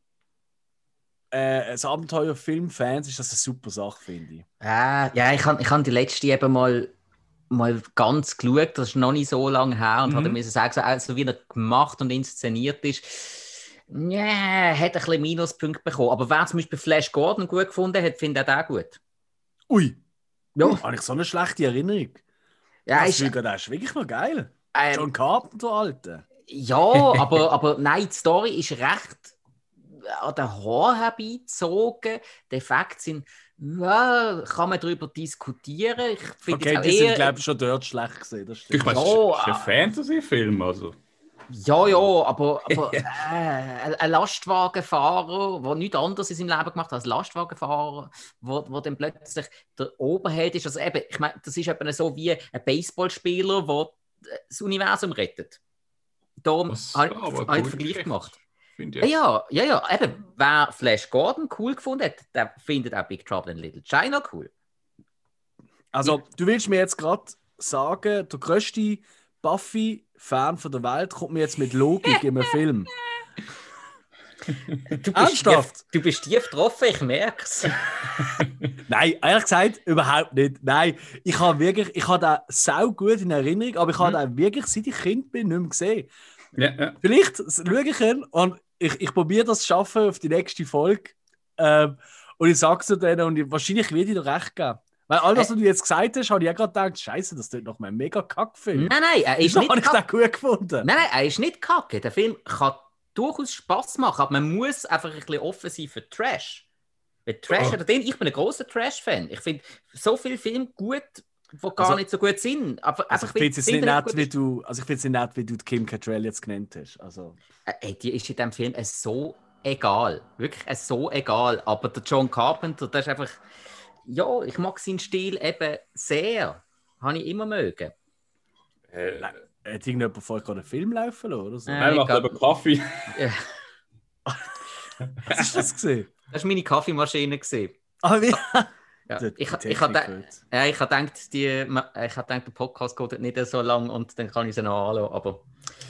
äh, so Abenteuerfilm-Fans ist das eine super Sache, finde ich. Äh, ja, ich habe ich hab die letzte eben mal, mal ganz geschaut, das ist noch nicht so lange her, und Mhm. habe müssen sagen, so, also wie er gemacht und inszeniert ist, ja, hat ein bisschen Minuspunkte bekommen. Aber wer zum Beispiel Flash Gordon gut gefunden hat, findet er auch gut. Ui, Ja, habe ich so eine schlechte Erinnerung. ja, das ist, ist, das ist wirklich noch geil. ähm, John Carpenter, Alter. ja [laughs] aber, aber nein, die Story ist recht an den Haaren herbeizogen. Die Effekte sind, ja, kann man darüber diskutieren. Ich finde Okay, es die sind, eher, glaube ich, schon dort schlecht gesehen. Das Ich meine, es Ja, ist ein Fantasy-Film, also. Ja, ja, aber, [laughs] aber äh, ein Lastwagenfahrer, der nichts anderes in seinem Leben gemacht hat als Lastwagenfahrer, wo, wo dann plötzlich der Oberheld ist. Also eben, ich meine, das ist eben so wie ein Baseballspieler, der das Universum rettet. Darum habe ich hab ich den Vergleich gemacht. Finde Ja, ich. ja, ja, ja, eben, wer Flash Gordon cool gefunden hat, der findet auch Big Trouble in Little China cool. Also, du willst mir jetzt gerade sagen, der grösste Buffy-Fan von der Welt kommt mir jetzt mit Logik in einem [laughs] Film. Du bist, Ernsthaft? tief, du bist tief getroffen, ich merke es. [laughs] Nein, ehrlich gesagt, überhaupt nicht. Nein, ich habe wirklich, ich habe den sau gut in Erinnerung, aber ich habe den wirklich, seit ich Kind bin, nicht mehr gesehen. Ja, ja. Vielleicht schaue ich ihn und ich, ich probiere das zu schaffen auf die nächste Folge. Ähm, und ich sage es denen und ich, wahrscheinlich wird ich dir recht geben. Weil all das, was du jetzt gesagt hast, habe ich ja gerade gedacht, Scheiße, das tut noch mal ein mega Kackfilm. Nein, nein, er ist nicht habe ich den gut gefunden? Nein, nein, er ist nicht kacke. Der Film kann durchaus Spaß machen, aber man muss einfach ein bisschen offen sein für Trash. Weil Trash Oh. hat den, ich bin ein großer Trash-Fan. Ich finde so viele Filme gut, die gar Also- nicht so gut sind. Aber Also ich finde es weil nicht nett, gut wie du, also ich nicht nett, wie du Kim Cattrall jetzt genannt hast. Also, Äh, Ey, die ist in diesem Film so egal. Wirklich so egal. Aber der John Carpenter, der ist einfach. Ja, ich mag seinen Stil eben sehr. Habe ich immer mögen. Äh, hat irgendjemand vorher gerade einen Film laufen lassen oder so? Äh. Nein, macht aber Kaffee. [laughs] [laughs] Was ist das gesehen? das war meine Kaffeemaschine. Gewesen. Ah, wie? [laughs] Ja. Die- die Ich, habe fehlt. ja, ich habe gedacht, die, ma- ich habe gedacht, der Podcast geht nicht so lang und dann kann ich sie noch anschauen. Aber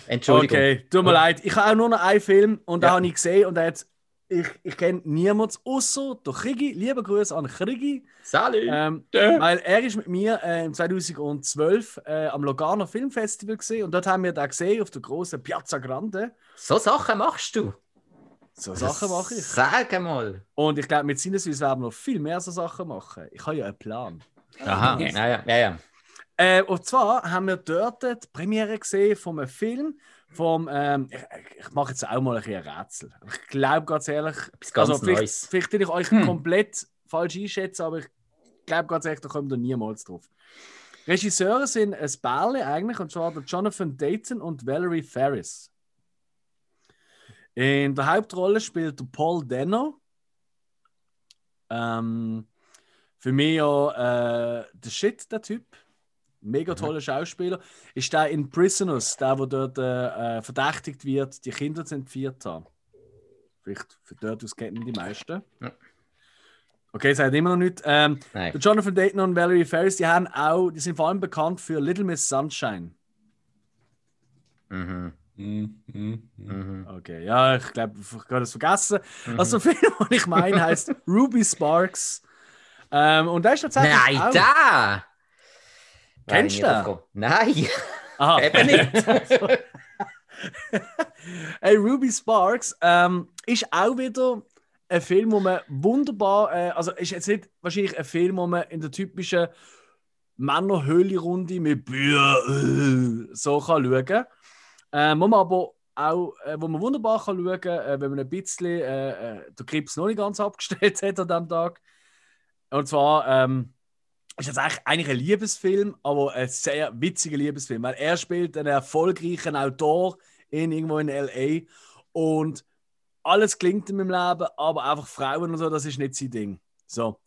Entschuldigung. Okay, tut mir leid. Ich habe auch nur noch einen Film und den Ja. habe ich gesehen und der hat, ich, ich kenne niemanden außer der Krigi. Liebe Grüße an Krigi. Salut! Ähm, weil er ist mit mir äh, im 2012 äh, am Lugano Filmfestival gesehen und dort haben wir den gesehen auf der großen Piazza Grande. so Sachen machst du. So Sachen mache ich. Sag mal. Und ich glaube, mit Sinneswiss werden wir noch viel mehr so Sachen machen. Ich habe ja einen Plan. Aha, ja, ja, ja. ja. Äh, und zwar haben wir dort die Premiere gesehen von einem Film. Vom, ähm, ich, ich mache jetzt auch mal ein, bisschen ein Rätsel. Ich glaube ganz ehrlich, ganz also vielleicht, Neues. vielleicht will ich euch Hm. komplett falsch einschätzen, aber ich glaube ganz ehrlich, da kommt ihr niemals drauf. Regisseure sind ein Bärle eigentlich, und zwar der Jonathan Dayton und Valerie Ferris. In der Hauptrolle spielt Paul Dano. Ähm, für mich ja äh, der Shit, der Typ. Mega toller Schauspieler. Ist der in Prisoners, der, wo dort äh, äh, verdächtigt wird, die Kinder zu entführt haben. Vielleicht für dort aus kennen die meisten. Ja. Okay, sagt immer noch nicht. Ähm, Jonathan Dayton und Valerie Ferris, die haben auch, die sind vor allem bekannt für Little Miss Sunshine. Mhm. Mhm. Mhm. Okay, ja, ich glaube, ich habe das vergessen. Mhm. Also, [laughs] der Film, den ich meine, heißt Ruby Sparks. Ähm, und der ist tatsächlich. Nein, auch... da! Kennst du den? Nein, [laughs] Aha. eben nicht. [laughs] hey, Ruby Sparks ähm, ist auch wieder ein Film, wo man wunderbar, äh, also ist jetzt nicht wahrscheinlich ein Film, wo man in der typischen Männerhöhle-Runde mit Bier äh, so kann schauen kann. Äh, wo man aber auch, äh, wo man wunderbar kann schauen kann, äh, wenn man ein bisschen äh, äh, den Krebs noch nicht ganz [laughs] abgestellt hat an diesem Tag. Und zwar ähm, ist das eigentlich, ein Liebesfilm, aber ein sehr witziger Liebesfilm, weil er spielt einen erfolgreichen Autor in, irgendwo in L.A. und alles klingt in meinem Leben, aber einfach Frauen und so, das ist nicht sein Ding. So.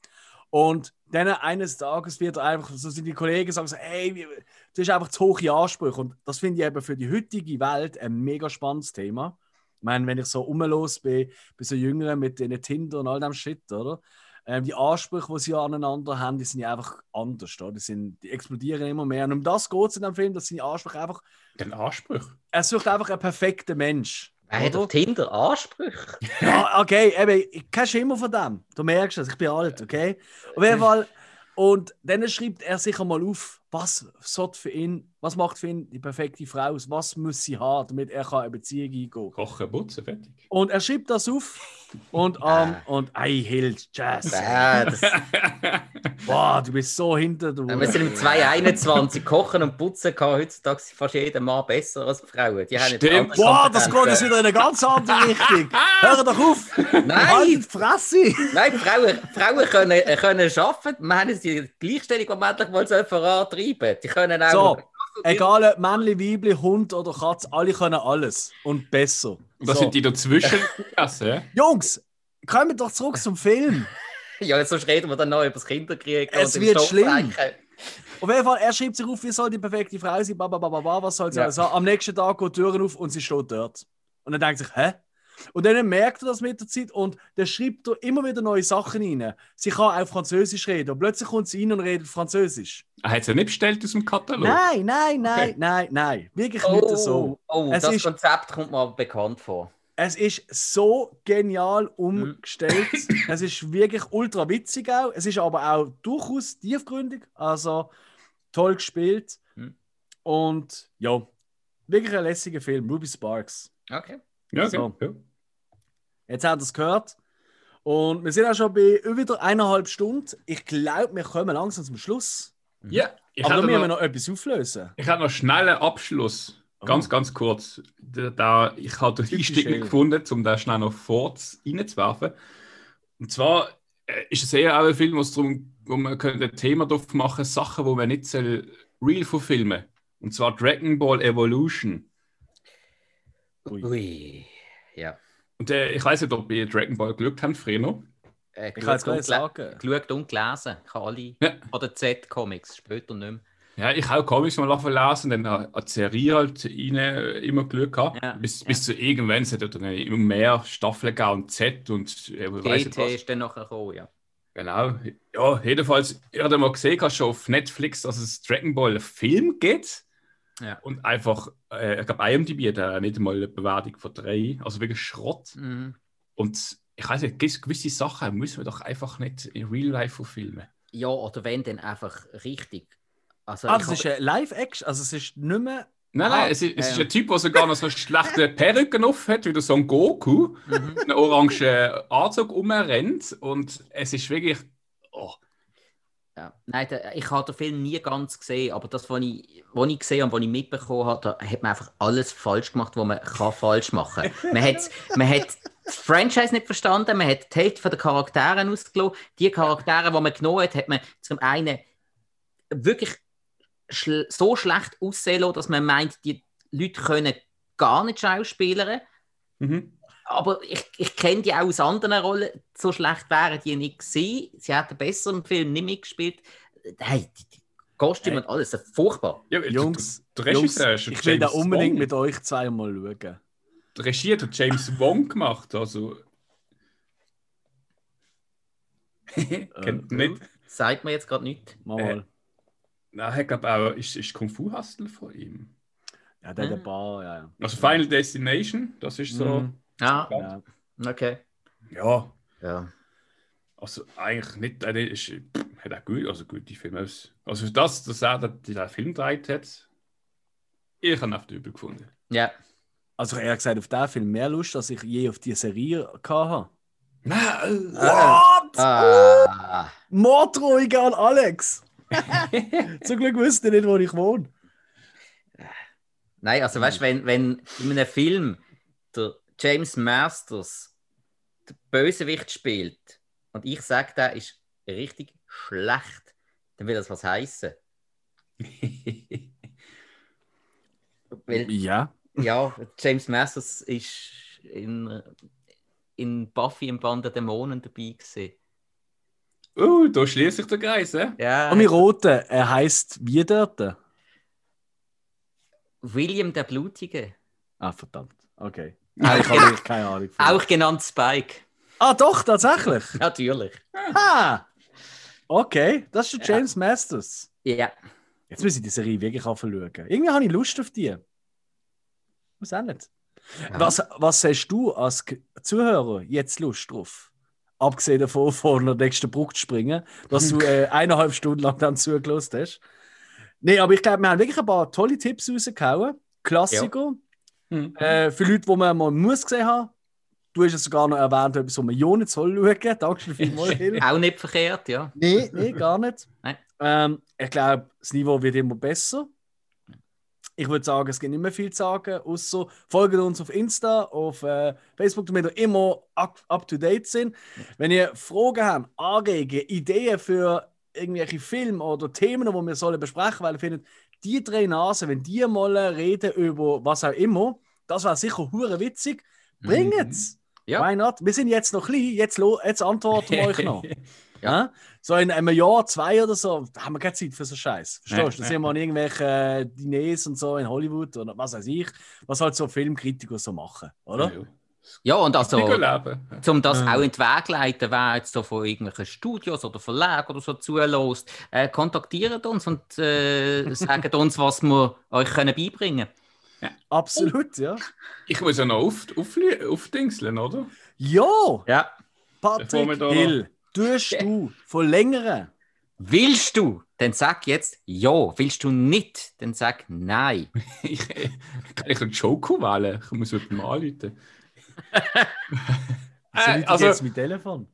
Und dann eines Tages wird er einfach, so sind die Kollegen sagen so, hey, du hast einfach zu hohe Ansprüche. Und das finde ich eben für die heutige Welt ein mega spannendes Thema. Ich meine, wenn ich so rumlos bin, bei so Jüngeren mit den Tinder und all dem Shit, oder? Ähm, die Ansprüche, die sie aneinander haben, die sind ja einfach anders, oder? Die, sind, die explodieren immer mehr. Und um das geht es in dem Film, dass seine Ansprüche einfach, Den Anspruch. er sucht einfach einen perfekten Mensch. Wer hat auf Tinder Ansprüche? [laughs] Ja, okay, eben, ich kenne Schimmer von dem. Du merkst es, ich bin alt, okay? Auf jeden [laughs] Fall. Und dann schreibt er sich einmal auf was sollte für ihn, was macht für ihn die perfekte Frau aus, was muss sie haben, damit er kann eine Beziehung eingehen kann. Kochen, putzen, fertig. Und er schreibt das auf und, [laughs] ähm, und I hilt Jazz. Äh, das, [laughs] Boah, du bist so hinter du. wir sind im 2021. Kochen und Putzen kann heutzutage fast jeder Mann besser als Frauen. Die haben Stimmt. Boah, das geht jetzt wieder in eine ganz andere [laughs] Richtung. Hör doch auf! Nein! Halt Fresse! Nein, Frauen, Frauen können, äh, können arbeiten. Wir haben jetzt die Gleichstellung, die man endlich mal soll vorantreiben Die können auch. So, egal ob Männli, Weibli, Hund oder Katz, alle können alles. Und besser. Und das So. sind die dazwischen. [laughs] Jungs, kommen wir doch zurück zum Film. [laughs] Ja, jetzt sonst reden wir dann noch über das Kinderkrieg. Es und wird schlimm. Auf jeden Fall, er schreibt sich auf, wie soll die perfekte Frau sein, babababa, was soll sie Ja. alles haben. Am nächsten Tag geht die Tür auf und sie steht dort. Und er denkt sich, hä? Und dann merkt er das mit der Zeit und dann schreibt er immer wieder neue Sachen rein. Sie kann auch Französisch reden. Und plötzlich kommt sie rein und redet Französisch. Er hat es ja nicht bestellt aus dem Katalog. Nein, nein, nein, Okay. nein, nein. Wirklich nicht so. Oh, oh Es das ist- Konzept kommt mir bekannt vor. Es ist so genial umgestellt. [laughs] es ist wirklich ultra witzig auch. Es ist aber auch durchaus tiefgründig. Also toll gespielt. Mhm. Und ja, wirklich ein lässiger Film. Ruby Sparks. Okay. Ja, okay. So. ja. Jetzt habt ihr es gehört. Und wir sind auch schon bei über wieder eineinhalb Stunden. Ich glaube, wir kommen langsam zum Schluss. ja ich aber da habe müssen wir noch, etwas auflösen. ich habe noch schnell einen Abschluss. Ganz, Oh. ganz kurz. Da, da, ich habe den Einstieg nicht gefunden, um da schnell noch vor reinzuwerfen. Und zwar äh, ist es eher auch ein Film, darum wo man könnte ein Thema drauf machen Sachen, wo man nicht soll real verfilmen Und zwar Dragon Ball Evolution. Ui. Ui. Ja. Und äh, ich weiß nicht, ob ihr Dragon Ball geschaut habt, früher noch. Äh, Ich kann jetzt nicht und sagen. geschaut und gelesen. Ich habe alle Ja. von der Z-Comics, später nicht mehr. Ja, ich habe Comics mal lesen, dann eine Serie halt rein, immer Glück gehabt. Ja, bis, ja. bis zu irgendwann es hat immer mehr Staffeln gegeben und Z und äh, GT was. ist dann nachher gekommen, ja. Genau. Ja, jedenfalls, ich habe mal gesehen, schon auf Netflix, dass es Dragon Ball einen Film gibt. Ja. Und einfach, äh, ich glaube, IMDb hat äh, nicht mal eine Bewertung von drei, also wirklich Schrott. Mhm. Und ich weiß nicht, gewisse- Sachen müssen wir doch einfach nicht in Real Life verfilmen. Ja, oder wenn, dann einfach richtig. Also, Ah, das ist ein Live-Action. Also es ist nicht mehr. Nein, Ah, nein, es ist, es ist ein Typ, der sogar noch so eine schlechte [laughs] Perücke auf hat, wie der Son Goku, Mhm. einen orangen Anzug umrennt und es ist wirklich. Oh, Ja. Nein, der, ich habe den Film nie ganz gesehen, aber das, was ich, was ich gesehen habe, was ich mitbekommen habe, da hat man einfach alles falsch gemacht, was man kann falsch machen kann. Man hat, man hat das Franchise nicht verstanden, man hat die Hälfte den Charakteren ausgelassen. Die Charaktere, die man genommen hat, hat man zum einen wirklich schl so schlecht aussehen lassen, dass man meint, die Leute können gar nicht schauspielern. mhm. Aber ich, ich kenne die auch aus anderen Rollen. So schlecht wären die nicht gewesen. Sie hätten besser im Film nicht mitgespielt. Hey, die, die Kostüme Hey. und alles, das ist furchtbar. ja, Jungs, der, der Jungs ich will da unbedingt Wong. mit euch zweimal schauen. Die Regie hat James Wong gemacht, also. [laughs] Kennt Äh, nicht. Sagt mir jetzt gerade nicht. Mal Äh. Nein, ich glaube auch, ist, ist Kung Fu Hustle von ihm. Ja, der hat Mhm. ein paar, ja, ja. Also Final Destination, das ist so. Mhm. Ah, ja. okay. Ja, Ja. also eigentlich nicht. Er ist, pff, hat auch gut, also gute Filme. aus- Also für das, dass er den, den Film gedreht hat, ich habe ihn auf übel gefunden. Ja. Also ehrlich gesagt, auf den Film mehr Lust, als ich je auf die Serie hatte. Nein, What? Ah. Morddrohungen an Alex! [laughs] Zum Glück wüsste ich nicht, wo ich wohne. Nein, also weißt du, wenn, wenn in einem Film der James Masters der Bösewicht spielt und ich sage, der ist richtig schlecht, dann will das was heißen. [laughs] Weil Ja. Ja, James Masters ist in, in Buffy im Band der Dämonen dabei gewesen. oh, da schließt sich der Kreis, hä? Ja, Und mein Rote, er heißt wie dort? William der Blutige. Ah, verdammt. Okay. Nein, ich habe keine Ahnung. Auch genannt Spike. Ah, doch, tatsächlich. Natürlich. Ah! Okay, das ist der Ja. James Masters. Ja. Jetzt muss ich die Serie wirklich anschauen. Irgendwie habe ich Lust auf die. Muss auch nicht. Was, was hast du als Zuhörer jetzt Lust drauf? Abgesehen davon, [laughs] vor der nächsten Brücke zu springen, dass du äh, [laughs] eineinhalb Stunden lang dann zugelassen hast. Nee, aber ich glaube, wir haben wirklich ein paar tolle Tipps rausgehauen. Klassiker. Mhm. Äh, für Leute, die man mal muss gesehen haben. Du hast es sogar noch erwähnt, etwas, was man ja nicht soll schauen. Dankeschön vielmals, [laughs] Hill. Auch nicht verkehrt, ja. Nee, nee, gar nicht. Nein. Ähm, ich glaube, das Niveau wird immer besser. Ich würde sagen, es gibt nicht mehr viel zu sagen, außer folgt uns auf Insta, auf äh, Facebook, damit wir immer up, up to date sind. Wenn ihr Fragen habt, Anregungen, Ideen für irgendwelche Filme oder Themen, die wir sollen besprechen, weil ihr findet, die drei Nasen, wenn die mal reden über was auch immer, das wäre sicher hure witzig. Bringt's! Ja. Why not? Wir sind jetzt noch klein, jetzt, lo- jetzt antworten wir euch noch. [laughs] Ja? So in einem Jahr, zwei oder so, da haben wir keine Zeit für so Scheiß. Verstehst du? Da sind wir an irgendwelchen äh, Diners und so in Hollywood oder was weiß ich, was halt so Filmkritiker so machen, oder? Ja. Ja, und also, um das Ja. auch in den Weg leiten, wer jetzt so von irgendwelchen Studios oder Verlagen oder so zulässt, äh, kontaktiert uns und äh, sagt uns, was wir euch können beibringen können. Absolut, ja. Ich muss ja noch auf, auf, aufdingseln, oder? Ja, Ja. Patrick da Hill, tust du von längeren Willst du, dann sag jetzt ja. Willst du nicht, dann sag nein. [laughs] Ich, kann ich einen Joko wählen? Ich muss jemanden mal anrufen. Äh, also- jetzt mit Telefon?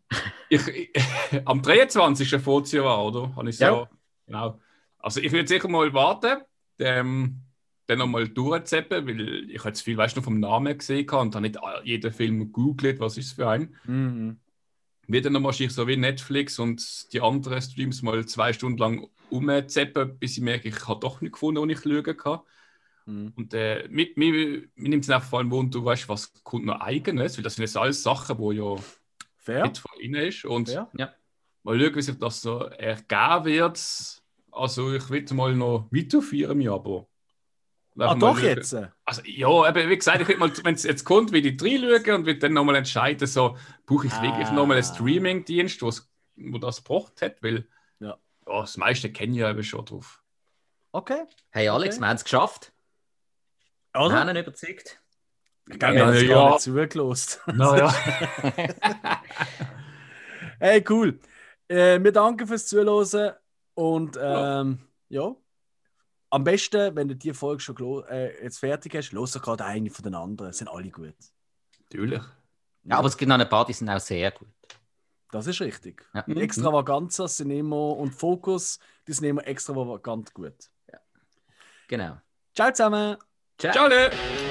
Ich, ich, [laughs] am 23. Vorziehen war, oder? Habe ich so, Ja. Genau. Also ich würde sicher mal warten, ähm, dann nochmal durchzappen, weil ich jetzt viel, weißt du, vom Namen gesehen habe und dann nicht jeden Film gegoogelt, was ist es für ein. Mhm. Wird dann nochmal so wie Netflix und die anderen Streams mal zwei Stunden lang umzappen, bis ich merke, ich habe doch nicht gefunden, wo ich schauen kann. Mhm. Und äh, mir, mir, mir nimmt es einfach vor allem Wunder, du weißt, was kommt noch eigenes, weil das sind jetzt alles Sachen, die ja Fair? nicht von innen ist. Und Fair? mal schauen, wie sich das so ergeben wird. Also ich will mal noch weiterführen, Abo. Und Ah, mal doch schauen. jetzt? Also, ja, eben, wie gesagt, ich will mal, wenn es jetzt kommt, will ich reinschauen und will dann nochmal entscheiden, so, brauche ich wirklich Ah. nochmal einen Streaming-Dienst, wo das gebraucht hat, weil Ja. ja, das meiste kennen ja eben schon drauf. Okay. Hey Alex, Okay. wir haben es geschafft. Wir Oder? haben ihn überzeugt. Ich glaube, Ja, wir haben es ja. gar nicht zugelost. Naja. [laughs] Hey, cool. Äh, wir danken fürs Zuhören und ähm, ja. Am besten, wenn du die Folge schon äh, jetzt fertig hast, los doch gerade eine von den anderen. Sind alle gut. Natürlich. Ja, aber es gibt noch ein paar, die sind auch sehr gut. Das ist richtig. Ja. Mhm. Extravaganzas sind immer und Fokus, die sind immer extravagant gut. Genau. Ciao zusammen. Ciao. Ciao!